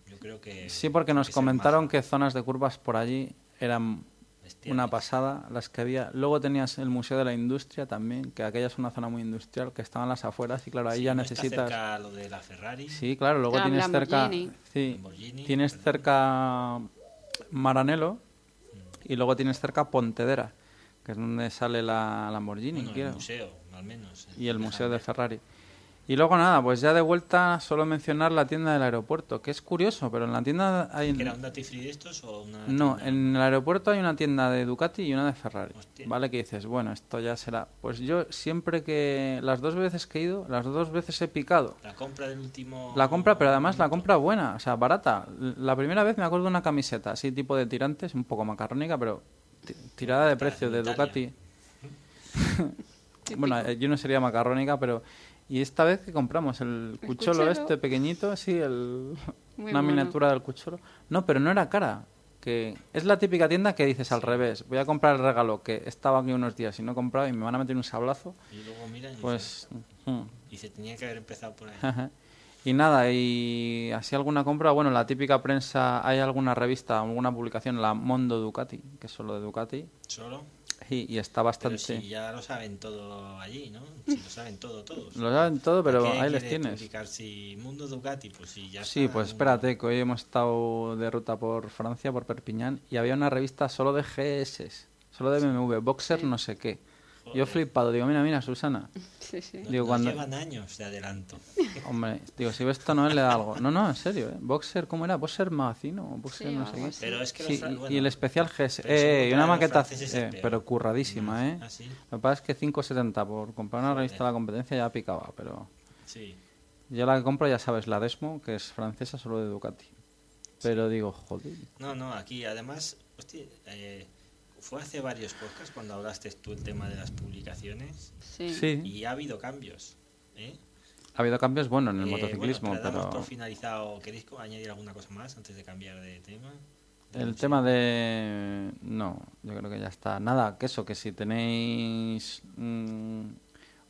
Yo creo que. Sí, porque nos que comentaron más que zonas de curvas por allí eran bestiales. una pasada, las que había. Luego tenías el Museo de la Industria también, que aquella es una zona muy industrial, que estaban las afueras y claro, ahí Sí, ya ¿no está necesitas... cerca lo de la Ferrari. Sí, claro, luego tienes cerca... Lamborghini. Sí, Lamborghini, tienes perdón. cerca Maranello Mm. Y luego tienes cerca Pontedera, que es donde sale la Lamborghini, Bueno, el museo, al menos. y el Museo de. Ferrari. Y luego nada, pues ya de vuelta solo mencionar la tienda del aeropuerto, que es curioso, pero en la tienda hay... ¿Que era un Duty Free de estos o una.? No, tienda? en el aeropuerto hay una tienda de Ducati y una de Ferrari. Hostia. ¿Vale? Que dices, bueno, esto ya será. Pues yo siempre que. Las dos veces que he ido, las dos veces he picado. La compra del último. La compra, pero además la compra buena, o sea, barata. La primera vez me acuerdo de una camiseta así, tipo de tirantes, un poco macarrónica, pero ti- tirada de precio de. Ducati. bueno, yo no sería macarrónica, pero. Y esta vez que compramos el El cucholo, cucholo. este pequeñito, sí, el, Muy una miniatura del cucholo. No, pero no era cara. Que es la típica tienda que dices al revés. Voy a comprar el regalo que estaba aquí unos días y no he comprado y me van a meter un sablazo. Y luego miran y, Pues. mm. y se tenía que haber empezado por ahí. Y nada, y así alguna compra, bueno, la típica prensa, hay alguna revista, alguna publicación, la Mondo Ducati, que es solo de Ducati, Solo. Y, y está Pero bastante... si ya lo saben todo allí, ¿no? Si lo saben todo, todos. Lo saben todo, pero ¿Para qué ahí les tienes. si Mundo Ducati? Pues si ya Sí, pues espérate, que hoy hemos estado de ruta por Francia, por Perpiñán, y había una revista solo de GS, solo de BMW, Boxer no sé qué. Yo flipado, digo, mira, mira, Susana. Sí, sí. No- Digo, cuando- llevan años de adelanto. Hombre, digo, si ves esto no le da algo. No, no, en serio, ¿eh? Boxer, ¿cómo era? Boxer Magazine o Boxer Sí, no sé qué. Pero es que los y- bueno, y el especial GS. Eh, y una maqueta, eh, pero curradísima, ¿eh? ¿Ah, sí? Lo que pasa es que 5,70 por comprar una Joder. revista de la competencia ya picaba, pero Sí. yo la que compro, ya sabes, la Desmo, que es francesa, solo de Ducati. Pero digo, joder. No, no, aquí además, hostia, eh, fue hace varios podcasts cuando hablaste tú el tema de las publicaciones Sí. Sí, y ha habido cambios. ¿eh? ha habido cambios, bueno, en el Eh, motociclismo, bueno, pero por finalizado. ¿Queréis añadir alguna cosa más antes de cambiar de tema? el tema de... No, yo creo que ya está. Nada, que eso, que si tenéis mm,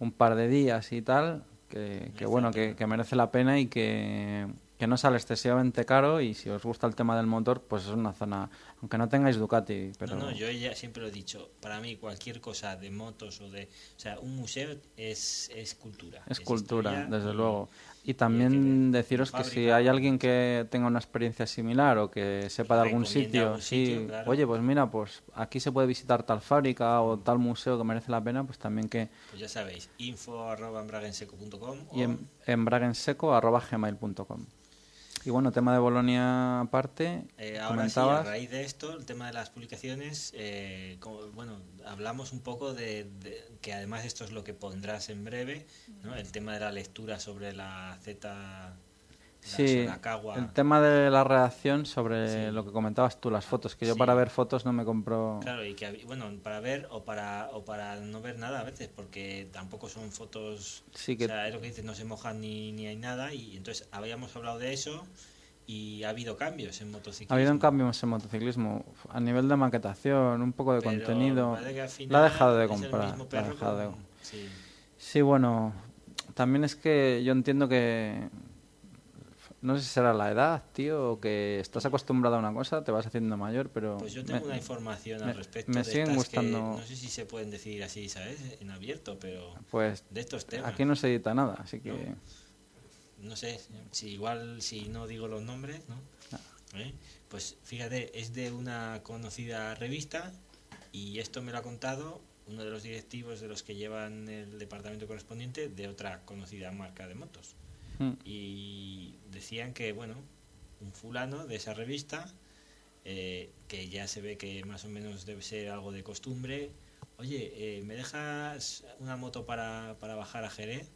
un par de días y tal, que, que bueno, que, que merece la pena y que, que no sale excesivamente caro y si os gusta el tema del motor, pues es una zona, aunque no tengáis Ducati, pero... No, no, yo ya siempre lo he dicho. Para mí, cualquier cosa de motos o de. O sea, un museo es, es cultura. Es cultura, historia desde y- luego. Y también deciros que si hay alguien que tenga una experiencia similar o que sepa de algún sitio, sí, claro. oye, pues mira, pues aquí se puede visitar tal fábrica o tal museo que merece la pena, pues también que Pues ya sabéis, info arroba embraguenseco.com y o- en, embraguenseco@gmail.com. Y bueno, tema de Bolonia aparte, Eh, ahora sí, a raíz de esto, el tema de las publicaciones, eh, como- bueno, hablamos un poco de, de- que además esto es lo que pondrás en breve, ¿no? el tema de la lectura sobre la Z, sí, el tema de la redacción sobre Sí. lo que comentabas tú, las fotos, que yo Sí. para ver fotos no me compro... Claro, y que bueno, para ver o para o para no ver nada a veces, porque tampoco son fotos, Sí que- o sea, es lo que dices, no se mojan ni, ni hay nada, y entonces habíamos hablado de eso y ha habido cambios en motociclismo. Ha habido un cambio en motociclismo a nivel de maquetación, un poco de Pero contenido. La ha dejado de comprar. la ha dejado de- sí. Sí, bueno, también es que yo entiendo que no sé si será la edad, tío, o que estás acostumbrado a una cosa, te vas haciendo mayor, pero Pues yo tengo me- una información me- al respecto me de siguen estas que gustando- no sé si se pueden decir así, ¿sabes? En abierto, pero pues de estos temas. aquí no se edita nada, así que No. no sé, si igual si no digo los nombres, ¿no? Ah. ¿Eh? Pues fíjate, es de una conocida revista y esto me lo ha contado uno de los directivos de los que llevan el departamento correspondiente de otra conocida marca de motos. mm, Y decían que, bueno, un fulano de esa revista, eh, que ya se ve que más o menos debe ser algo de costumbre, oye, eh, ¿me dejas una moto para, para bajar a Jerez?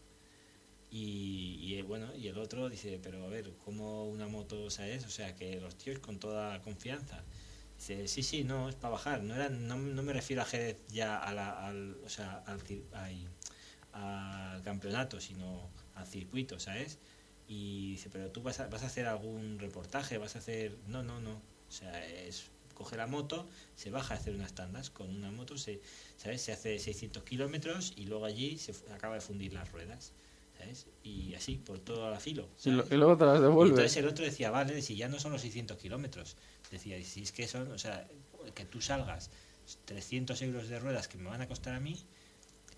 Y, y, eh, bueno, y el otro dice, pero a ver, ¿cómo una moto, sabes? O sea, que los tíos con toda confianza. Dice, sí, sí, no, es para bajar. No, era, no, no me refiero a Jerez ya a la- al, o sea, al, al campeonato, sino al circuito, ¿sabes? Y dice, pero tú vas a, vas a hacer algún reportaje, vas a hacer... No, no, no. O sea, es coge la moto, se baja a hacer unas tandas con una moto, se, ¿sabes? Se hace 600 kilómetros y luego allí se acaba de fundir las ruedas, ¿sabes? Y así, por todo la filo. Y, lo- ¿sabes? y luego te las Y devuelve. entonces el otro decía, vale, si ya no son los 600 kilómetros. Decía, si es que son, o sea, que tú salgas 300 euros de ruedas que me van a costar a mí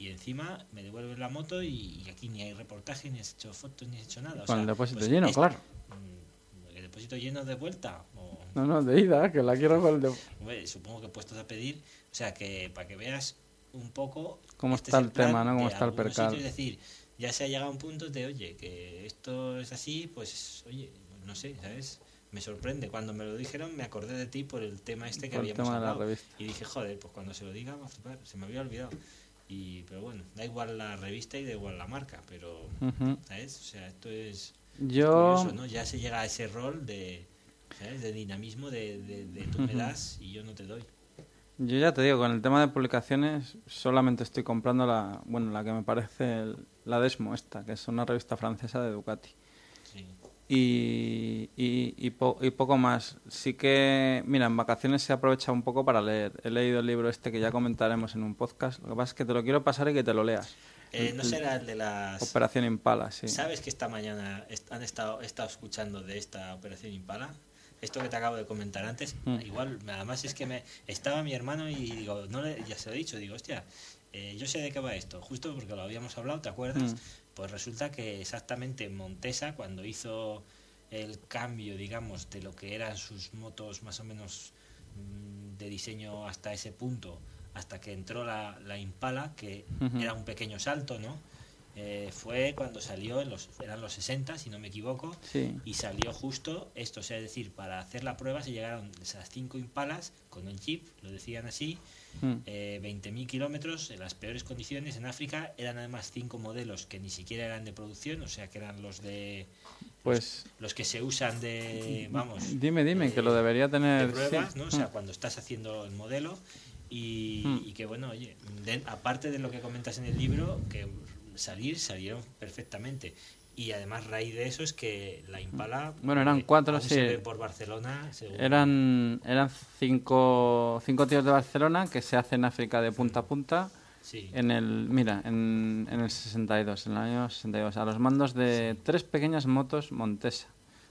y encima me devuelves la moto y, y aquí ni hay reportaje, ni has hecho fotos, ni has hecho nada. O Con sea, el depósito pues lleno, es- claro. mm, ¿El depósito lleno de vuelta? O, No, no, de ida, que la quiero con el de... hombre, supongo que puestos a pedir, o sea, que para que veas un poco Cómo este está es el tema, ¿no? Cómo está el percal. Es decir, ya se ha llegado a un punto de, oye, que esto es así, pues, oye, no sé, ¿sabes? Me sorprende. Cuando me lo dijeron, me acordé de ti por el tema este que Por habíamos hablado. Y dije, joder, pues cuando se lo diga, va a flipar. Se me había olvidado. Y, pero bueno, da igual la revista y da igual la marca, pero, Ujú. ¿sabes? O sea, esto es Yo... curioso, ¿no? Ya se llega a ese rol de, ¿sabes? De dinamismo, de, de, de tú me das y yo no te doy. Yo ya te digo, con el tema de publicaciones solamente estoy comprando la, bueno, la que me parece el- la Desmo esta, que es una revista francesa de Ducati. Y, y, y, po- y poco más. Sí que, mira, en vacaciones se aprovecha un poco para leer. He leído el libro este que ya comentaremos en un podcast. Lo que pasa es que te lo quiero pasar y que te lo leas. Eh, no será el de las... Operación Impala, sí. ¿Sabes que esta mañana han estado, he estado escuchando de esta operación Impala? Esto que te acabo de comentar antes, Mm. igual, además es que me estaba mi hermano y digo, no le- ya se lo he dicho, digo, hostia, eh, yo sé de qué va esto, justo porque lo habíamos hablado, ¿te acuerdas? Mm. Pues resulta que exactamente Montesa, cuando hizo el cambio, digamos, de lo que eran sus motos más o menos mm, de diseño hasta ese punto, hasta que entró la, la Impala, que era un pequeño salto, ¿no? Eh, fue cuando salió, en los, eran los 60, si no me equivoco, Sí. y salió justo esto, o sea, es decir, para hacer la prueba se llegaron esas cinco impalas con el chip, lo decían así, Mm. eh, 20.000 kilómetros en las peores condiciones en África, eran además cinco modelos que ni siquiera eran de producción, o sea, que eran los de Pues los que se usan de, vamos, dime, dime, que lo debería de tener. pruebas, sí. ¿no? O sea, Mm. cuando estás haciendo el modelo y, Mm. y que bueno, oye, de- aparte de lo que comentas en el libro, que salir salieron perfectamente. Y además raíz de eso es que la Impala Bueno, eran eh, cuatro, sí. se ve por Barcelona, según- Eran, eran cinco, cinco tíos de Barcelona que se hacen en África de punta a punta. sí, En el, mira, en, en el 62, en el año 62, a los mandos de tres pequeñas motos Montesa,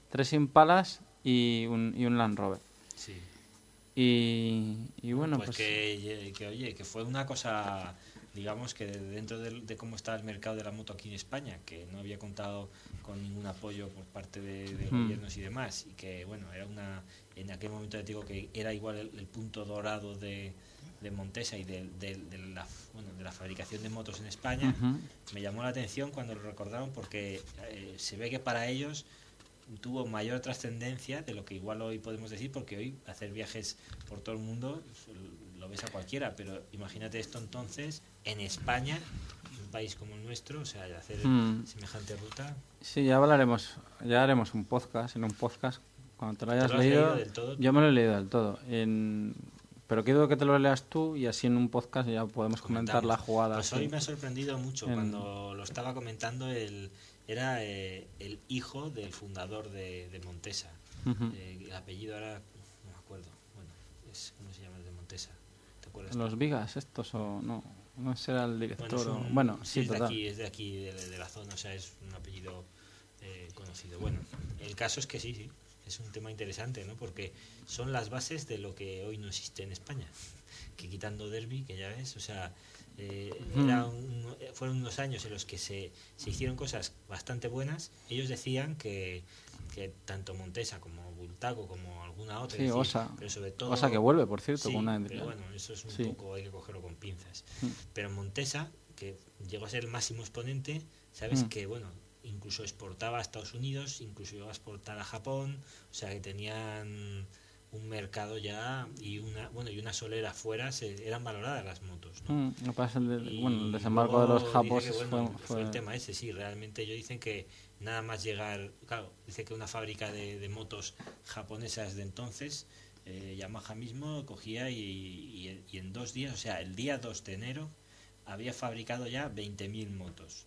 tres Impalas y un, y un Land Rover. sí. Y, y bueno, pues, pues, que, que, oye, que fue una cosa, digamos que dentro de, de cómo está el mercado de la moto aquí en España, que no había contado con ningún apoyo por parte de, de Hmm. gobiernos y demás, y que bueno, era una, en aquel momento te digo que era igual el, el punto dorado de, de Montesa y de, de- de la, bueno, de la fabricación de motos en España, me llamó la atención cuando lo recordaron porque eh, se ve que para ellos tuvo mayor trascendencia de lo que igual hoy podemos decir, porque hoy hacer viajes por todo el mundo lo ves a cualquiera, pero imagínate esto entonces en España, un país como el nuestro, o sea, de hacer Mm. semejante ruta. sí, ya hablaremos, ya haremos un podcast, en un podcast, cuando te lo hayas lo has leído, leído del todo? yo me lo he leído del todo, en- pero quiero que te lo leas tú y así en un podcast ya podemos comentar la jugada. Pues hoy me ha sorprendido mucho En- cuando lo estaba comentando, el, era eh, el hijo del fundador de, de Montesa. Eh, el apellido ahora no me acuerdo. Bueno, es, ¿cómo se llama el de Montesa? ¿Te acuerdas? Los Vigas estos o no, no será el director Bueno, o- un- bueno, sí, es de total. aquí, es de aquí, de, de la zona, o sea, es un apellido eh, conocido. Bueno, el caso es que sí, sí, es un tema interesante, ¿no? Porque son las bases de lo que hoy no existe en España. Que quitando Derby, que ya ves, o sea, eh, Mm. era un- fueron unos años en los que se, se hicieron cosas bastante buenas. Ellos decían que, que tanto Montesa como Bultaco como alguna otra, Sí, decir, Osa. pero sobre todo Osa que vuelve, por cierto, Sí, con una pero bueno, eso es un Sí. poco, hay que cogerlo con pinzas. Mm. Pero Montesa, que llegó a ser el máximo exponente, sabes Mm. que, bueno, incluso exportaba a Estados Unidos, incluso llegó a exportar a Japón, o sea que tenían un mercado ya y una bueno y una solera afuera se, eran valoradas las motos ¿no? Mm, que pasa el, Y bueno, el desembarco de los dice japos que, bueno, fue, fue el tema ese sí realmente ellos dicen que nada más llegar claro dice que una fábrica de, de motos japonesas de entonces eh, Yamaha mismo cogía y, y- y en dos días, o sea, el día 2 de enero, había fabricado ya 20.000 motos,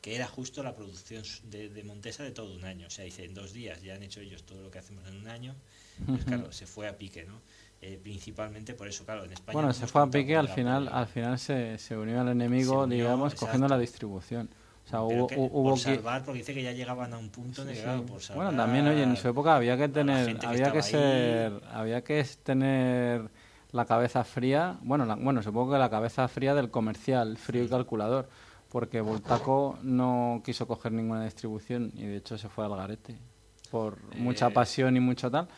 que era justo la producción de, de Montesa de todo un año. O sea, dice, en dos días ya han hecho ellos todo lo que hacemos en un año. Claro, se fue a pique, ¿no? Eh, principalmente por eso, claro, en España... Bueno, no se fue a pique, al final, al final se, se unió al enemigo, unió, digamos, cogiendo la distribución. O sea, hubo, que hu- hubo por salvar, porque dice que ya llegaban a un punto Sí, que, claro, sí. por salvar... Bueno, también, oye, en su época había que tener, que había que ahí. ser, había que tener la cabeza fría, bueno, la- bueno, supongo que la cabeza fría del comercial, frío y calculador, porque Voltaco no quiso coger ninguna distribución y de hecho se fue al garete por mucha Eh, pasión y mucho tal.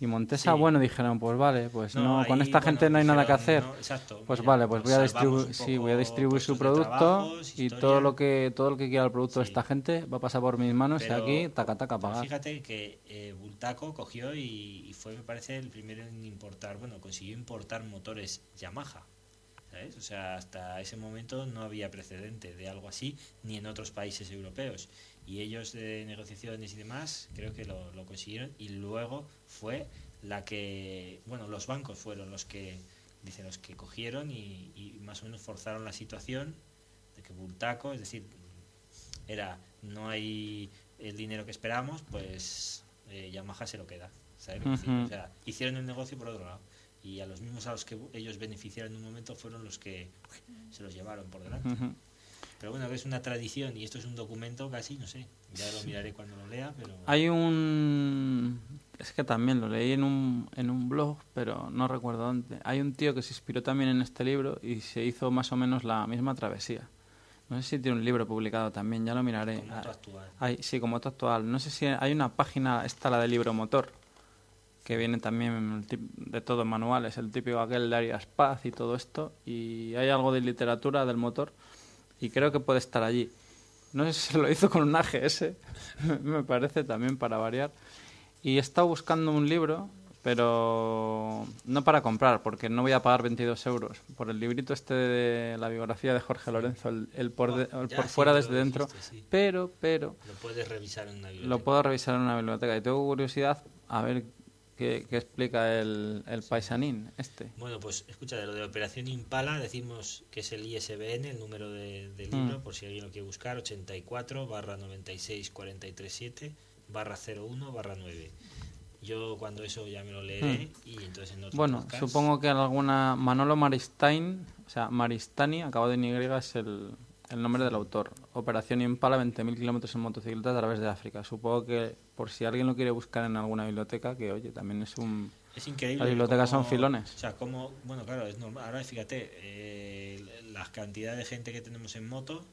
Y Montesa, sí. bueno, dijeron, pues vale, pues no, con ahí, esta bueno, gente no hay nada que hacer. no, exacto, Pues mira, vale, pues voy a distribuir, sí, voy a distribuir su producto trabajos, y historia. todo lo que todo el que quiera el producto de esta gente va a pasar por mis manos y aquí taca taca pagar. Fíjate que eh, Bultaco cogió y, y fue, me parece, el primero en importar, bueno, consiguió importar motores Yamaha. ¿sabes? O sea, hasta ese momento no había precedente de algo así, ni en otros países europeos. Y ellos de negociaciones y demás, creo que lo, lo consiguieron. Y luego fue la que, bueno, los bancos fueron los que, dicen, los que cogieron y, y más o menos forzaron la situación de que Bultaco, es decir, era no hay el dinero que esperamos, pues eh, Yamaha se lo queda. O sea, hicieron el negocio por otro lado. Y a los mismos a los que ellos beneficiaron en un momento fueron los que se los llevaron por delante. Pero bueno, es una tradición y esto es un documento casi, no sé. Ya lo miraré cuando lo lea, pero... Hay un... Es que también lo leí en un, en un blog, pero no recuerdo dónde. Hay un tío que se inspiró también en este libro y se hizo más o menos la misma travesía. No sé si tiene un libro publicado también, ya lo miraré. Como moto actual. Hay, sí, como moto actual. No sé si hay una página, esta la de libro motor, que viene también de todos manuales, el típico aquel de Arias Paz y todo esto. Y hay algo de literatura del motor y creo que puede estar allí. No sé si se lo hizo con un AGS, me parece también para variar. Y he estado buscando un libro, pero no para comprar, porque no voy a pagar 22 euros por el librito este de la biografía de Jorge Lorenzo, el, el por, de- el por fuera desde dentro. dijiste, sí. Pero, pero, Lo puedes revisar en una biblioteca. lo puedo revisar en una biblioteca y tengo curiosidad a ver qué, qué explica el, el paisanín este. Bueno, pues escucha, de lo de Operación Impala decimos que es el ISBN, el número de, del Mm. libro, por si alguien lo quiere buscar, 84 barra 96 43 7 barra 01 barra 9. Yo cuando eso ya me lo leeré y entonces en otro Mm. Bueno, podcast- supongo que alguna Manolo Maristain, o sea, Maristani, acabado en Y, es el, el nombre del autor. Operación Impala, 20.000 kilómetros en motocicleta a través de África. Supongo que por si alguien lo quiere buscar en alguna biblioteca, que oye, también es un... Es increíble. Las bibliotecas son filones. O sea, como, bueno, claro, es normal. Ahora fíjate, eh, la cantidad de gente que tenemos en moto,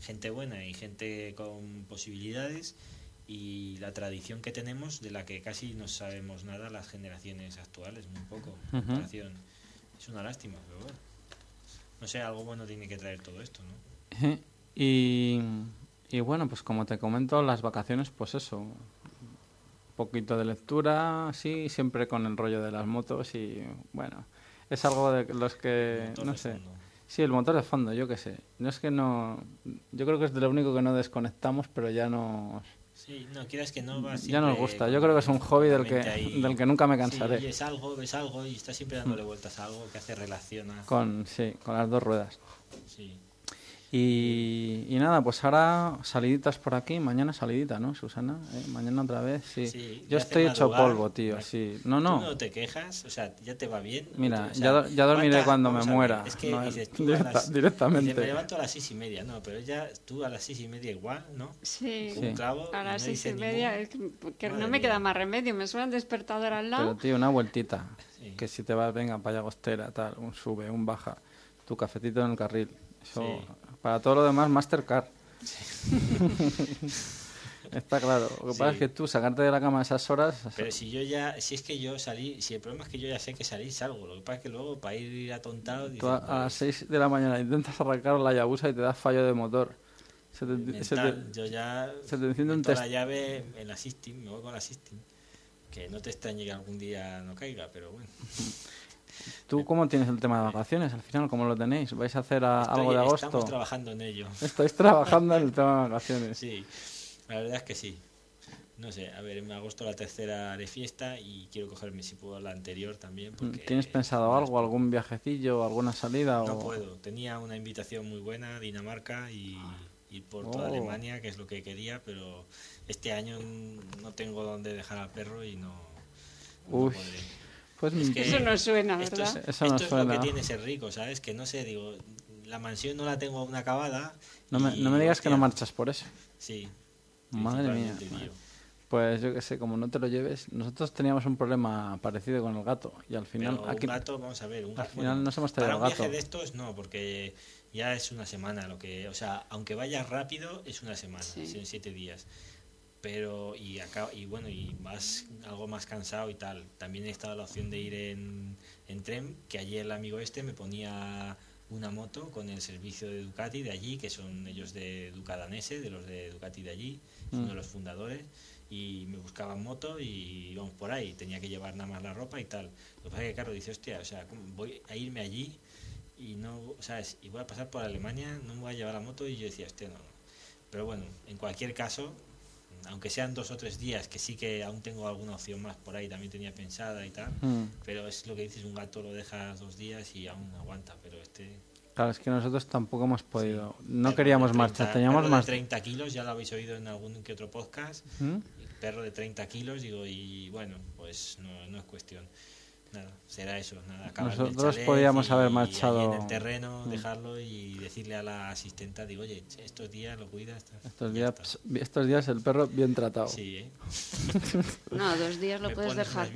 gente buena y gente con posibilidades, y la tradición que tenemos de la que casi no sabemos nada las generaciones actuales, muy poco. comparación. Es una lástima, pero bueno. No sé, algo bueno tiene que traer todo esto, ¿no? Y, y bueno, pues como te comento, las vacaciones, pues eso, un poquito de lectura, sí, siempre con el rollo de las motos y bueno, es algo de los que, no sé. Sí, el motor de fondo, yo qué sé. No es que no, yo creo que es de lo único que no desconectamos, pero ya no, Sí, no, quieras que no va ya nos gusta. Yo creo que es un hobby del que, ahí. del que nunca me Sí, cansaré. ves algo, ves algo y está siempre dándole vueltas a algo que hace relaciona. Con, sí, con las dos ruedas. Sí. Y, y nada, pues ahora saliditas por aquí, mañana salidita, ¿no, Susana? ¿Eh? Mañana otra vez, sí. Sí, Yo estoy hecho polvo, tío, sí. No, Tú no. no te quejas, o sea, ya te va bien. Mira, O sea, ya ya dormiré ¿cuánta- cuando me muera. Es que No, dices, tú directa- a las, directamente. dices, me levanto a las seis y media, no, pero ya tú a las seis y media igual, ¿no? Sí, Un clavo a las no seis y media, ningún- es que, que no me mía. queda más remedio, me suena el despertador al lado. Pero, tío, una vueltita. Sí. Que si te vas, venga, para allá Agostera, tal, un sube, un baja. Tu cafetito en el carril. Eso, Sí. Para todo lo demás, Mastercard. Está claro. Lo que pasa Sí. es que tú sacarte de la cama a esas horas. Pero si yo ya, si es que yo salí, si el problema es que yo ya sé que salí, salgo. Lo que pasa es que luego para ir atontado, Tú a, a las 6 de la mañana intentas arrancar la Yabusa y te das fallo de motor. Se te, mental, se te- yo ya se te enciende un meto la test- llave en la Sistine, me voy con la Sistine. Que no te extrañe que algún día no caiga, pero bueno. ¿Tú cómo tienes el tema de vacaciones? Al final, ¿cómo lo tenéis? ¿Vais a hacer a- Estoy- algo de agosto? Estamos trabajando en ello. Estáis trabajando en el tema de vacaciones. Sí, la verdad es que sí. No sé, a ver, en agosto la tercera de fiesta y quiero cogerme si puedo la anterior también. Porque ¿Tienes pensado algo, algún viajecillo, alguna salida? No o... puedo, tenía una invitación muy buena, Dinamarca y ir por toda Oh. Alemania, que es lo que quería, pero este año no tengo dónde dejar al perro y no, no Uy, podré. Pues Es que Eso no suena, esto es, ¿verdad? Eso no esto es lo que tiene ser rico, ¿sabes? Que no sé, digo, la mansión no la tengo aún acabada. no, me, y, no me digas que no marchas por eso. Sí. Madre mía. Pues yo qué sé, como no te lo lleves, nosotros teníamos un problema parecido con el gato y al final Pero aquí un gato, vamos a ver, un al gato. final nos hemos para traído un viaje de estos no, porque ya es una semana lo que, o sea, aunque vayas rápido es una semana, Sí. son siete días. Pero y acá y bueno y más algo más cansado y tal. También he estado la opción de ir en, en tren, que ayer el amigo este me ponía una moto con el servicio de Ducati de allí, que son ellos de Ducadanese, de los de Ducati de allí, uno de Mm. los fundadores, y me buscaban moto y íbamos por ahí, tenía que llevar nada más la ropa y tal. Lo que pasa es que, claro, dice, hostia, o sea, ¿cómo voy a irme allí y no, ¿sabes? Y voy a pasar por Alemania, no me voy a llevar la moto y yo decía, hostia, no. no. Pero bueno, en cualquier caso, aunque sean dos o tres días, que sí que aún tengo alguna opción más por ahí, también tenía pensada y tal, Mm. pero es lo que dices, un gato lo dejas dos días y aún aguanta, pero este... Claro, es que nosotros tampoco hemos podido. No perro queríamos de 30 marchar, teníamos más. de 30 kilos, ya lo habéis oído en algún que otro podcast, ¿Mm? perro de 30 kilos, digo, y bueno, pues no, no es cuestión. Nada, será eso, nada. acabar el Nosotros chalet podíamos y haber marchado- en el terreno, Mm. dejarlo y decirle a la asistenta, digo, oye, estos días lo cuidas. tal". Estos días, estos días el perro bien tratado. Sí, ¿eh? No, dos días lo Me puedes dejar.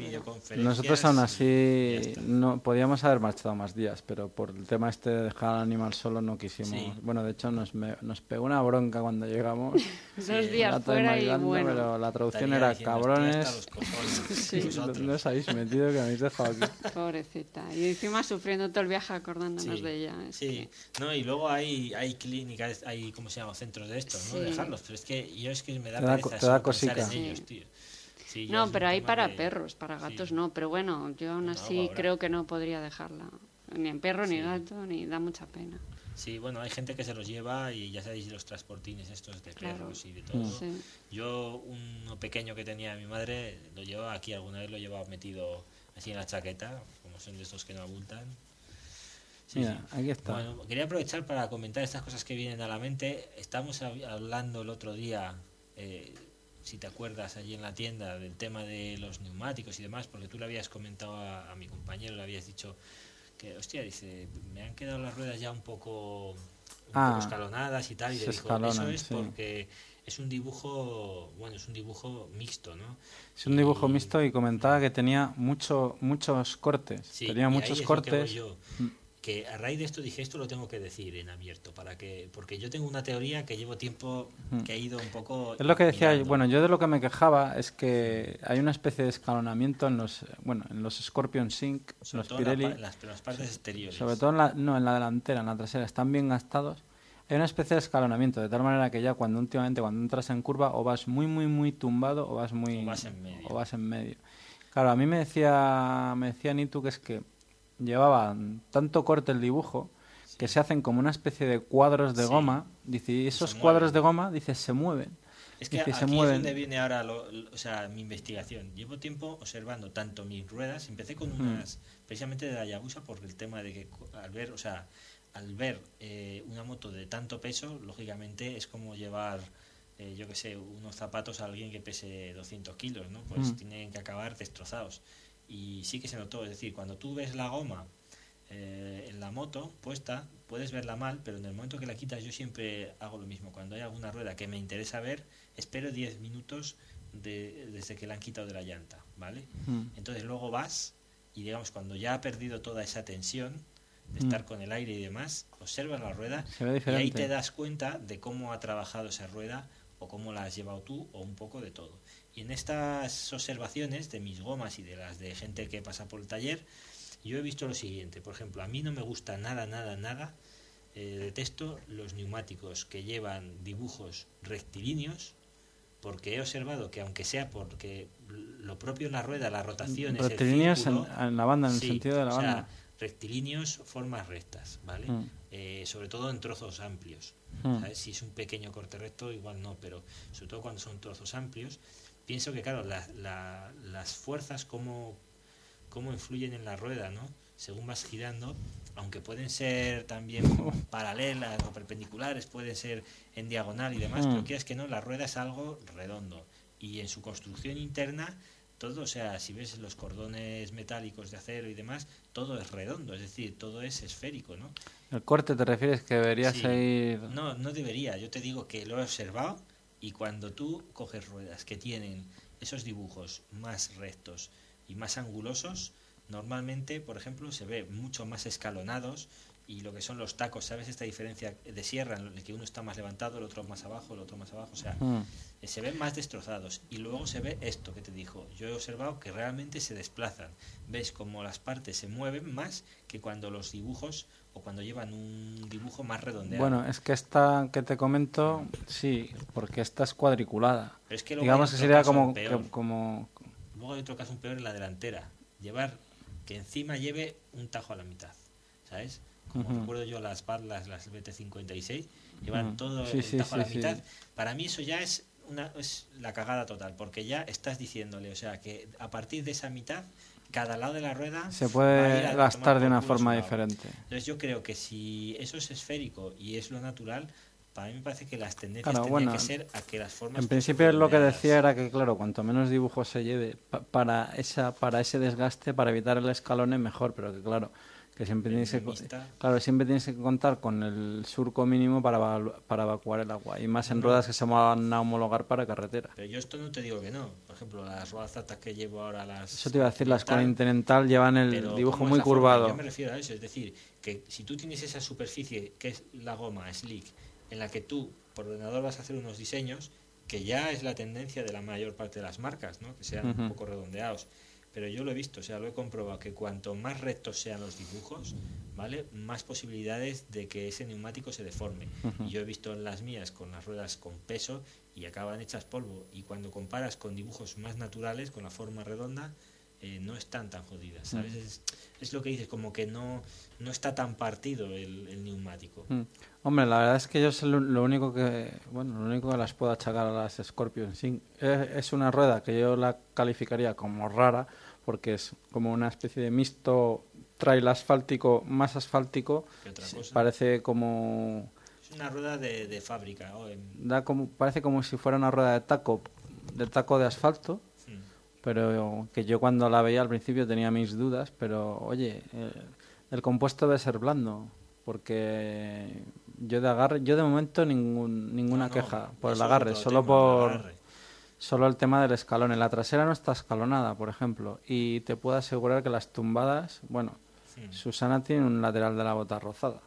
Nosotros aún así no podíamos haber marchado más días, pero por el tema este de dejar al animal solo no quisimos. Sí. Bueno, de hecho nos, me- nos pegó una bronca cuando llegamos. Dos Sí, días fuera y bueno. pero la traducción Estaría era diciendo, "Estoy hasta cabrones. los cojones Sí. de vosotros". No os habéis metido que me habéis dejado Pobrecita. Y encima sufriendo todo el viaje acordándonos Sí, de ella. es Sí, que- no, y luego hay, hay clínicas, hay, ¿cómo se llama? Centros de estos, ¿no? Sí. Dejarlos, pero es que yo es que me da Te da pereza te da pensar en cosica. ellos, Sí. tío. Sí, No, pero hay para de- perros, para gatos sí. no. Pero bueno, yo aún No, así habrá. creo que no podría dejarla. Ni en perro, ni Sí. gato, ni da mucha pena. Sí, bueno, hay gente que se los lleva y ya sabéis los transportines estos de Claro. perros y de todo. Sí. Yo, uno pequeño que tenía mi madre, lo llevaba aquí, alguna vez lo llevaba metido así en la chaqueta, como son de estos que no abultan. Sí, Mira, sí. aquí está. Bueno, quería aprovechar para comentar estas cosas que vienen a la mente. Estamos hab- hablando el otro día, eh, si te acuerdas, allí en la tienda, del tema de los neumáticos y demás, porque tú le habías comentado a, a mi compañero, le habías dicho que, hostia, dice, me han quedado las ruedas ya un poco, un Ah, poco escalonadas y tal, y le dijo, eso es sí. porque es un dibujo, bueno, es un dibujo mixto, ¿no? Es un dibujo Y- mixto y comentaba que tenía mucho, muchos cortes. Sí, tenía muchos que cortes. voy yo. Que a raíz de esto dije, esto lo tengo que decir en abierto, para que porque yo tengo una teoría que llevo tiempo Mm. que ha ido un poco... Es lo que decía, mirando. bueno, yo de lo que me quejaba es que hay una especie de escalonamiento en los, bueno, en los Scorpion Sync, Sobre los la Pirelli, las, las partes exteriores. sobre todo en la, no, en la delantera, en la trasera, están bien gastados. Hay una especie de escalonamiento, de tal manera que ya cuando últimamente cuando entras en curva o vas muy, muy, muy tumbado o vas muy... O vas en medio. o vas en medio. Claro, a mí me decía, me decía Nitu que es que llevaban tanto corte el dibujo que se hacen como una especie de cuadros de Sí. goma. Dice, y esos cuadros de goma, dice, se mueven. Es que Dice, aquí se es mueven. donde viene ahora lo- lo- o sea, mi investigación. Llevo tiempo observando tanto mis ruedas, empecé con unas, precisamente de la Yabusa, por el tema de que al ver, o sea, al ver eh, una moto de tanto peso, lógicamente es como llevar, eh, yo que sé, unos zapatos a alguien que pese 200 kilos, ¿no? Pues Mm. tienen que acabar destrozados. Y sí que se notó, es decir, cuando tú ves la goma eh, en la moto puesta, puedes verla mal, pero en el momento que la quitas yo siempre hago lo mismo. Cuando hay alguna rueda que me interesa ver, espero 10 minutos de- desde que la han quitado de la llanta, ¿vale? Mm. Entonces luego vas y digamos cuando ya ha perdido toda esa tensión de Mm. estar con el aire y demás, observas la rueda y ahí te das cuenta de cómo ha trabajado esa rueda o cómo la has llevado tú o un poco de todo. Y en estas observaciones de mis gomas y de las de gente que pasa por el taller, yo he visto lo siguiente. Por ejemplo, a mí no me gusta nada, nada, nada. eh, detesto los neumáticos que llevan dibujos rectilíneos porque he observado que aunque sea porque lo propio en la rueda, la rotación es el en, círculo, en la banda, en el sentido de la o sea, banda. Rectilíneos, formas rectas, ¿vale? Mm. Eh, sobre todo en trozos amplios. Mm. ¿sabes? Si es un pequeño corte recto, igual no, pero sobre todo cuando son trozos amplios. pienso que, claro, la- la- las fuerzas, cómo, cómo influyen en la rueda, ¿no? Según vas girando, aunque pueden ser también paralelas o perpendiculares, pueden ser en diagonal y demás, Mm. pero quieras que no, la rueda es algo redondo. Y en su construcción interna, todo, o sea, si ves los cordones metálicos de acero y demás, todo es redondo, es decir, todo es esférico, ¿no? ¿El corte te refieres que debería Sí. seguir...? No, no debería. Yo te digo que lo he observado y cuando tú coges ruedas que tienen esos dibujos más rectos y más angulosos, normalmente, por ejemplo, se ve mucho más escalonados y lo que son los tacos, ¿sabes esta diferencia de sierra en el que uno está más levantado, el otro más abajo, el otro más abajo? O sea, Mm. Se ven más destrozados y luego se ve esto que te dijo yo he observado que realmente se desplazan ves como las partes se mueven más que cuando los dibujos o cuando llevan un dibujo más redondeado Bueno, es que esta que te comento, sí, porque esta es cuadriculada. Pero es que luego Digamos que sería como, que- como... luego hay otro caso un peor en la delantera llevar que encima lleve un tajo a la mitad ¿sabes? como recuerdo yo las barlas las BT56 llevan Ujú. todo Sí, el sí, tajo a la sí. mitad para mí eso ya es una es la cagada total porque ya estás diciéndole o sea que a partir de esa mitad cada lado de la rueda Se puede gastar de una forma diferente. entonces yo creo que si eso es esférico y es lo natural para mí me parece que las tendencias Claro, bueno, que ser a que las formas En principio lo que decía era que, claro, cuanto menos dibujos se lleve pa- para esa para ese desgaste, para evitar el escalón es mejor, pero que claro, que siempre tienes que, claro, siempre tienes que contar con el surco mínimo para, evacuar el agua, y más en No. ruedas que se van a homologar para carretera. Pero yo esto no te digo que no. Por ejemplo, las ruedas altas que llevo ahora, las. Eso te iba a decir, las Continental, llevan el pero dibujo ¿cómo es muy curvado. Yo me refiero a eso, es decir, que si tú tienes esa superficie que es la goma slick, en la que tú por ordenador vas a hacer unos diseños, que ya es la tendencia de la mayor parte de las marcas, ¿no? que sean un poco redondeados. Pero yo lo he visto, o sea, lo he comprobado, que cuanto más rectos sean los dibujos, ¿vale? Más posibilidades de que ese neumático se deforme. Y yo he visto en las mías con las ruedas con peso y acaban hechas polvo. Y cuando comparas con dibujos más naturales, con la forma redonda, eh, no están tan jodidas, ¿sabes? Es, es lo que dices, como que no, no está tan partido el, el neumático. Hombre, la verdad es que yo sé lo, lo único que, bueno, lo único que las puedo achacar a las Scorpion es una rueda que yo la calificaría como rara porque es como una especie de mixto trail asfáltico más asfáltico, parece como Es una rueda de, de fábrica. o en- da como parece como si fuera una rueda de taco, de taco de asfalto, Mm. pero que yo cuando la veía al principio tenía mis dudas, pero oye, eh, el compuesto debe ser blando, porque yo de agarre, yo de momento ningún, ninguna No, no, queja por el agarre, solo por. Solo el tema del escalón. En la trasera no está escalonada, por ejemplo, y te puedo asegurar que las tumbadas, bueno. Susana tiene un lateral de la bota rozada.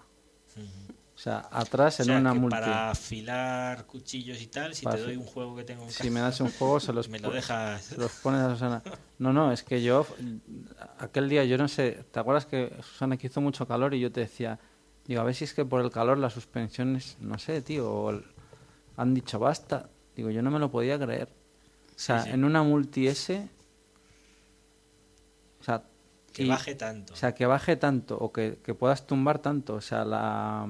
O sea, atrás O en sea, una multi. para afilar cuchillos y tal, si Para te doy un juego que tengo en Si me das un juego, se los, me lo dejas. se los pones a Susana. No, no, es que yo, aquel día, yo no sé, ¿te acuerdas que Susana que hizo mucho calor y yo te decía, digo, a ver si es que por el calor las suspensiones, no sé, tío, han dicho basta. Digo, yo no me lo podía creer. O sea, sí. en una multi S, o sea, Que y- baje tanto. o sea, que baje tanto o que, que puedas tumbar tanto. O sea, la,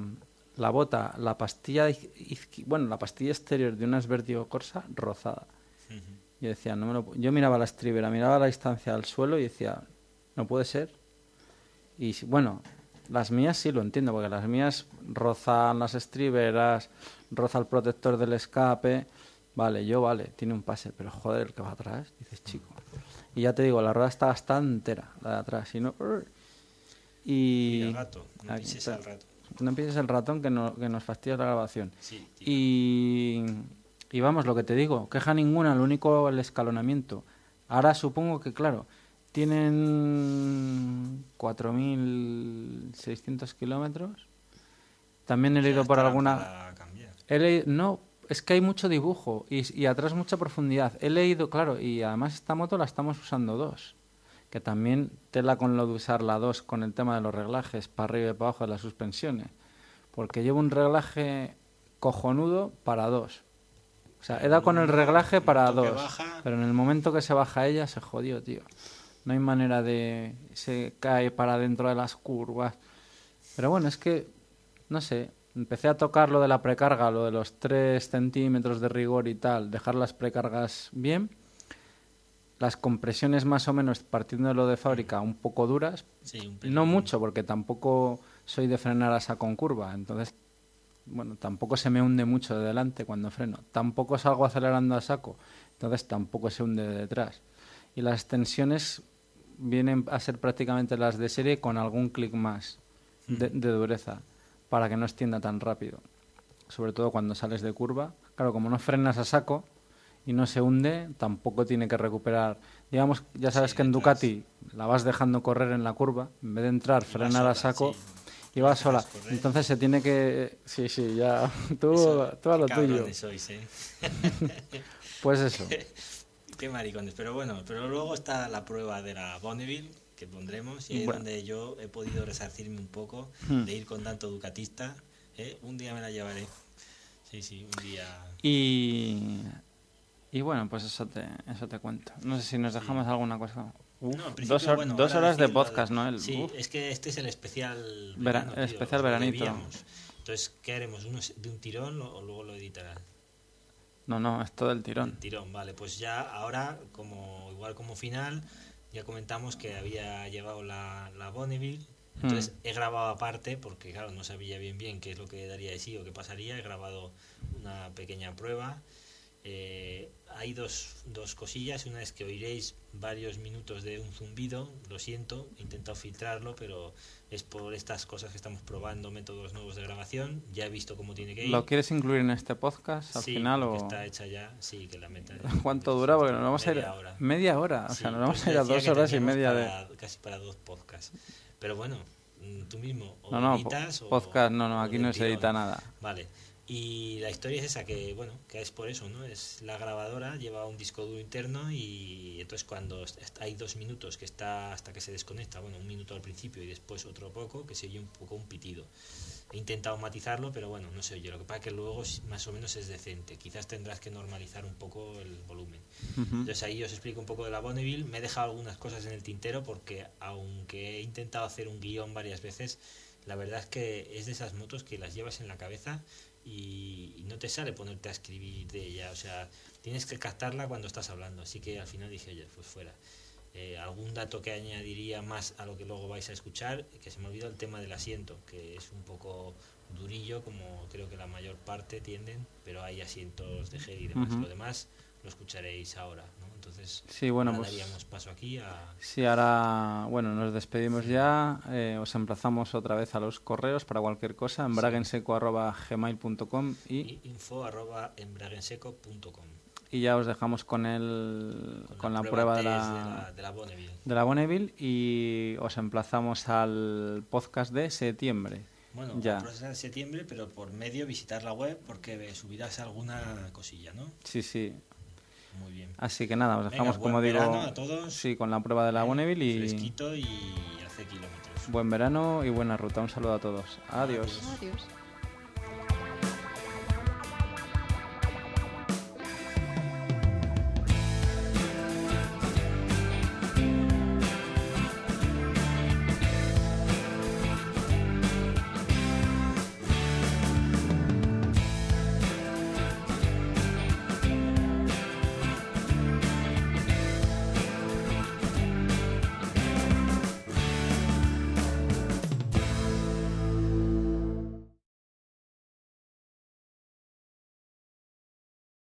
la bota, la pastilla, bueno, la pastilla exterior de una Svertio Corsa rozada. Yo decía, no me lo yo miraba la estribera, miraba la distancia al suelo y decía, no puede ser. Y bueno, las mías sí lo entiendo, porque las mías rozan las estriberas, roza el protector del escape. Vale, yo vale, tiene un pase, pero joder, el que va atrás, dices, chico. Y ya te digo, la rueda está bastante entera, la de atrás, y no... Y Y... el gato, no está. al rato. No pienses el ratón que, no, que nos fastidia la grabación. Sí. Y, y vamos, lo que te digo, queja ninguna, lo único el escalonamiento. Ahora supongo que, claro, tienen 4.600 kilómetros. También he leído por alguna... He leído- no, es que hay mucho dibujo y, y atrás mucha profundidad. He leído, claro, y además esta moto la estamos usando dos. Que también tela con lo de usar la dos con el tema de los reglajes para arriba y para abajo de las suspensiones. Porque llevo un reglaje cojonudo para dos. O sea, he dado con el reglaje para dos. baja. Pero en el momento que se baja ella, se jodió, tío. No hay manera de. Se cae para dentro de las curvas. Pero bueno, es que. No sé. Empecé a tocar lo de la precarga, lo de los 3 centímetros de rigor y tal. Dejar las precargas bien. las compresiones más o menos partiendo de lo de fábrica un poco duras, Sí, un pelín. no mucho porque tampoco soy de frenar a saco en curva, entonces bueno, tampoco se me hunde mucho de delante cuando freno, tampoco salgo acelerando a saco, entonces tampoco se hunde de detrás. Y las tensiones vienen a ser prácticamente las de serie con algún clic más de, de dureza para que no extienda tan rápido. Sobre todo cuando sales de curva. Claro, como no frenas a saco y no se hunde, tampoco tiene que recuperar. Digamos, ya sabes Sí, que en detrás. Ducati la vas dejando correr en la curva, en vez de entrar, frenar a saco sí. y va La sola. Entonces se tiene que... Sí, sí, ya. Tú, Eso, tú a lo qué tuyo. sois, ¿eh? Pues eso. Qué maricones. Pero bueno, pero luego está la prueba de la Bonneville que pondremos y ahí es Bueno. donde yo he podido resarcirme un poco Hmm. de ir con tanto ducatista. ¿eh? Un día me la llevaré. Sí, sí, un día. Y... Y bueno, pues eso te, eso te cuento. No sé si nos dejamos alguna cosa. Uf, No, dos, hor- bueno, dos horas de podcast, ¿no? El- Sí, uf. es que este es el especial Vera- verano, el tío, especial lo veranito. Entonces, ¿qué haremos? ¿Uno de un tirón o luego lo editarás? No, no, es todo el El tirón. tirón, vale. Pues ya ahora, como igual como final, ya comentamos que había llegado la, la Bonneville. Entonces Hmm. he grabado aparte, porque claro, no sabía bien bien qué es lo que daría de sí o qué pasaría. He grabado una pequeña prueba. Eh, hay dos, dos cosillas. Una es que oiréis varios minutos de un zumbido. Lo siento, he intentado filtrarlo, pero es por estas cosas que estamos probando, métodos nuevos de grabación. Ya he visto cómo tiene que ir. ¿Lo quieres incluir en este podcast al Sí, final o está hecha ya, sí, que la meta. cuánto dura? Porque nos vamos a ir Media hora. media hora, o Sí, sea, nos vamos a ir a dos horas y media de para- Casi para dos podcasts. Pero bueno, mm, tú mismo. O no, no, editas po- o- podcast, no, no, o aquí no se edita nada. Vale. Y la historia es esa que, bueno, que es por eso, ¿no? Es la grabadora, lleva un disco duro interno y entonces cuando hay dos minutos que está hasta que se desconecta, bueno, un minuto al principio y después otro poco, que se oye un poco un pitido. He intentado matizarlo, pero bueno, no se oye. Lo que pasa es que luego más o menos es decente. Quizás tendrás que normalizar un poco el volumen. Entonces ahí os explico un poco de la Bonneville. Me he dejado algunas cosas en el tintero porque aunque he intentado hacer un guion varias veces, la verdad es que es de esas motos que las llevas en la cabeza y, y no te sale ponerte a escribir de ella. O sea, tienes que captarla cuando estás hablando. Así que al final dije, oye, pues fuera. Eh, algún dato que añadiría más a lo que luego vais a escuchar, que se me olvidó el tema del asiento, que es un poco durillo, como creo que la mayor parte tienden, pero hay asientos de gel y demás. Lo demás lo escucharéis ahora. Entonces, Sí, bueno, pues daríamos paso aquí a... Sí, ahora, bueno, nos despedimos ya. eh, os emplazamos otra vez a los correos para cualquier cosa, embraguenseco.gmail.com y, y info arroba embraguenseco.com y ya os dejamos con el, con, la, prueba, de, la, de la, de la Bonneville. de la Bonneville y os emplazamos al podcast de septiembre. Bueno, Ya. de septiembre, pero por medio visitar la web porque subirás alguna cosilla, ¿no? Sí, sí. Muy bien. Así que nada, os dejamos, buen como digo, verano a todos. sí, con la prueba de la Bonneville y Fresquito y hace kilómetros. buen verano y buena ruta. Un saludo a todos. Adiós. Adiós.